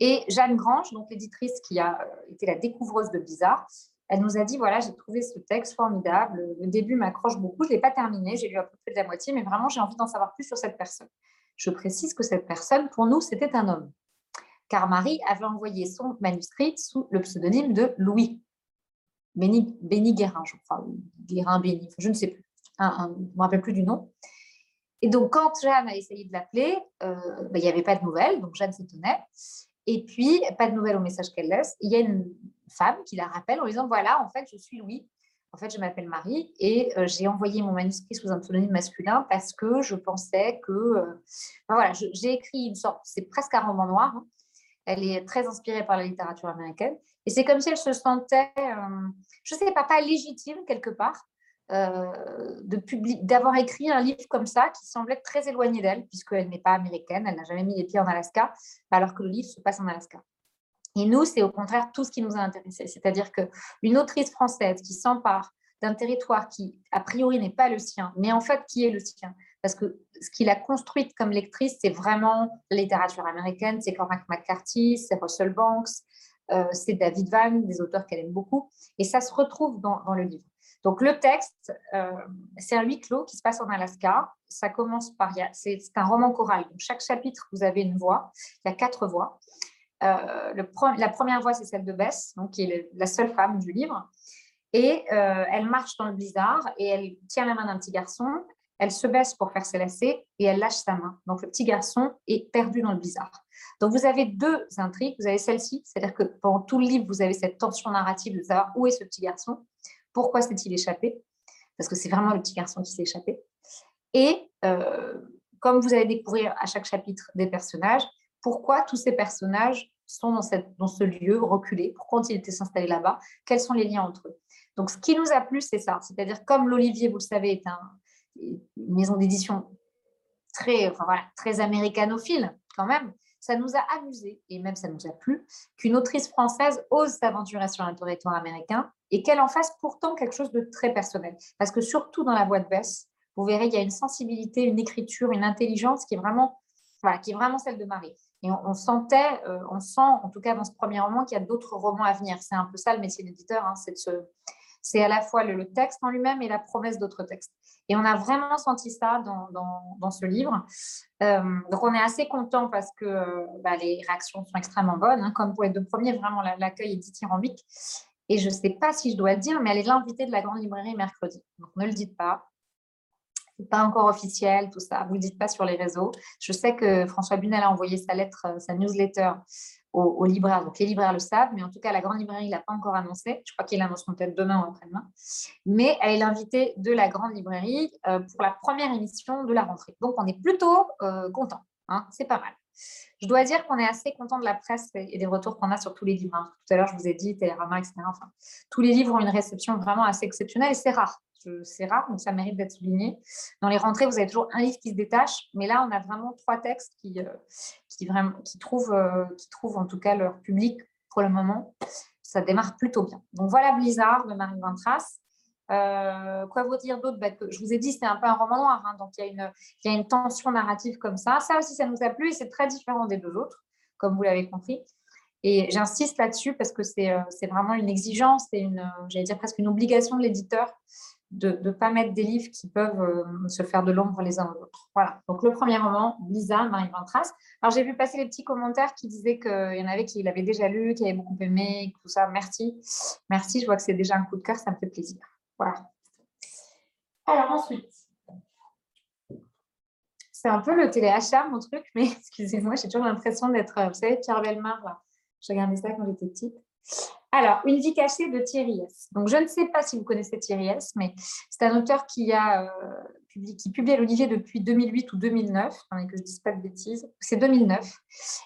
Speaker 11: Et Jeanne Grange, donc l'éditrice qui a euh, été la découvreuse de Bizarre, elle nous a dit, voilà, j'ai trouvé ce texte formidable. Le début m'accroche beaucoup, je ne l'ai pas terminé, j'ai lu à peu près de la moitié, mais vraiment, j'ai envie d'en savoir plus sur cette personne. Je précise que cette personne, pour nous, c'était un homme car Marie avait envoyé son manuscrit sous le pseudonyme de Louis. Béni, Guérin, je crois, Guérin Béni, je ne sais plus, je ne me rappelle plus du nom. Et donc, quand Jeanne a essayé de l'appeler, euh, bah, il n'y avait pas de nouvelles, donc Jeanne s'étonnait. Et puis, pas de nouvelles au message qu'elle laisse. Il y a une femme qui la rappelle en lui disant Voilà, en fait, je suis Louis. En fait, je m'appelle Marie et euh, j'ai envoyé mon manuscrit sous un pseudonyme masculin parce que je pensais que. euh, voilà, j'ai écrit une sorte. C'est presque un roman noir. hein. Elle est très inspirée par la littérature américaine. Et c'est comme si elle se sentait, euh, je ne sais pas, pas légitime quelque part d'avoir écrit un livre comme ça qui semblait très éloigné d'elle, puisqu'elle n'est pas américaine, elle n'a jamais mis les pieds en Alaska, alors que le livre se passe en Alaska. Et nous, c'est au contraire tout ce qui nous a intéressés. C'est-à-dire qu'une autrice française qui s'empare d'un territoire qui, a priori, n'est pas le sien, mais en fait, qui est le sien. Parce que ce qu'il a construite comme lectrice, c'est vraiment la littérature américaine, c'est Cormac McCarthy, c'est Russell Banks, euh, c'est David Van, des auteurs qu'elle aime beaucoup. Et ça se retrouve dans, le livre. Donc, le texte, euh, c'est un huis clos qui se passe en Alaska. Ça commence par, c'est un roman choral. Donc, chaque chapitre, vous avez une voix. Il y a quatre voix. Euh, la première voix, c'est celle de Bess, donc, qui est la seule femme du livre. Et euh, elle marche dans le blizzard et elle tient la main d'un petit garçon. Elle se baisse pour faire ses lacets et elle lâche sa main. Donc le petit garçon est perdu dans le blizzard. Donc vous avez deux intrigues. Vous avez celle-ci, c'est-à-dire que pendant tout le livre, vous avez cette tension narrative de savoir où est ce petit garçon, pourquoi s'est-il échappé, parce que c'est vraiment le petit garçon qui s'est échappé. Et euh, comme vous allez découvrir à chaque chapitre des personnages, pourquoi tous ces personnages sont dans, ce lieu reculé, pourquoi ont-ils été s'installer là-bas, quels sont les liens entre eux. Donc ce qui nous a plu, c'est ça, c'est-à-dire comme l'Olivier, vous le savez, est un, une maison d'édition très, voilà, très américanophile quand même, ça nous a amusé et même ça nous a plu qu'une autrice française ose s'aventurer sur un territoire américain et qu'elle en fasse pourtant quelque chose de très personnel. Parce que surtout dans la voix de Bess, vous verrez, il y a une sensibilité, une écriture, une intelligence qui est vraiment, voilà, qui est vraiment celle de Marie. Et on, sentait, euh, on sent, en tout cas dans ce premier roman, qu'il y a d'autres romans à venir. C'est un peu ça le métier d'éditeur, hein, c'est c'est à la fois le, texte en lui-même et la promesse d'autres textes. Et on a vraiment senti ça dans, ce livre. Euh, donc on est assez content parce que euh, bah, les réactions sont extrêmement bonnes. hein. Comme pour les deux premiers, vraiment la- l'accueil est dithyrambique. Et je ne sais pas si je dois le dire, mais elle est l'invitée de la grande librairie mercredi. Donc ne le dites pas. Pas encore officiel, tout ça. Vous ne le dites pas sur les réseaux. Je sais que François Bunel a envoyé sa lettre, euh, sa newsletter aux, libraires. Donc les libraires le savent, mais en tout cas, la grande librairie ne l'a pas encore annoncé. Je crois qu'ils l'annonceront peut-être demain ou après-demain. Mais elle est l'invitée de la grande librairie euh, pour la première émission de la rentrée. Donc on est plutôt euh, content. Hein, c'est pas mal. Je dois dire qu'on est assez content de la presse et des retours qu'on a sur tous les livres. hein. Tout à l'heure, je vous ai dit, Télérama, etc. Tous les livres ont une réception vraiment assez exceptionnelle et c'est rare. C'est rare, donc ça mérite d'être souligné. Dans les rentrées, vous avez toujours un livre qui se détache, mais là, on a vraiment trois textes qui, euh, qui, trouvent, euh, qui trouvent en tout cas leur public pour le moment. Ça démarre plutôt bien. Donc voilà Blizzard de Marie Vintras. Euh, quoi vous dire d'autre? Bah, Je vous ai dit, c'est un peu un roman noir, hein, donc il y, a une, il y a une tension narrative comme ça. Ça aussi, ça nous a plu et c'est très différent des deux autres, comme vous l'avez compris. Et j'insiste là-dessus parce que c'est vraiment une exigence et une, j'allais dire presque une obligation de l'éditeur de ne pas mettre des livres qui peuvent euh, se faire de l'ombre les uns aux autres. Voilà. Donc le premier roman, Blizzard, Marie Vintras. Alors j'ai vu passer les petits commentaires qui disaient qu'il y en avait qui l'avaient déjà lu, qui avaient beaucoup aimé, tout ça. Merci. Merci, je vois que c'est déjà un coup de cœur, ça me fait plaisir. Voilà. Alors ensuite, c'est un peu le téléachat, mon truc, mais excusez-moi, j'ai toujours l'impression d'être, euh, vous savez, Pierre Belmar, là. J'ai regardé ça quand j'étais petite. Alors, Une vie cachée de Thierry S. Donc, je ne sais pas si vous connaissez Thierry S, mais c'est un auteur qui a euh, publié, l'Olivier depuis 2008 ou 2009, attendez que je ne dise pas de bêtises. C'est 2009.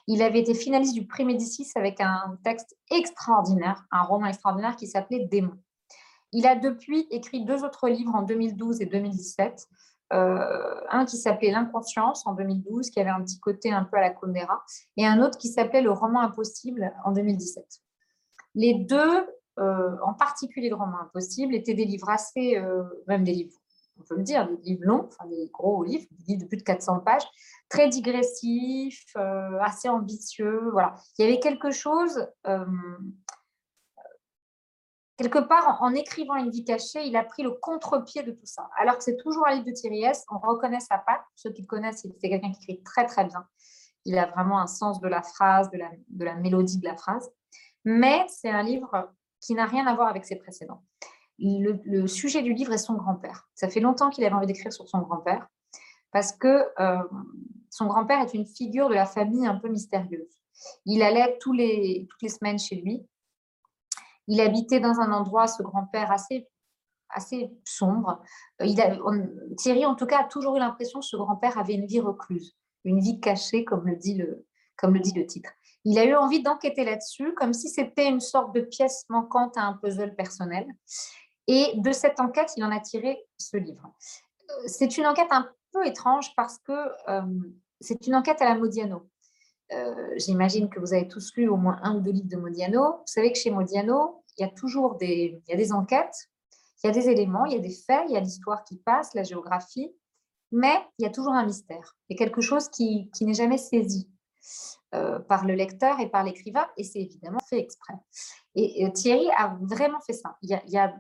Speaker 11: Il avait été finaliste du prix Médicis avec un texte extraordinaire, un roman extraordinaire qui s'appelait Démon. Il a depuis écrit deux autres livres en 2012 et 2017. Euh, un qui s'appelait L'inconscience en 2012, qui avait un petit côté un peu à la Condera, et un autre qui s'appelait Le roman impossible en 2017. Les deux, euh, en particulier le roman impossible, étaient des livres assez, euh, même des livres, on peut le dire, des livres longs, enfin des gros livres, des livres de plus de 400 pages, très digressifs, euh, assez ambitieux. Voilà. Il y avait quelque chose, quelque part, en, en écrivant Une vie cachée, il a pris le contre-pied de tout ça. Alors que c'est toujours un livre de Thierry S, on reconnaît sa patte. Ceux qui le connaissent, c'est quelqu'un qui écrit très très bien. Il a vraiment un sens de la phrase, de la, de la mélodie de la phrase. Mais c'est un livre qui n'a rien à voir avec ses précédents. Le, sujet du livre est son grand-père. Ça fait longtemps qu'il avait envie d'écrire sur son grand-père, parce que euh, son grand-père est une figure de la famille un peu mystérieuse. Il allait tous les, toutes les semaines chez lui. Il habitait dans un endroit, ce grand-père, assez, assez sombre. Thierry, en tout cas, a toujours eu l'impression que ce grand-père avait une vie recluse, une vie cachée, comme le dit le, comme le, dit le titre. Il a eu envie d'enquêter là-dessus, comme si c'était une sorte de pièce manquante à un puzzle personnel. Et de cette enquête, il en a tiré ce livre. Euh, c'est une enquête un peu étrange parce que euh, c'est une enquête à la Modiano. Euh, j'imagine que vous avez tous lu au moins un ou deux livres de Modiano. Vous savez que chez Modiano, il y a toujours des, il y a des enquêtes, il y a des éléments, il y a des faits, il y a l'histoire qui passe, la géographie, mais il y a toujours un mystère. Il y a quelque chose qui, qui n'est jamais saisi. Euh, par le lecteur et par l'écrivain, et c'est évidemment fait exprès. Et, Thierry a vraiment fait ça. Il y, a,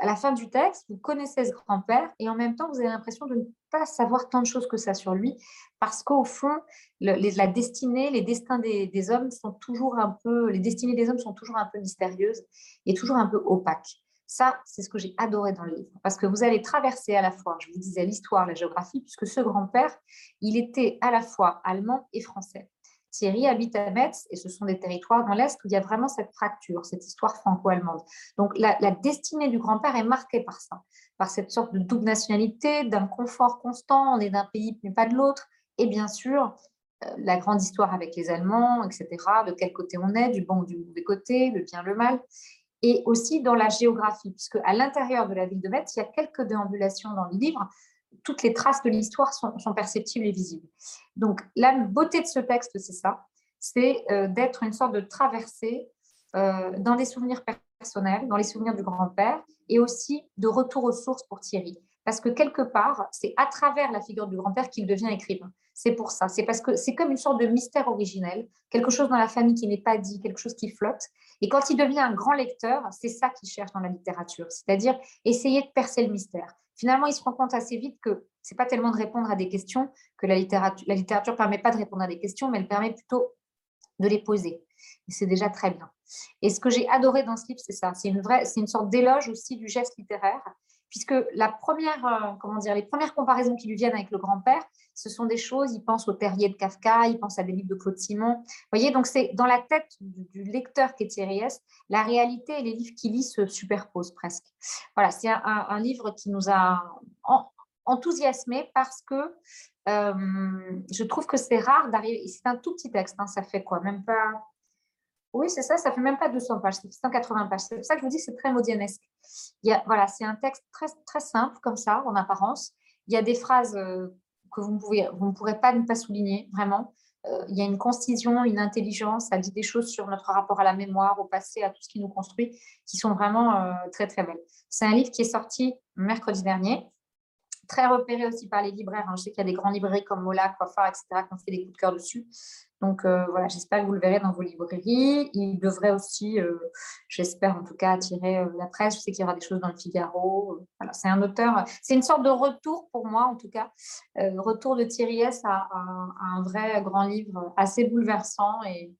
Speaker 11: à la fin du texte, vous connaissez ce grand-père, et en même temps, vous avez l'impression de ne pas savoir tant de choses que ça sur lui, parce qu'au fond, la destinée, les destins des, hommes sont toujours un peu, les destinées des hommes sont toujours un peu mystérieuses et toujours un peu opaques. Ça, c'est ce que j'ai adoré dans le livre, parce que vous allez traverser à la fois, je vous disais, l'histoire, la géographie, puisque ce grand-père, il était à la fois allemand et français. Thierry habite à Metz et ce sont des territoires dans l'Est où il y a vraiment cette fracture, cette histoire franco-allemande. Donc la, destinée du grand-père est marquée par ça, par cette sorte de double nationalité, d'un confort constant, on est d'un pays mais pas de l'autre, et bien sûr euh, la grande histoire avec les Allemands, etc., de quel côté on est, du bon ou du mauvais côté, le bien, le mal, et aussi dans la géographie, puisque à l'intérieur de la ville de Metz, il y a quelques déambulations dans le livre toutes les traces de l'histoire sont, perceptibles et visibles. Donc, la beauté de ce texte, c'est ça, c'est euh, d'être une sorte de traversée euh, dans des souvenirs personnels, dans les souvenirs du grand-père, et aussi de retour aux sources pour Thierry. Parce que quelque part, c'est à travers la figure du grand-père qu'il devient écrivain. C'est pour ça. C'est parce que c'est comme une sorte de mystère originel, quelque chose dans la famille qui n'est pas dit, quelque chose qui flotte. Et quand il devient un grand lecteur, c'est ça qu'il cherche dans la littérature, c'est-à-dire essayer de percer le mystère finalement, il se rend compte assez vite que ce n'est pas tellement de répondre à des questions, que la littérature la littérature permet pas de répondre à des questions, mais elle permet plutôt de les poser. Et c'est déjà très bien. Et ce que j'ai adoré dans ce livre, c'est ça. C'est une, c'est une sorte d'éloge aussi du geste littéraire, puisque la première, euh, comment dire, les premières comparaisons qui lui viennent avec le grand-père, ce sont des choses, il pense au terrier de Kafka, il pense à des livres de Claude Simon. Vous voyez, donc c'est dans la tête du, lecteur qui est Thierry S, la réalité et les livres qu'il lit se superposent presque. Voilà, c'est un, livre qui nous a enthousiasmés parce que euh, je trouve que c'est rare d'arriver, c'est un tout petit texte, hein, ça fait quoi, même pas oui, c'est ça, ça fait même pas 200 pages, c'est 180 pages. C'est pour ça que je vous dis que c'est très modianesque. Il y a, voilà, c'est un texte très, très simple, comme ça, en apparence. Il y a des phrases euh, que vous ne, pouvez, vous ne pourrez pas ne pas souligner, vraiment. Euh, il y a une concision, une intelligence, ça dit des choses sur notre rapport à la mémoire, au passé, à tout ce qui nous construit, qui sont vraiment euh, très, très belles. C'est un livre qui est sorti mercredi dernier, très repéré aussi par les libraires. Hein. Je sais qu'il y a des grands librairies comme Mola, Coiffard, etc., qui ont fait des coups de cœur dessus. Donc euh, voilà, j'espère que vous le verrez dans vos librairies. Il devrait aussi, euh, j'espère en tout cas, attirer euh, la presse. Je sais qu'il y aura des choses dans le Figaro. Voilà, c'est un auteur, c'est une sorte de retour pour moi en tout cas, retour de Thierry S à, un vrai grand livre assez bouleversant et,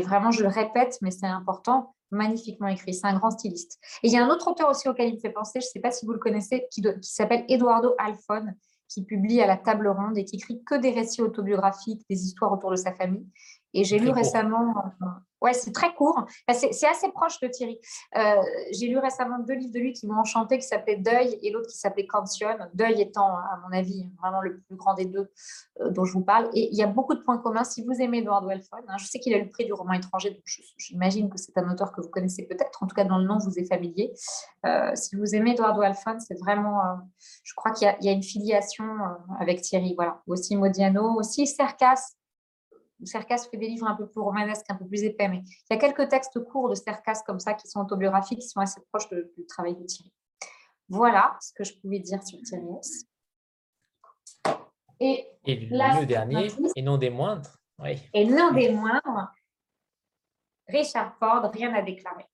Speaker 11: vraiment, je le répète, mais c'est important, magnifiquement écrit. C'est un grand styliste. Et il y a un autre auteur aussi auquel il me fait penser, je ne sais pas si vous le connaissez, qui, qui s'appelle Eduardo Alfon, qui publie à la table ronde et qui écrit que des récits autobiographiques, des histoires autour de sa famille. Et j'ai lu récemment, Ouais, c'est très court. C'est assez proche de Thierry. Euh, j'ai lu récemment deux livres de lui qui m'ont enchanté, qui s'appelaient Deuil et l'autre qui s'appelait Cantion. Deuil étant, à mon avis, vraiment le plus grand des deux euh, dont je vous parle. Et il y a beaucoup de points communs. Si vous aimez Edward Welford, hein, je sais qu'il a eu le prix du roman étranger, donc j'imagine que c'est un auteur que vous connaissez peut-être. En tout cas, dans le nom, vous êtes familier. Euh, si vous aimez Edward Welford, c'est vraiment, je crois qu'il y, y, a une filiation avec Thierry. Voilà. Aussi Modiano, aussi Cercas Cercas fait des livres un peu plus romanesques, un peu plus épais, mais il y a quelques textes courts de Cercas comme ça qui sont autobiographiques, qui sont assez proches du travail de Thierry. Voilà ce que je pouvais dire sur Thierry
Speaker 1: Et, le dernier, et non des moindres.
Speaker 11: Et non des moindres, Richard Ford, rien à déclarer.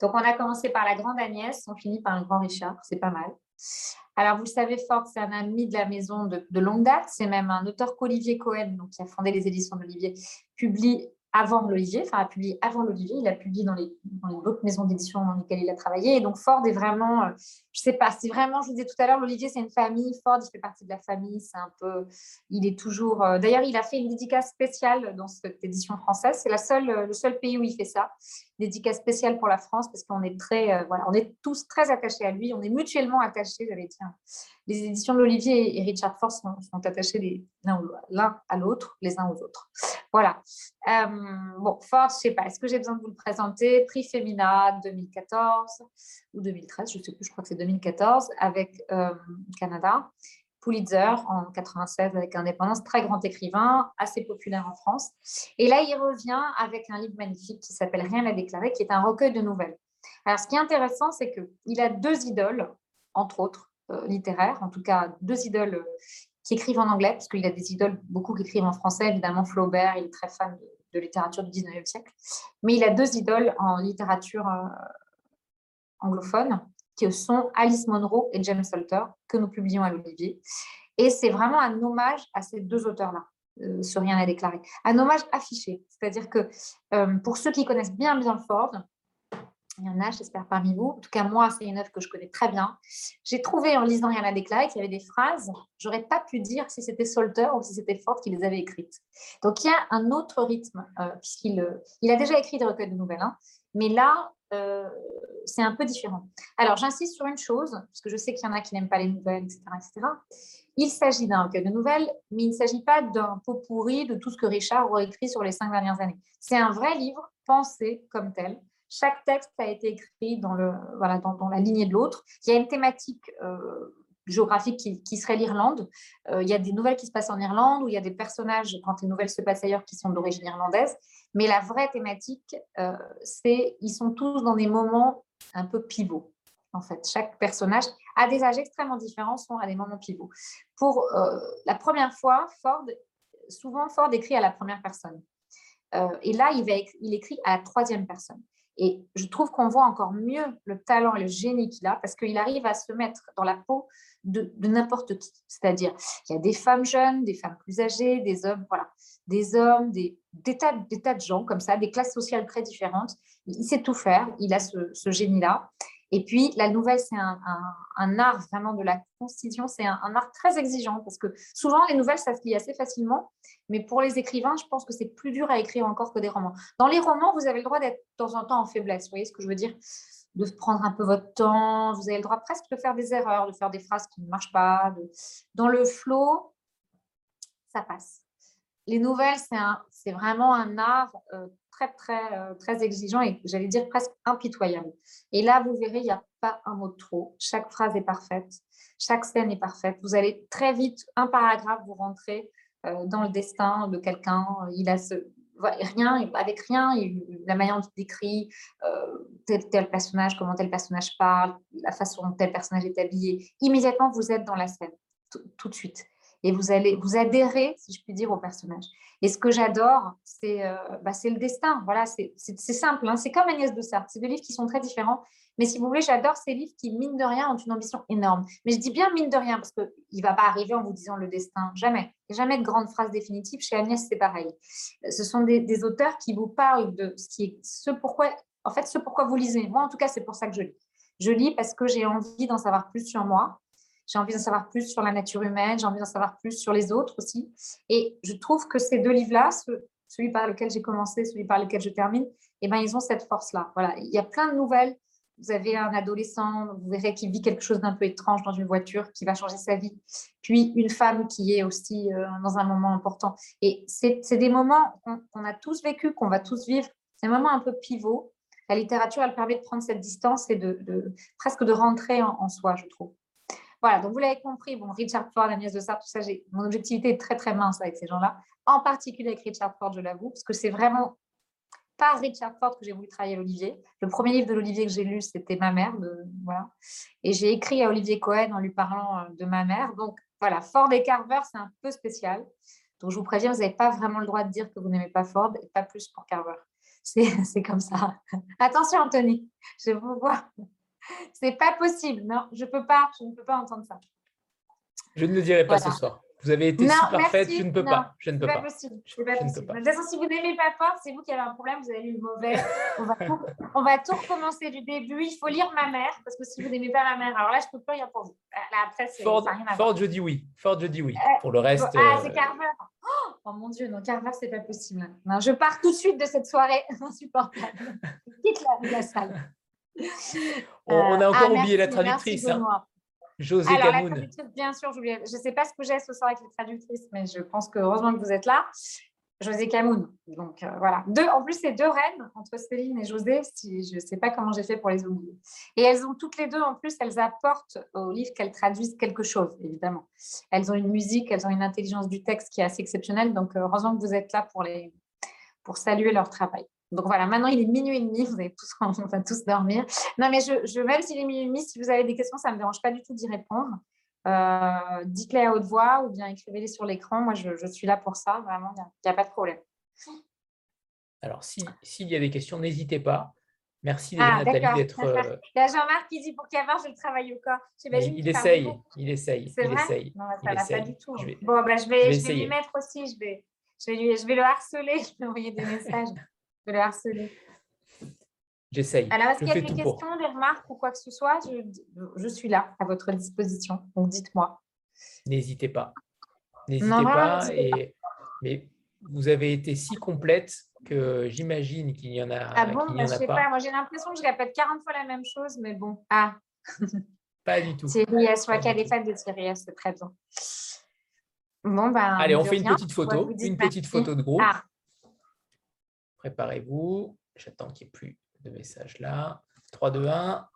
Speaker 11: Donc, on a commencé par la grande Agnès, on finit par le grand Richard, c'est pas mal. Alors, vous savez, Ford, c'est un ami de la maison de, longue date. C'est même un auteur qu'Olivier Cohen, donc, qui a fondé les éditions d'Olivier, publie avant l'Olivier, enfin a publié avant l'Olivier, il a publié dans les, dans autres maisons d'édition dans lesquelles il a travaillé. Et donc Ford est vraiment, euh, je sais pas, c'est vraiment, je vous disais tout à l'heure, l'Olivier c'est une famille, Ford il fait partie de la famille, c'est un peu, il est toujours, euh, d'ailleurs il a fait une dédicace spéciale dans cette édition française, c'est la seule, le seul pays où il fait ça, dédicace spéciale pour la France parce qu'on est très, euh, voilà, on est tous très attachés à lui, on est mutuellement attachés, dit, les éditions de l'Olivier et Richard Ford sont, sont attachés l'un à l'autre, les uns aux autres. Voilà. bon, Ford, je sais pas, est-ce que j'ai besoin de vous le présenter? Prix Femina 2014 ou 2013, je sais plus, je crois que c'est 2014, avec Canada. Pulitzer en 96 avec Indépendance, très grand écrivain, assez populaire en France. Et là, il revient avec un livre magnifique qui s'appelle Rien à déclarer, qui est un recueil de nouvelles. Alors, ce qui est intéressant, c'est qu'il a deux idoles, entre autres, euh, littéraires, en tout cas deux idoles euh, qui écrivent en anglais, parce qu'il a des idoles, beaucoup qui écrivent en français, évidemment Flaubert, il est très fan de, littérature du 19e siècle, mais il a deux idoles en littérature euh, anglophone, qui sont Alice Monroe et James Salter, que nous publions à l'Olivier. Et c'est vraiment un hommage à ces deux auteurs-là, euh, sur Rien à déclarer. Un hommage affiché, c'est-à-dire que euh, pour ceux qui connaissent bien, bien Ford, il y en a, j'espère, parmi vous. En tout cas, moi, c'est une œuvre que je connais très bien. J'ai trouvé en lisant Rien à déclarer qu'il y avait des phrases, j'aurais pas pu dire si c'était Salter ou si c'était Ford qui les avait écrites. Donc, il y a un autre rythme, euh, puisqu'il il a déjà écrit des recueils de nouvelles, hein, mais là, euh, c'est un peu différent. Alors, j'insiste sur une chose, parce que je sais qu'il y en a qui n'aiment pas les nouvelles, etc. etc. Il s'agit d'un recueil de nouvelles, mais il ne s'agit pas d'un pot pourri de tout ce que Richard aurait écrit sur les cinq dernières années. C'est un vrai livre pensé comme tel. Chaque texte a été écrit dans, le, voilà, dans, la lignée de l'autre. Il y a une thématique euh, géographique qui, serait l'Irlande. Euh, il y a des nouvelles qui se passent en Irlande, où il y a des personnages, quand les nouvelles se passent ailleurs, qui sont d'origine irlandaise. Mais la vraie thématique, euh, c'est ils sont tous dans des moments un peu pivots. En fait, chaque personnage a des âges extrêmement différents, sont à des moments pivots. Pour euh, la première fois, Ford, souvent Ford écrit à la première personne. et là, il écrit à la troisième personne. Et je trouve qu'on voit encore mieux le talent et le génie qu'il a parce qu'il arrive à se mettre dans la peau de, n'importe qui. C'est-à-dire, il y a des femmes jeunes, des femmes plus âgées, des hommes, voilà, des hommes, des, tas, des tas de gens comme ça, des classes sociales très différentes. Il, sait tout faire, il a ce génie-là. Et puis, la nouvelle, c'est un, art vraiment de la concision, c'est un, art très exigeant parce que souvent, les nouvelles, ça se lit assez facilement, mais pour les écrivains, je pense que c'est plus dur à écrire encore que des romans. Dans les romans, vous avez le droit d'être de temps en temps en faiblesse, vous voyez ce que je veux dire? De prendre un peu votre temps, vous avez le droit presque de faire des erreurs, de faire des phrases qui ne marchent pas. Dans le flow, ça passe. Les nouvelles, c'est vraiment un art euh, très, très, euh, très exigeant et j'allais dire presque impitoyable. Et là, vous verrez, il n'y a pas un mot de trop. Chaque phrase est parfaite, chaque scène est parfaite. Vous allez très vite, un paragraphe, vous rentrez euh, dans le destin de quelqu'un. Il a ce, rien, avec rien, la manière dont il décrit euh, tel, tel personnage, comment tel personnage parle, la façon dont tel personnage est habillé, immédiatement vous êtes dans la scène, tout de suite. Et vous allez vous adhérer, si je puis dire, au personnage. Et ce que j'adore, c'est euh, bah, le destin. Voilà, c'est simple. Hein. C'est comme Agnès de Sartre. C'est deux livres qui sont très différents. Mais si vous voulez, j'adore ces livres qui, mine de rien, ont une ambition énorme. Mais je dis bien mine de rien, parce qu'il ne va pas arriver en vous disant le destin. Jamais. Jamais de grande phrase définitive. Chez Agnès, c'est pareil. Ce sont des, auteurs qui vous parlent de ce pourquoi, en fait, ce pourquoi vous lisez. Moi, en tout cas, c'est pour ça que je lis. Je lis parce que j'ai envie d'en savoir plus sur moi. J'ai envie d'en savoir plus sur la nature humaine. J'ai envie d'en savoir plus sur les autres aussi. Et je trouve que ces deux livres-là, celui par lequel j'ai commencé, celui par lequel je termine, eh ben, ils ont cette force-là. Voilà. Il y a plein de nouvelles vous avez un adolescent, vous verrez qu'il vit quelque chose d'un peu étrange dans une voiture qui va changer sa vie. Puis une femme qui est aussi euh, dans un moment important. Et c'est des moments qu'on a tous vécu, qu'on va tous vivre. C'est un moment un peu pivot. La littérature, elle permet de prendre cette distance et de, presque de rentrer en, soi, je trouve. Voilà, donc vous l'avez compris, bon, Richard Ford, Agnès de Sartre, tout ça, mon objectivité est très très mince avec ces gens-là, en particulier avec Richard Ford, je l'avoue, parce que c'est vraiment pas Richard Ford que j'ai voulu travailler à l'Olivier. Le premier livre de l'Olivier que j'ai lu, c'était Ma mère. Voilà. Et j'ai écrit à Olivier Cohen en lui parlant euh, de ma mère. Donc voilà, Ford et Carver, c'est un peu spécial. Donc je vous préviens, vous n'avez pas vraiment le droit de dire que vous n'aimez pas Ford et pas plus pour Carver. C'est comme ça. Attention, Anthony, je vous vois. C'est pas possible. Non, je peux pas, je ne peux pas entendre ça.
Speaker 1: Je ne le dirai pas ce soir. Vous avez été
Speaker 11: Non,
Speaker 1: si parfaite,
Speaker 11: merci.
Speaker 1: je ne peux
Speaker 11: Non,
Speaker 1: pas. Je ne peux pas.
Speaker 11: possible. Pas
Speaker 1: je
Speaker 11: possible.
Speaker 1: pas.
Speaker 11: De toute façon, si vous n'aimez pas fort, c'est vous qui avez un problème, vous avez lu le mauvais. On va, tout, on va tout recommencer du début. Il faut lire ma mère, parce que si vous n'aimez pas ma mère, alors là, je ne peux plus rien pour vous. Là, après, c'est
Speaker 1: Ford,
Speaker 11: rien à.
Speaker 1: Ford, je dis oui. Ford, je dis oui.
Speaker 11: Euh,
Speaker 1: Pour le reste,
Speaker 11: Ah,
Speaker 1: euh,
Speaker 11: c'est Carver. Oh, oh mon Dieu, non, Carver, c'est pas possible. Non, je pars tout de suite de cette soirée insupportable. Quitte la, la salle.
Speaker 1: On, on a
Speaker 11: Euh,
Speaker 1: encore
Speaker 11: ah,
Speaker 1: oublié la
Speaker 11: merci, merci,
Speaker 1: traductrice. hein. José
Speaker 11: Alors, la
Speaker 1: Camoun.
Speaker 11: traductrice, bien sûr, je ne sais pas ce que j'ai ce soir avec les traductrices, mais je pense que heureusement que vous êtes là. José Camoun. Donc euh, voilà. Deux, en plus, c'est deux reines entre Céline et José. Si, je ne sais pas comment j'ai fait pour les oublier. Et elles ont toutes les deux, en plus, elles apportent au livre qu'elles traduisent quelque chose, évidemment. Elles ont une musique, elles ont une intelligence du texte qui est assez exceptionnelle. Donc euh, heureusement que vous êtes là pour, les, pour saluer leur travail. Donc voilà, maintenant il est minuit et demi, vous allez tous, on va tous dormir. Non, mais je, je même s'il est minuit et demi, si vous avez des questions, ça ne me dérange pas du tout d'y répondre. Euh, Dites-les à haute voix ou bien écrivez-les sur l'écran. Moi, je, je suis là pour ça, vraiment, il n'y a, a, pas de problème.
Speaker 1: Alors, s'il si, y a des questions, n'hésitez pas. Merci
Speaker 11: ah,
Speaker 1: Nathalie d'être.
Speaker 11: Euh... Il y a Jean-Marc qui dit pour qu'avoir, je le travaille au corps.
Speaker 1: Il, il essaye, il essaye. Vrai?
Speaker 11: essaye. Non, ça
Speaker 1: il
Speaker 11: va
Speaker 1: essaye.
Speaker 11: pas du tout.
Speaker 1: Je vais,
Speaker 11: bon, bah, je vais,
Speaker 1: je vais,
Speaker 11: je vais lui mettre aussi. Je vais, je, vais lui, je vais le harceler. Je vais envoyer des messages. Je vais le harceler.
Speaker 1: J'essaye.
Speaker 11: Alors, est-ce qu'il y a des questions,
Speaker 1: pour.
Speaker 11: des remarques ou quoi que ce soit? Je, je, suis là, à votre disposition. Donc, dites-moi.
Speaker 1: N'hésitez pas. N'hésitez pas, et... Mais vous avez été si complète que j'imagine qu'il y en a,
Speaker 11: ah bon, bah,
Speaker 1: en
Speaker 11: je sais
Speaker 1: pas.
Speaker 11: pas. Moi, j'ai l'impression que je répète 40 fois la même chose, mais bon. Ah
Speaker 1: Pas du tout.
Speaker 11: Thierry S. Vois qu'elle est fan de Thierry S. C'est très bien. Bon, ben.
Speaker 1: Allez, on fait une petite photo. Une petite photo de groupe.
Speaker 11: Ah.
Speaker 1: Préparez-vous. J'attends qu'il n'y ait plus de messages là. 3, 2, 1.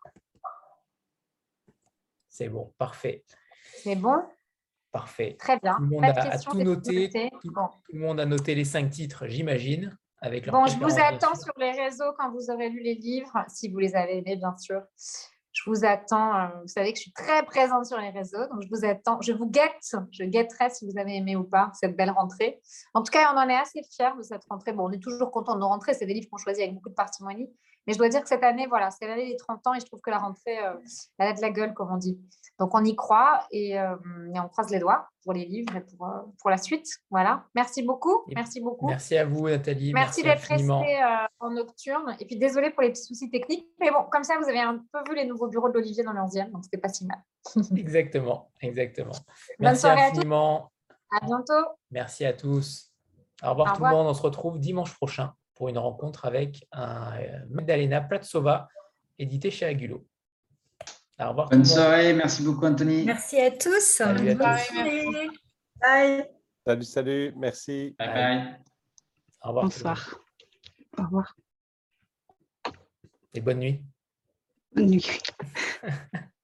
Speaker 1: C'est bon, parfait.
Speaker 11: C'est bon?
Speaker 1: Parfait.
Speaker 11: Très bien.
Speaker 1: Tout le monde a,
Speaker 11: questions,
Speaker 1: a tout noté. Tout,
Speaker 11: bon.
Speaker 1: tout, le monde a noté les cinq titres, j'imagine. Avec leur
Speaker 11: bon, je vous attends sur les réseaux quand vous aurez lu les livres, si vous les avez aimés, bien sûr. Je vous attends. Euh, vous savez que je suis très présente sur les réseaux, donc je vous attends. Je vous guette. Je guetterai si vous avez aimé ou pas cette belle rentrée. En tout cas, on en est assez fiers de cette rentrée. Bon, on est toujours content de nos rentrées. C'est des livres qu'on choisit avec beaucoup de parcimonie. Mais je dois dire que cette année, voilà, c'est l'année des 30 ans et je trouve que la rentrée, euh, elle a de la gueule, comme on dit. Donc, on y croit et, euh, et on croise les doigts pour les livres et pour, euh, pour la suite. Voilà. Merci beaucoup.
Speaker 1: Et
Speaker 11: merci beaucoup.
Speaker 1: Merci à vous, Nathalie.
Speaker 11: Merci,
Speaker 1: merci
Speaker 11: d'être resté en nocturne. Et puis, désolé pour les petits soucis techniques. Mais bon, comme ça, vous avez un peu vu les nouveaux bureaux d'Olivier dans le 11e. Donc, c'était pas si mal.
Speaker 1: exactement. Exactement.
Speaker 11: Bonne
Speaker 1: merci
Speaker 11: soirée
Speaker 1: infiniment.
Speaker 11: À, à bientôt.
Speaker 1: Merci à tous. Au revoir
Speaker 11: Au
Speaker 1: tout le monde. On se retrouve dimanche prochain pour une rencontre avec un euh, Magdalena Platsova, édité chez Agulo. Au revoir.
Speaker 12: Bonne soirée, merci beaucoup Anthony.
Speaker 13: Merci à tous.
Speaker 1: Salut à tous.
Speaker 13: Bye.
Speaker 14: Salut, salut, merci.
Speaker 12: Bye bye.
Speaker 1: Au revoir.
Speaker 3: Bonsoir. Au revoir.
Speaker 1: Et bonne nuit.
Speaker 3: Bonne nuit.